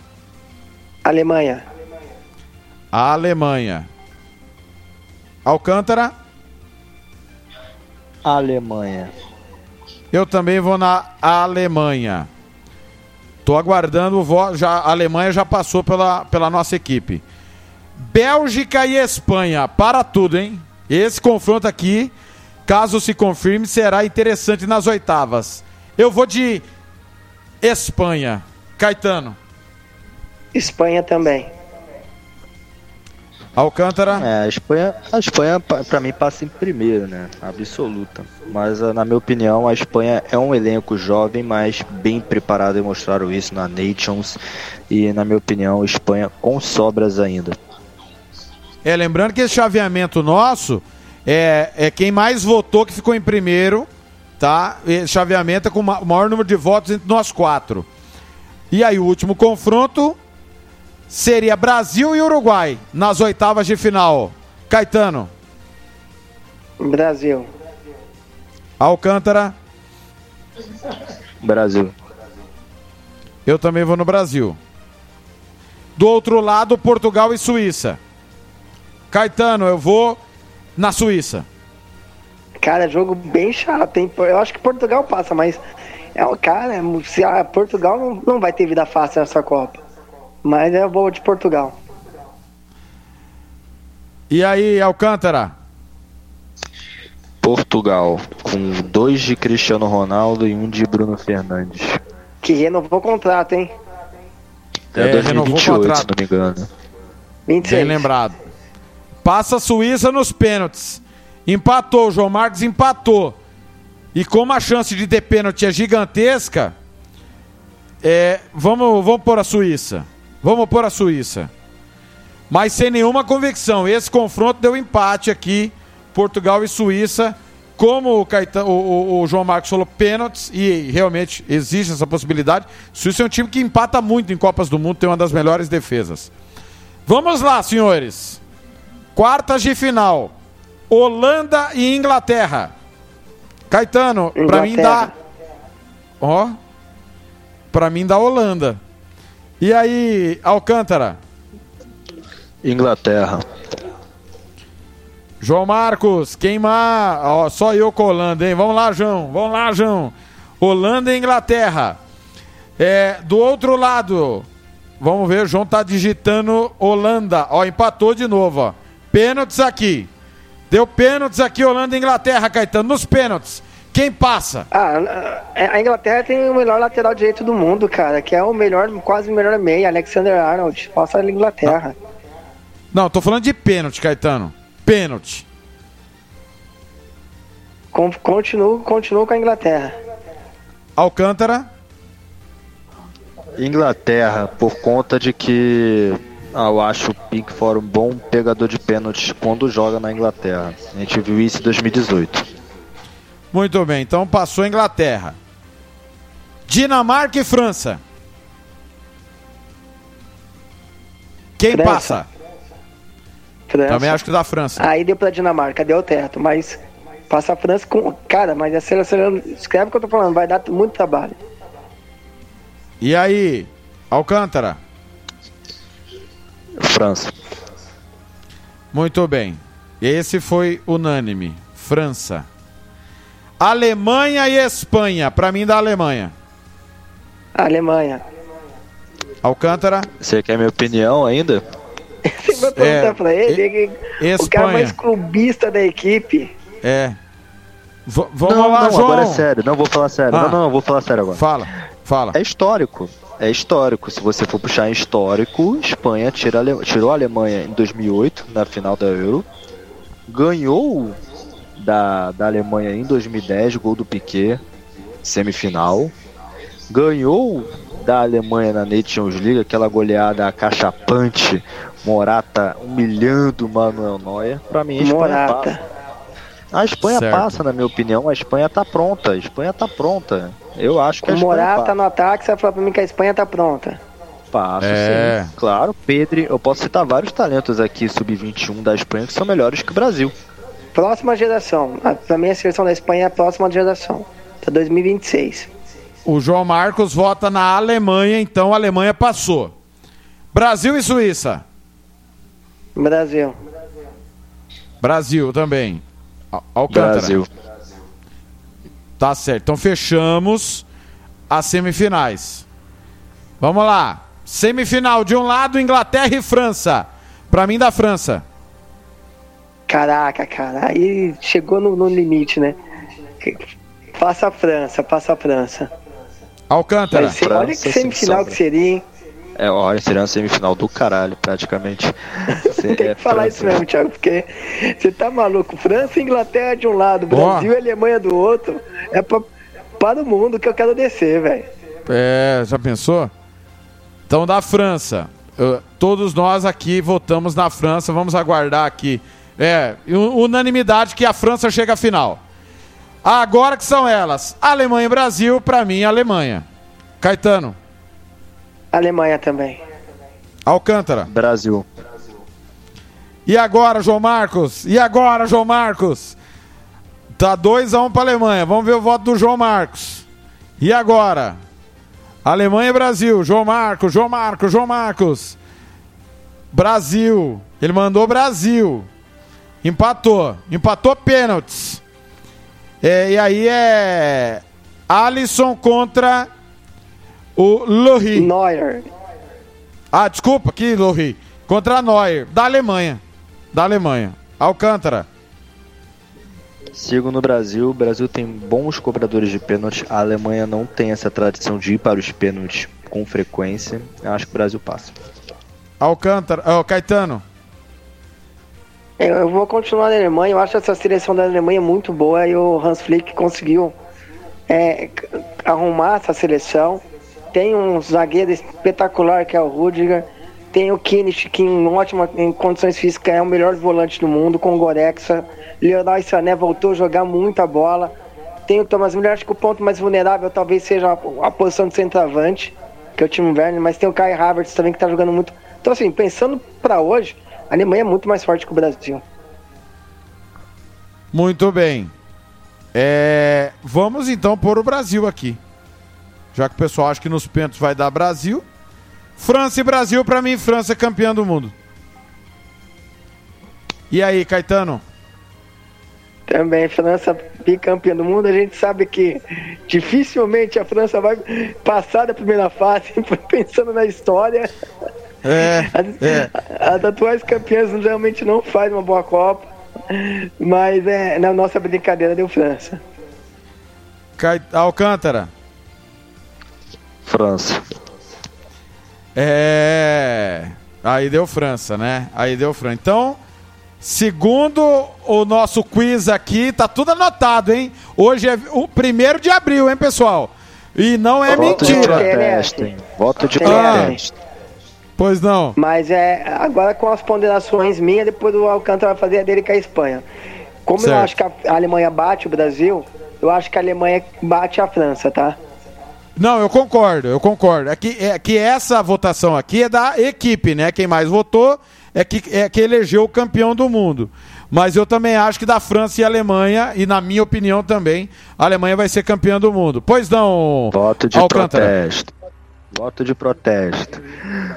Alemanha. Alemanha. Alcântara. Alemanha. Eu também vou na Alemanha. Tô aguardando o voto. Já, a Alemanha já passou pela, pela nossa equipe. Bélgica e Espanha. Para tudo, hein? Esse confronto aqui Caso se confirme, será interessante nas oitavas. Eu vou de Espanha. Caetano. Espanha também. Alcântara. É, a Espanha, a Espanha pa- pra mim passa em primeiro, né? Absoluta. Mas ah, na minha opinião, a Espanha é um elenco jovem, mas bem preparado e mostraram isso na Nations. E na minha opinião, a Espanha com sobras ainda. É, lembrando que esse chaveamento nosso é, é quem mais votou que ficou em primeiro, tá? Chaveamento é com o maior número de votos entre nós quatro. E aí, o último confronto seria Brasil e Uruguai nas oitavas de final. Caetano, Brasil. Alcântara, Brasil. eu também vou no Brasil. Do outro lado, Portugal e Suíça. Caetano, eu vou na Suíça. Cara, jogo bem chato, hein? Eu acho que Portugal passa, mas é o cara, se a Portugal não, não vai ter vida fácil nessa Copa. Mas eu vou de Portugal. E aí, Alcântara? Portugal, com dois de Cristiano Ronaldo e um de Bruno Fernandes. Que renovou o contrato, hein? Até É, renovou o 2028, se contrato. não me engano. 26. Bem lembrado. Passa a Suíça nos pênaltis. Empatou, o João Marcos empatou. E como a chance de ter pênalti é gigantesca, é, vamos, vamos pôr a Suíça. Vamos pôr a Suíça. Mas sem nenhuma convicção. Esse confronto deu empate aqui, Portugal e Suíça. Como o, Caetano, o, o- o João Marcos falou, pênaltis, e realmente existe essa possibilidade. Suíça é um time que empata muito em Copas do Mundo, tem uma das melhores defesas. Vamos lá, senhores. Quartas de final. Holanda e Inglaterra. Caetano, pra mim dá. Ó. Pra mim dá Holanda. E aí, Alcântara? Inglaterra. João Marcos, queimar. Ó, só eu com Holanda, hein? Vamos lá, João. Vamos lá, João. Holanda e Inglaterra. É, do outro lado, vamos ver, o João tá digitando Holanda. Ó, empatou de novo, ó. Pênaltis aqui. Deu pênaltis aqui, Holanda e Inglaterra, Caetano. Nos pênaltis. Quem passa? Ah, a Inglaterra tem o melhor lateral direito do mundo, cara, que é o melhor, quase o melhor meia, Alexander Arnold. Passa a Inglaterra. Não, tô falando de pênalti, Caetano. Pênalti. Con- Continuo, continuo com a Inglaterra. Alcântara. Inglaterra, por conta de que ah, eu acho o Pickford um bom pegador de pênaltis quando joga na Inglaterra. A gente viu isso em 2018. Muito bem, então passou a Inglaterra. Dinamarca e França. Quem França. passa? França. Também acho que da França. Aí deu pra Dinamarca, deu teto, mas passa a França com. Cara, mas a seleção. Escreve o que eu tô falando, vai dar muito trabalho. E aí, Alcântara? França. Muito bem. Esse foi unânime. França. Alemanha e Espanha. Pra mim, da Alemanha. Alemanha. Alcântara. Você quer minha opinião ainda? Você vai perguntar É, pra ele, e- que o cara mais clubista da equipe. É. V- vamos não, lá, não, João. agora é sério. Não vou falar sério. Ah. Não, não, não, vou falar sério agora. Fala, fala. É histórico. É histórico. Se você for puxar em histórico, Espanha tira Ale- tirou a Alemanha em 2008, na final da Euro. Ganhou da, da Alemanha em 2010, gol do Piquet, semifinal. Ganhou da Alemanha na Nations League, aquela goleada cachapante, Morata humilhando o Manuel Neuer. Pra mim, a Espanha Morata. passa. A Espanha Certo. passa, na minha opinião. A Espanha tá pronta. A Espanha tá pronta. Eu acho que o Espanha Morata passa. no ataque, você vai falar pra mim que a Espanha tá pronta. Passo, É. sim. Claro, Pedro, eu posso citar vários talentos aqui sub-21 da Espanha que são melhores que o Brasil. Próxima geração. Ah, Pra mim a seleção da Espanha é a próxima geração. Tá 2026. O João Marcos vota na Alemanha, então a Alemanha passou. Brasil e Suíça. Brasil. Brasil também. Al- Alcântara. Brasil. Tá certo. Então fechamos as semifinais. Vamos lá. Semifinal de um lado, Inglaterra e França. Pra mim, da França. Caraca, cara, aí chegou no, no limite, né? Passa a França, passa a França. Alcântara. Vai ser- olha que semifinal que seria, hein? É, olha, seria uma semifinal do caralho, praticamente. Tem que falar isso mesmo, Thiago, porque você tá maluco. França e Inglaterra de um lado, Brasil e Alemanha do outro. É pra, para o mundo que eu quero descer, velho. É, já pensou? Então, da França. Eu- todos nós aqui votamos na França. Vamos aguardar aqui. É, unanimidade que a França chega à final. Agora que são elas, Alemanha e Brasil, pra mim, Alemanha. Caetano, Alemanha também. Alcântara. Brasil. E agora, João Marcos? E agora, João Marcos? Tá 2x1 um pra Alemanha. Vamos ver o voto do João Marcos. E agora? Alemanha e Brasil. João Marcos, João Marcos, João Marcos. Brasil. Ele mandou Brasil. Empatou. Empatou pênaltis. É, e aí é Alisson contra o Lohri. Neuer. Ah, desculpa, que Lohri. Contra Neuer, da Alemanha. Da Alemanha. Alcântara. Sigo no Brasil. O Brasil tem bons cobradores de pênalti. A Alemanha não tem essa tradição de ir para os pênaltis com frequência. Eu acho que o Brasil passa. Alcântara. Ó, Caetano. Eu vou continuar na Alemanha. Eu acho essa seleção da Alemanha muito boa e o Hans Flick conseguiu é, arrumar essa seleção. Tem um zagueiro espetacular que é o Rudiger. Tem o Kimmich, que em ótima em condições físicas é o melhor volante do mundo, com o Gorexa. Leonardo Sané voltou a jogar muita bola. Tem o Thomas Müller, acho que o ponto mais vulnerável talvez seja a, a posição de centroavante, que é o Timo Werner, mas tem o Kai Havertz também que tá jogando muito. Então assim, pensando pra hoje, a Alemanha é muito mais forte que o Brasil. Muito bem. É, vamos então pôr o Brasil aqui. Já que o pessoal acha que nos pênaltis vai dar Brasil. França e Brasil, pra mim, França é campeã do mundo. E aí, Caetano? Também, França bicampeã do mundo, a gente sabe que dificilmente a França vai passar da primeira fase, pensando na história. É, é. As atuais campeãs realmente não fazem uma boa Copa, mas é, na nossa brincadeira deu França. Cai- Alcântara. França. É. Aí deu França, né? Aí deu França. Então, segundo o nosso quiz aqui, tá tudo anotado, hein? Hoje é o primeiro de abril, hein, pessoal? E não é Voto de mentira. protesto, hein? Voto de Ah. protesto. Pois não. Mas é agora com as ponderações minhas, depois o Alcântara vai fazer a dele com a Espanha. Como eu Certo. acho que a Alemanha bate o Brasil, eu acho que a Alemanha bate a França, tá? Não, eu concordo, eu concordo. É que, é que essa votação aqui é da equipe, né? Quem mais votou é que, é que elegeu o campeão do mundo. Mas eu também acho que da França e Alemanha, e na minha opinião também, a Alemanha vai ser campeã do mundo. Pois não, Voto de Alcântara. protesto. Voto de protesto.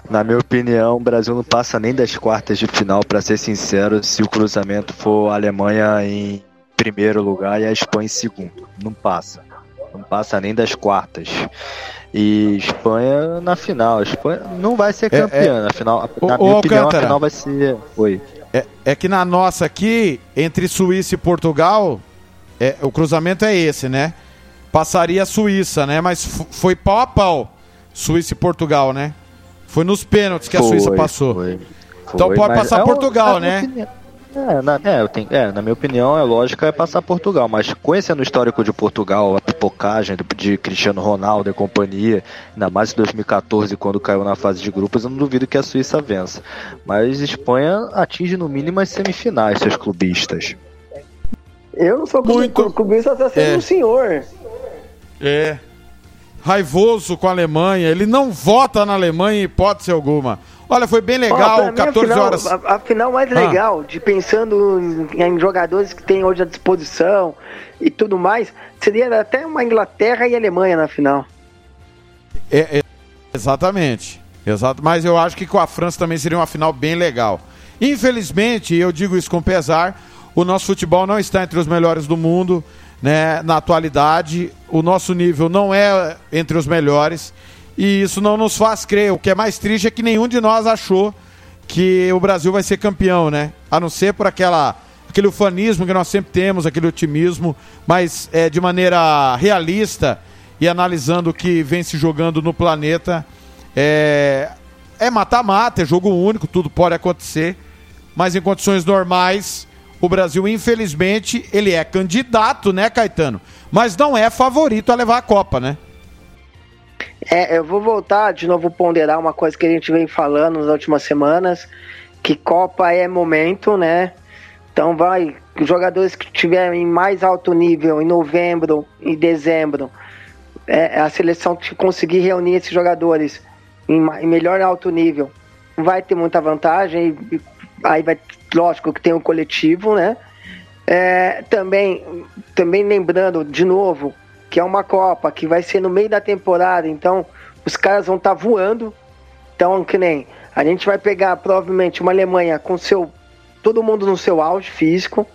Na minha opinião, o Brasil não passa nem das quartas de final, pra ser sincero, se o cruzamento for a Alemanha em primeiro lugar e a Espanha em segundo. Não passa. Não passa nem das quartas. E Espanha na final. A Espanha não vai ser É, campeã. é. Na, final, Ô, na minha opinião, a final vai ser. Oi. É, é que na nossa aqui, entre Suíça e Portugal, é, o cruzamento é esse, né? Passaria a Suíça, né? Mas foi pau a pau. Suíça e Portugal, né? Foi nos pênaltis que a Foi, Suíça passou. foi. Então Foi, pode mas passar é um- Portugal, é né? É, na, é, eu tenho, é, na minha opinião, é lógica é passar Portugal, mas conhecendo o histórico de Portugal, a pipocagem de, de Cristiano Ronaldo e companhia, ainda mais em 2014, quando caiu na fase de grupos, eu não duvido que a Suíça vença. Mas Espanha atinge no mínimo as semifinais, seus clubistas. Eu não sou Muito... clubista, tá sendo É. um senhor. É. Raivoso com a Alemanha. Ele não vota na Alemanha em hipótese alguma. Olha, foi bem legal, pra mim, a 14 final- horas. A, a final mais Ah. legal, de pensando em, em jogadores que tem hoje à disposição e tudo mais, seria até uma Inglaterra e Alemanha na final. É, é, exatamente. Exato. Mas eu acho que com a França também seria uma final bem legal. Infelizmente, eu digo isso com pesar, o nosso futebol não está entre os melhores do mundo, né? Na atualidade, o nosso nível não é entre os melhores e isso não nos faz crer. O que é mais triste é que nenhum de nós achou que o Brasil vai ser campeão, né? A não ser por aquela aquele ufanismo que nós sempre temos, aquele otimismo, mas é, de maneira realista e analisando o que vem se jogando no planeta. É é mata-mata, é jogo único, tudo pode acontecer, mas em condições normais, o Brasil, infelizmente, ele é candidato, né, Caetano? Mas não é favorito a levar a Copa, né? É, eu vou voltar de novo ponderar uma coisa que a gente vem falando nas últimas semanas, que Copa é momento, né? Então vai, jogadores que estiverem em mais alto nível em novembro e dezembro, é, a seleção que conseguir reunir esses jogadores em, em melhor alto nível, vai ter muita vantagem. E, aí vai, lógico que tem um coletivo, né? É, também, também lembrando de novo que é uma Copa que vai ser no meio da temporada, então os caras vão estar tá voando. Então, que nem a gente vai pegar provavelmente uma Alemanha com seu todo mundo no seu auge físico,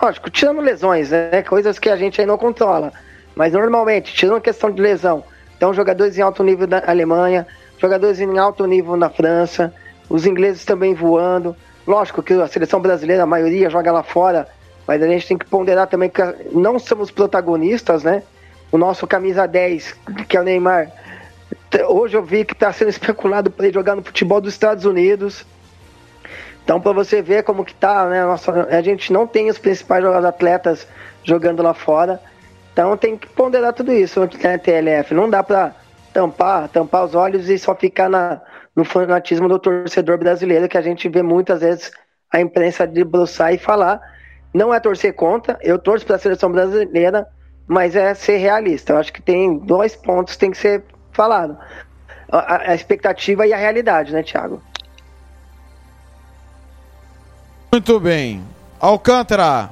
lógico, tirando lesões, né? Coisas que a gente aí não controla. Mas normalmente, tirando a questão de lesão, então jogadores em alto nível da Alemanha, jogadores em alto nível na França, os ingleses também voando. Lógico que a seleção brasileira, a maioria joga lá fora, mas a gente tem que ponderar também que não somos protagonistas, né? O nosso camisa 10, que é o Neymar, hoje eu vi que está sendo especulado para ele jogar no futebol dos Estados Unidos. Então, para você ver como que tá, né? Nossa, a gente não tem os principais atletas jogando lá fora. Então, tem que ponderar tudo isso, né, TLF? Não dá para tampar, tampar os olhos e só ficar na, no fanatismo do torcedor brasileiro, que a gente vê muitas vezes a imprensa debruçar e falar. Não é torcer contra, eu torço para a seleção brasileira, mas é ser realista. Eu acho que tem dois pontos que tem que ser falado. A, a expectativa e a realidade, né, Thiago? Muito bem. Alcântara,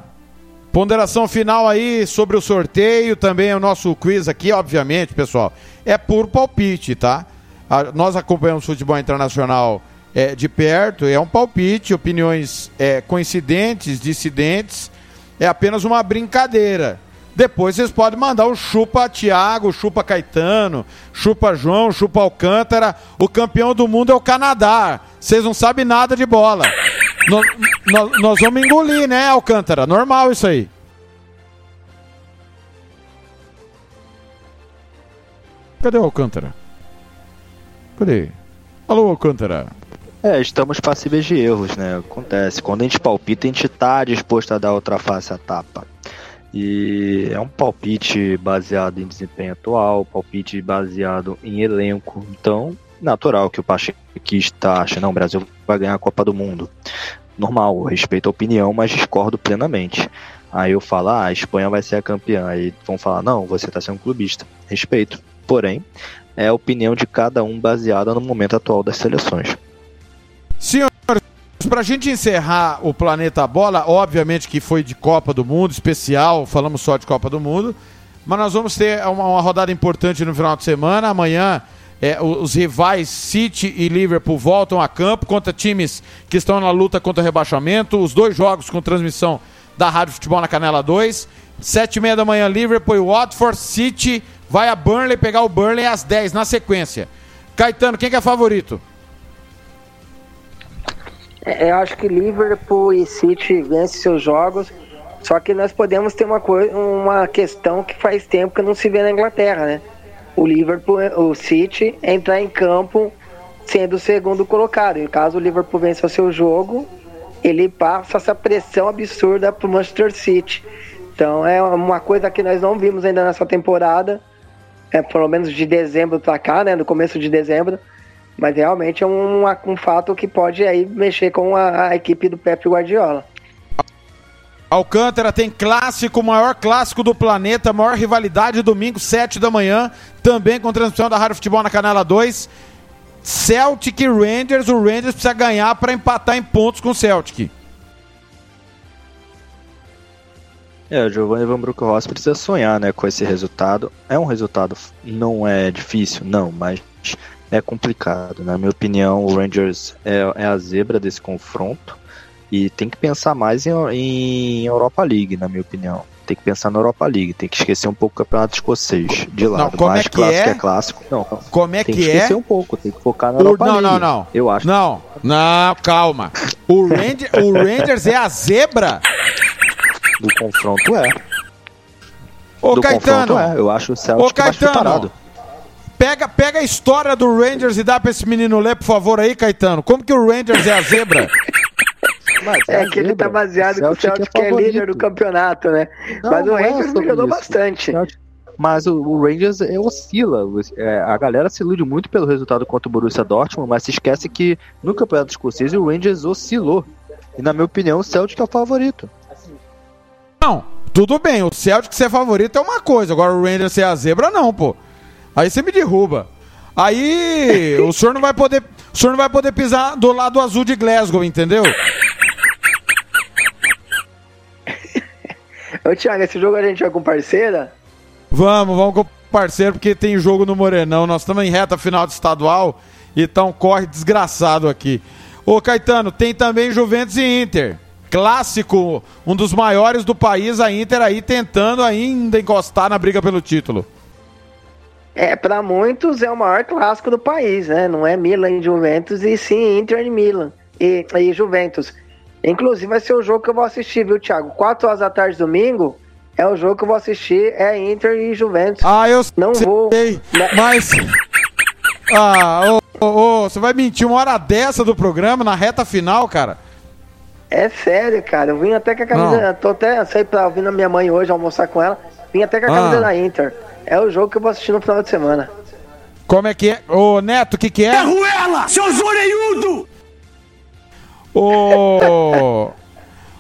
ponderação final aí sobre o sorteio, também o nosso quiz aqui, obviamente, pessoal é por palpite, tá? A, nós acompanhamos futebol internacional é, de perto, é um palpite, opiniões é, coincidentes, dissidentes, é apenas uma brincadeira. Depois vocês podem mandar o chupa Thiago, chupa Caetano, chupa João, chupa Alcântara. O campeão do mundo é o Canadá. Vocês não sabem nada de bola. nós, nós, nós vamos engolir, né, Alcântara? Normal isso aí. Cadê o Alcântara? Cadê? Alô, Alcântara. É, estamos passíveis de erros, né? Acontece. Quando a gente palpita, a gente tá disposto a dar outra face à tapa. E é um palpite baseado em desempenho atual, palpite baseado em elenco. Então, natural que o Pachequista ache, não, o Brasil vai ganhar a Copa do Mundo. Normal, respeito a opinião, mas discordo plenamente. Aí eu falo, ah, a Espanha vai ser a campeã. Aí vão falar, não, você está sendo clubista. Respeito. Porém, é a opinião de cada um baseada no momento atual das seleções. Senhores, para a gente encerrar o Planeta Bola, obviamente que foi de Copa do Mundo, especial, falamos só de Copa do Mundo, mas nós vamos ter uma, uma rodada importante no final de semana. Amanhã é, os rivais City e Liverpool voltam a campo contra times que estão na luta contra o rebaixamento. Os dois jogos com transmissão da Rádio Futebol na Canela 2. Sete e meia da manhã, Liverpool e Watford, City vai a Burnley pegar o Burnley às 10 na sequência. Caetano, quem que é favorito? É, eu acho que Liverpool e City vencem seus jogos. Só que nós podemos ter uma, coisa, uma questão que faz tempo que não se vê na Inglaterra, né? O Liverpool, o City entrar em campo sendo o segundo colocado. E caso o Liverpool vença seu jogo, ele passa essa pressão absurda para o Manchester City. Então é uma coisa que nós não vimos ainda nessa temporada é, pelo menos de dezembro para cá, né, no começo de dezembro, mas realmente é um, um fato que pode aí mexer com a, a equipe do Pepe Guardiola. Alcântara tem clássico, maior clássico do planeta, maior rivalidade, domingo, 7 da manhã, também com transmissão da Rádio Futebol na Canela 2. Celtic e Rangers, o Rangers precisa ganhar para empatar em pontos com o Celtic. É, o Giovanni Van Bronckhorst precisa sonhar, né, com esse resultado. É um resultado, não é difícil, não, mas é complicado. Na minha opinião, o Rangers é, é a zebra desse confronto e tem que pensar mais em, em Europa League, na minha opinião. Tem que pensar na Europa League, tem que esquecer um pouco o campeonato escocês de lado. Não, como mais é que clássico é? é clássico. Não, como é tem que, que é? esquecer um pouco, tem que focar na O- Europa não, League. não, não. Eu acho. Não, não, calma. O, Ranger, o Rangers é a zebra? Do confronto é. Ô, do Caetano. confronto é. Eu acho o Celtic Ô, mais preparado. Pega, pega a história do Rangers e dá pra esse menino ler, por favor, aí, Caetano. Como que o Rangers é a zebra? É que ele tá baseado que o Celtic é, líder do campeonato, né? Não, Mas o é Rangers sobre melhorou bastante. Mas o, o Rangers é, oscila. É, a galera se ilude muito pelo resultado contra o Borussia Dortmund, mas se esquece que no Campeonato Escocês o Rangers oscilou. E na minha opinião, o Celtic é o favorito. Não, tudo bem, o Celtic ser favorito é uma coisa, agora o Rangers ser a zebra, não, pô. Aí você me derruba. Aí o senhor não vai poder. O senhor não vai poder pisar do lado azul de Glasgow, entendeu? Ô, Thiago, esse jogo a gente vai com parceira? Vamos, vamos com parceiro, porque tem jogo no Morenão. Nós estamos em reta final de estadual, então corre desgraçado aqui. Ô Caetano, tem também Juventus e Inter. Clássico, um dos maiores do país, a Inter aí tentando ainda encostar na briga pelo título. É, pra muitos é o maior clássico do país, né? Não é Milan e Juventus, e sim Inter e Milan e, e Juventus. Inclusive vai ser o jogo que eu vou assistir, viu, Thiago? 4 horas da tarde domingo é o jogo que eu vou assistir, é Inter e Juventus. Ah, eu não vou. Mas. Ah, ô, ô, ô, você vai mentir uma hora dessa do programa, na reta final, cara? É sério, cara. Eu vim até com a camisa. Tô até saí pra ouvir na minha mãe hoje almoçar com ela. Vim até com a Ah. camisa da Inter. É o jogo que eu vou assistir no final de semana. Como é que é? Ô, Neto, o que que é? Ruela, seu zoreiudo! Ô.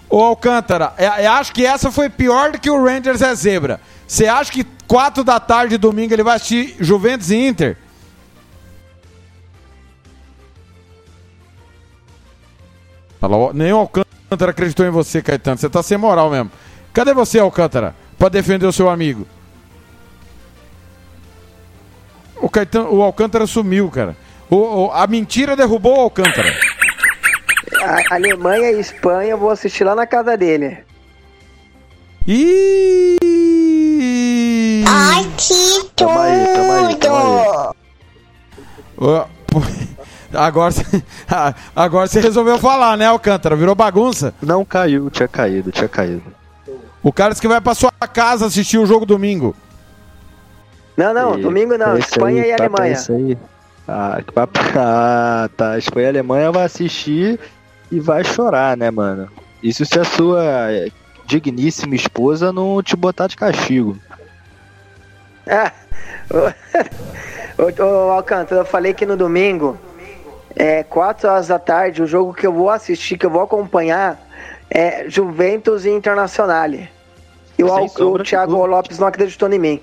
Ô Alcântara, é- eu acho que essa foi pior do que o Rangers é zebra. Você acha que 4 da tarde domingo ele vai assistir Juventus e Inter? Nem o Alcântara acreditou em você, Caetano. Você tá sem moral mesmo. Cadê você, Alcântara? Pra defender o seu amigo. O, Caetano, o Alcântara sumiu, cara. O- o- a mentira derrubou o Alcântara. A Alemanha e Espanha eu vou assistir lá na casa dele. Ih! Ai, que aí, tamo aí, tamo aí. Ô, pô, Agora, agora você resolveu falar, né, Alcântara? Virou bagunça? Não caiu, tinha caído, tinha caído. O cara disse que vai pra sua casa assistir o jogo domingo. Não, não, E- domingo não. Espanha aí, e é Alemanha. isso aí. Ah, que papo- ah, tá. Espanha e Alemanha vai assistir e vai chorar, né, mano? Isso se a sua digníssima esposa não te botar de castigo. Ah, ô, ô, Alcântara, eu falei que no domingo, é 4 horas da tarde, o jogo que eu vou assistir, que eu vou acompanhar, é Juventus e Internacional. E o, o Thiago Lopes não acreditou em mim.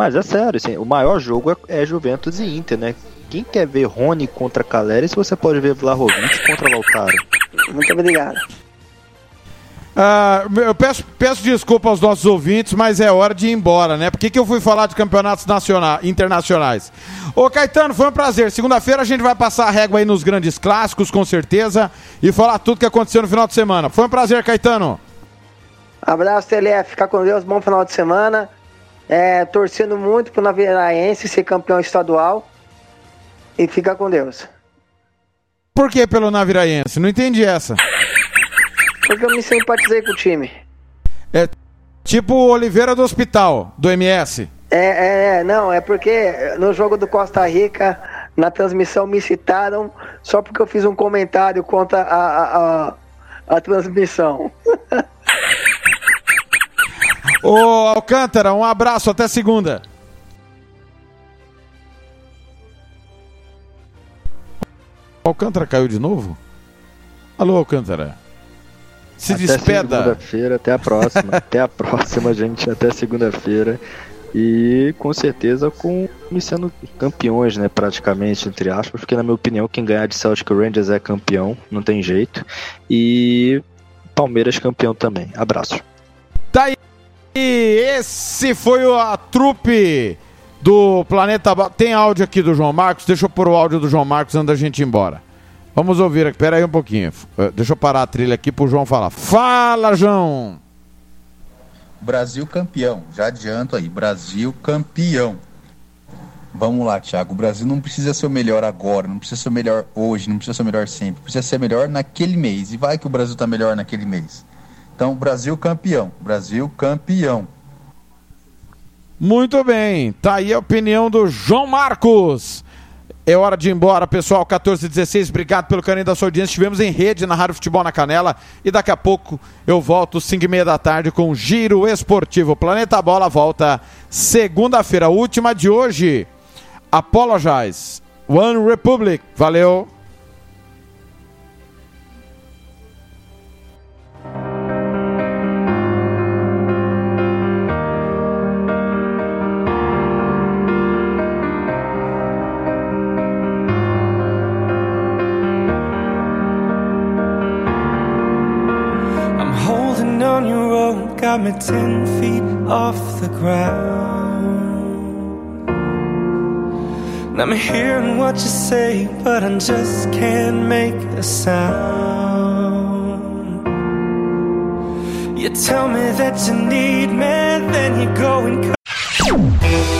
Mas é sério, assim, o maior jogo é, é Juventus e Inter, né? Quem quer ver Rony contra Caleri, se você pode ver Vlahovic contra Lautaro. Muito obrigado. Ah, eu peço, peço desculpa aos nossos ouvintes, mas é hora de ir embora, né? Por que, que eu fui falar de campeonatos nacionais, internacionais? Ô, Caetano, foi um prazer. Segunda-feira a gente vai passar a régua aí nos grandes clássicos, com certeza, e falar tudo que aconteceu no final de semana. Foi um prazer, Caetano. Abraço, TLF. Fica com Deus. Bom final de semana. É, torcendo muito pro Naviraense ser campeão estadual. E fica com Deus. Por que pelo Naviraense? Não entendi essa. Porque eu me simpatizei com o time. É tipo o Oliveira do Hospital, do MS. É, é, é, não, é porque no jogo do Costa Rica, na transmissão, me citaram só porque eu fiz um comentário contra a, a, a, a transmissão. Ô, Alcântara, um abraço, até segunda. Alcântara caiu de novo? Alô, Alcântara. Se até despeda. segunda-feira, até a próxima. até a próxima, gente. Até segunda-feira. E com certeza com sendo campeões, né? Praticamente, entre aspas, porque na minha opinião, quem ganhar de Celtic Rangers é campeão, não tem jeito. E Palmeiras campeão também. Abraço. Tá aí. Esse foi a trupe do Planeta Tem áudio aqui do João Marcos. Deixa eu pôr o áudio do João Marcos antes da gente ir embora. Vamos ouvir aqui. Pera aí um pouquinho. Eh, Deixa eu parar a trilha aqui pro João falar. Fala, João! Brasil campeão, já adianto aí, Brasil campeão. Vamos lá, Thiago. O Brasil não precisa ser o melhor agora, não precisa ser o melhor hoje, não precisa ser o melhor sempre. Precisa ser melhor naquele mês. E vai que o Brasil tá melhor naquele mês. Então, Brasil campeão. Brasil campeão. Muito bem, tá aí a opinião do João Marcos. É hora de ir embora, pessoal. 14 e 16, obrigado pelo carinho da sua audiência. Estivemos em rede na Rádio Futebol na Canela. E daqui a pouco eu volto, 5 e meia da tarde, com Giro Esportivo. Planeta Bola volta segunda-feira, última de hoje. Apologize. One Republic. Valeu. Me ten feet off the ground. I'm hearing what you say, but I just can't make a sound. You tell me that you need me, then you go and cut.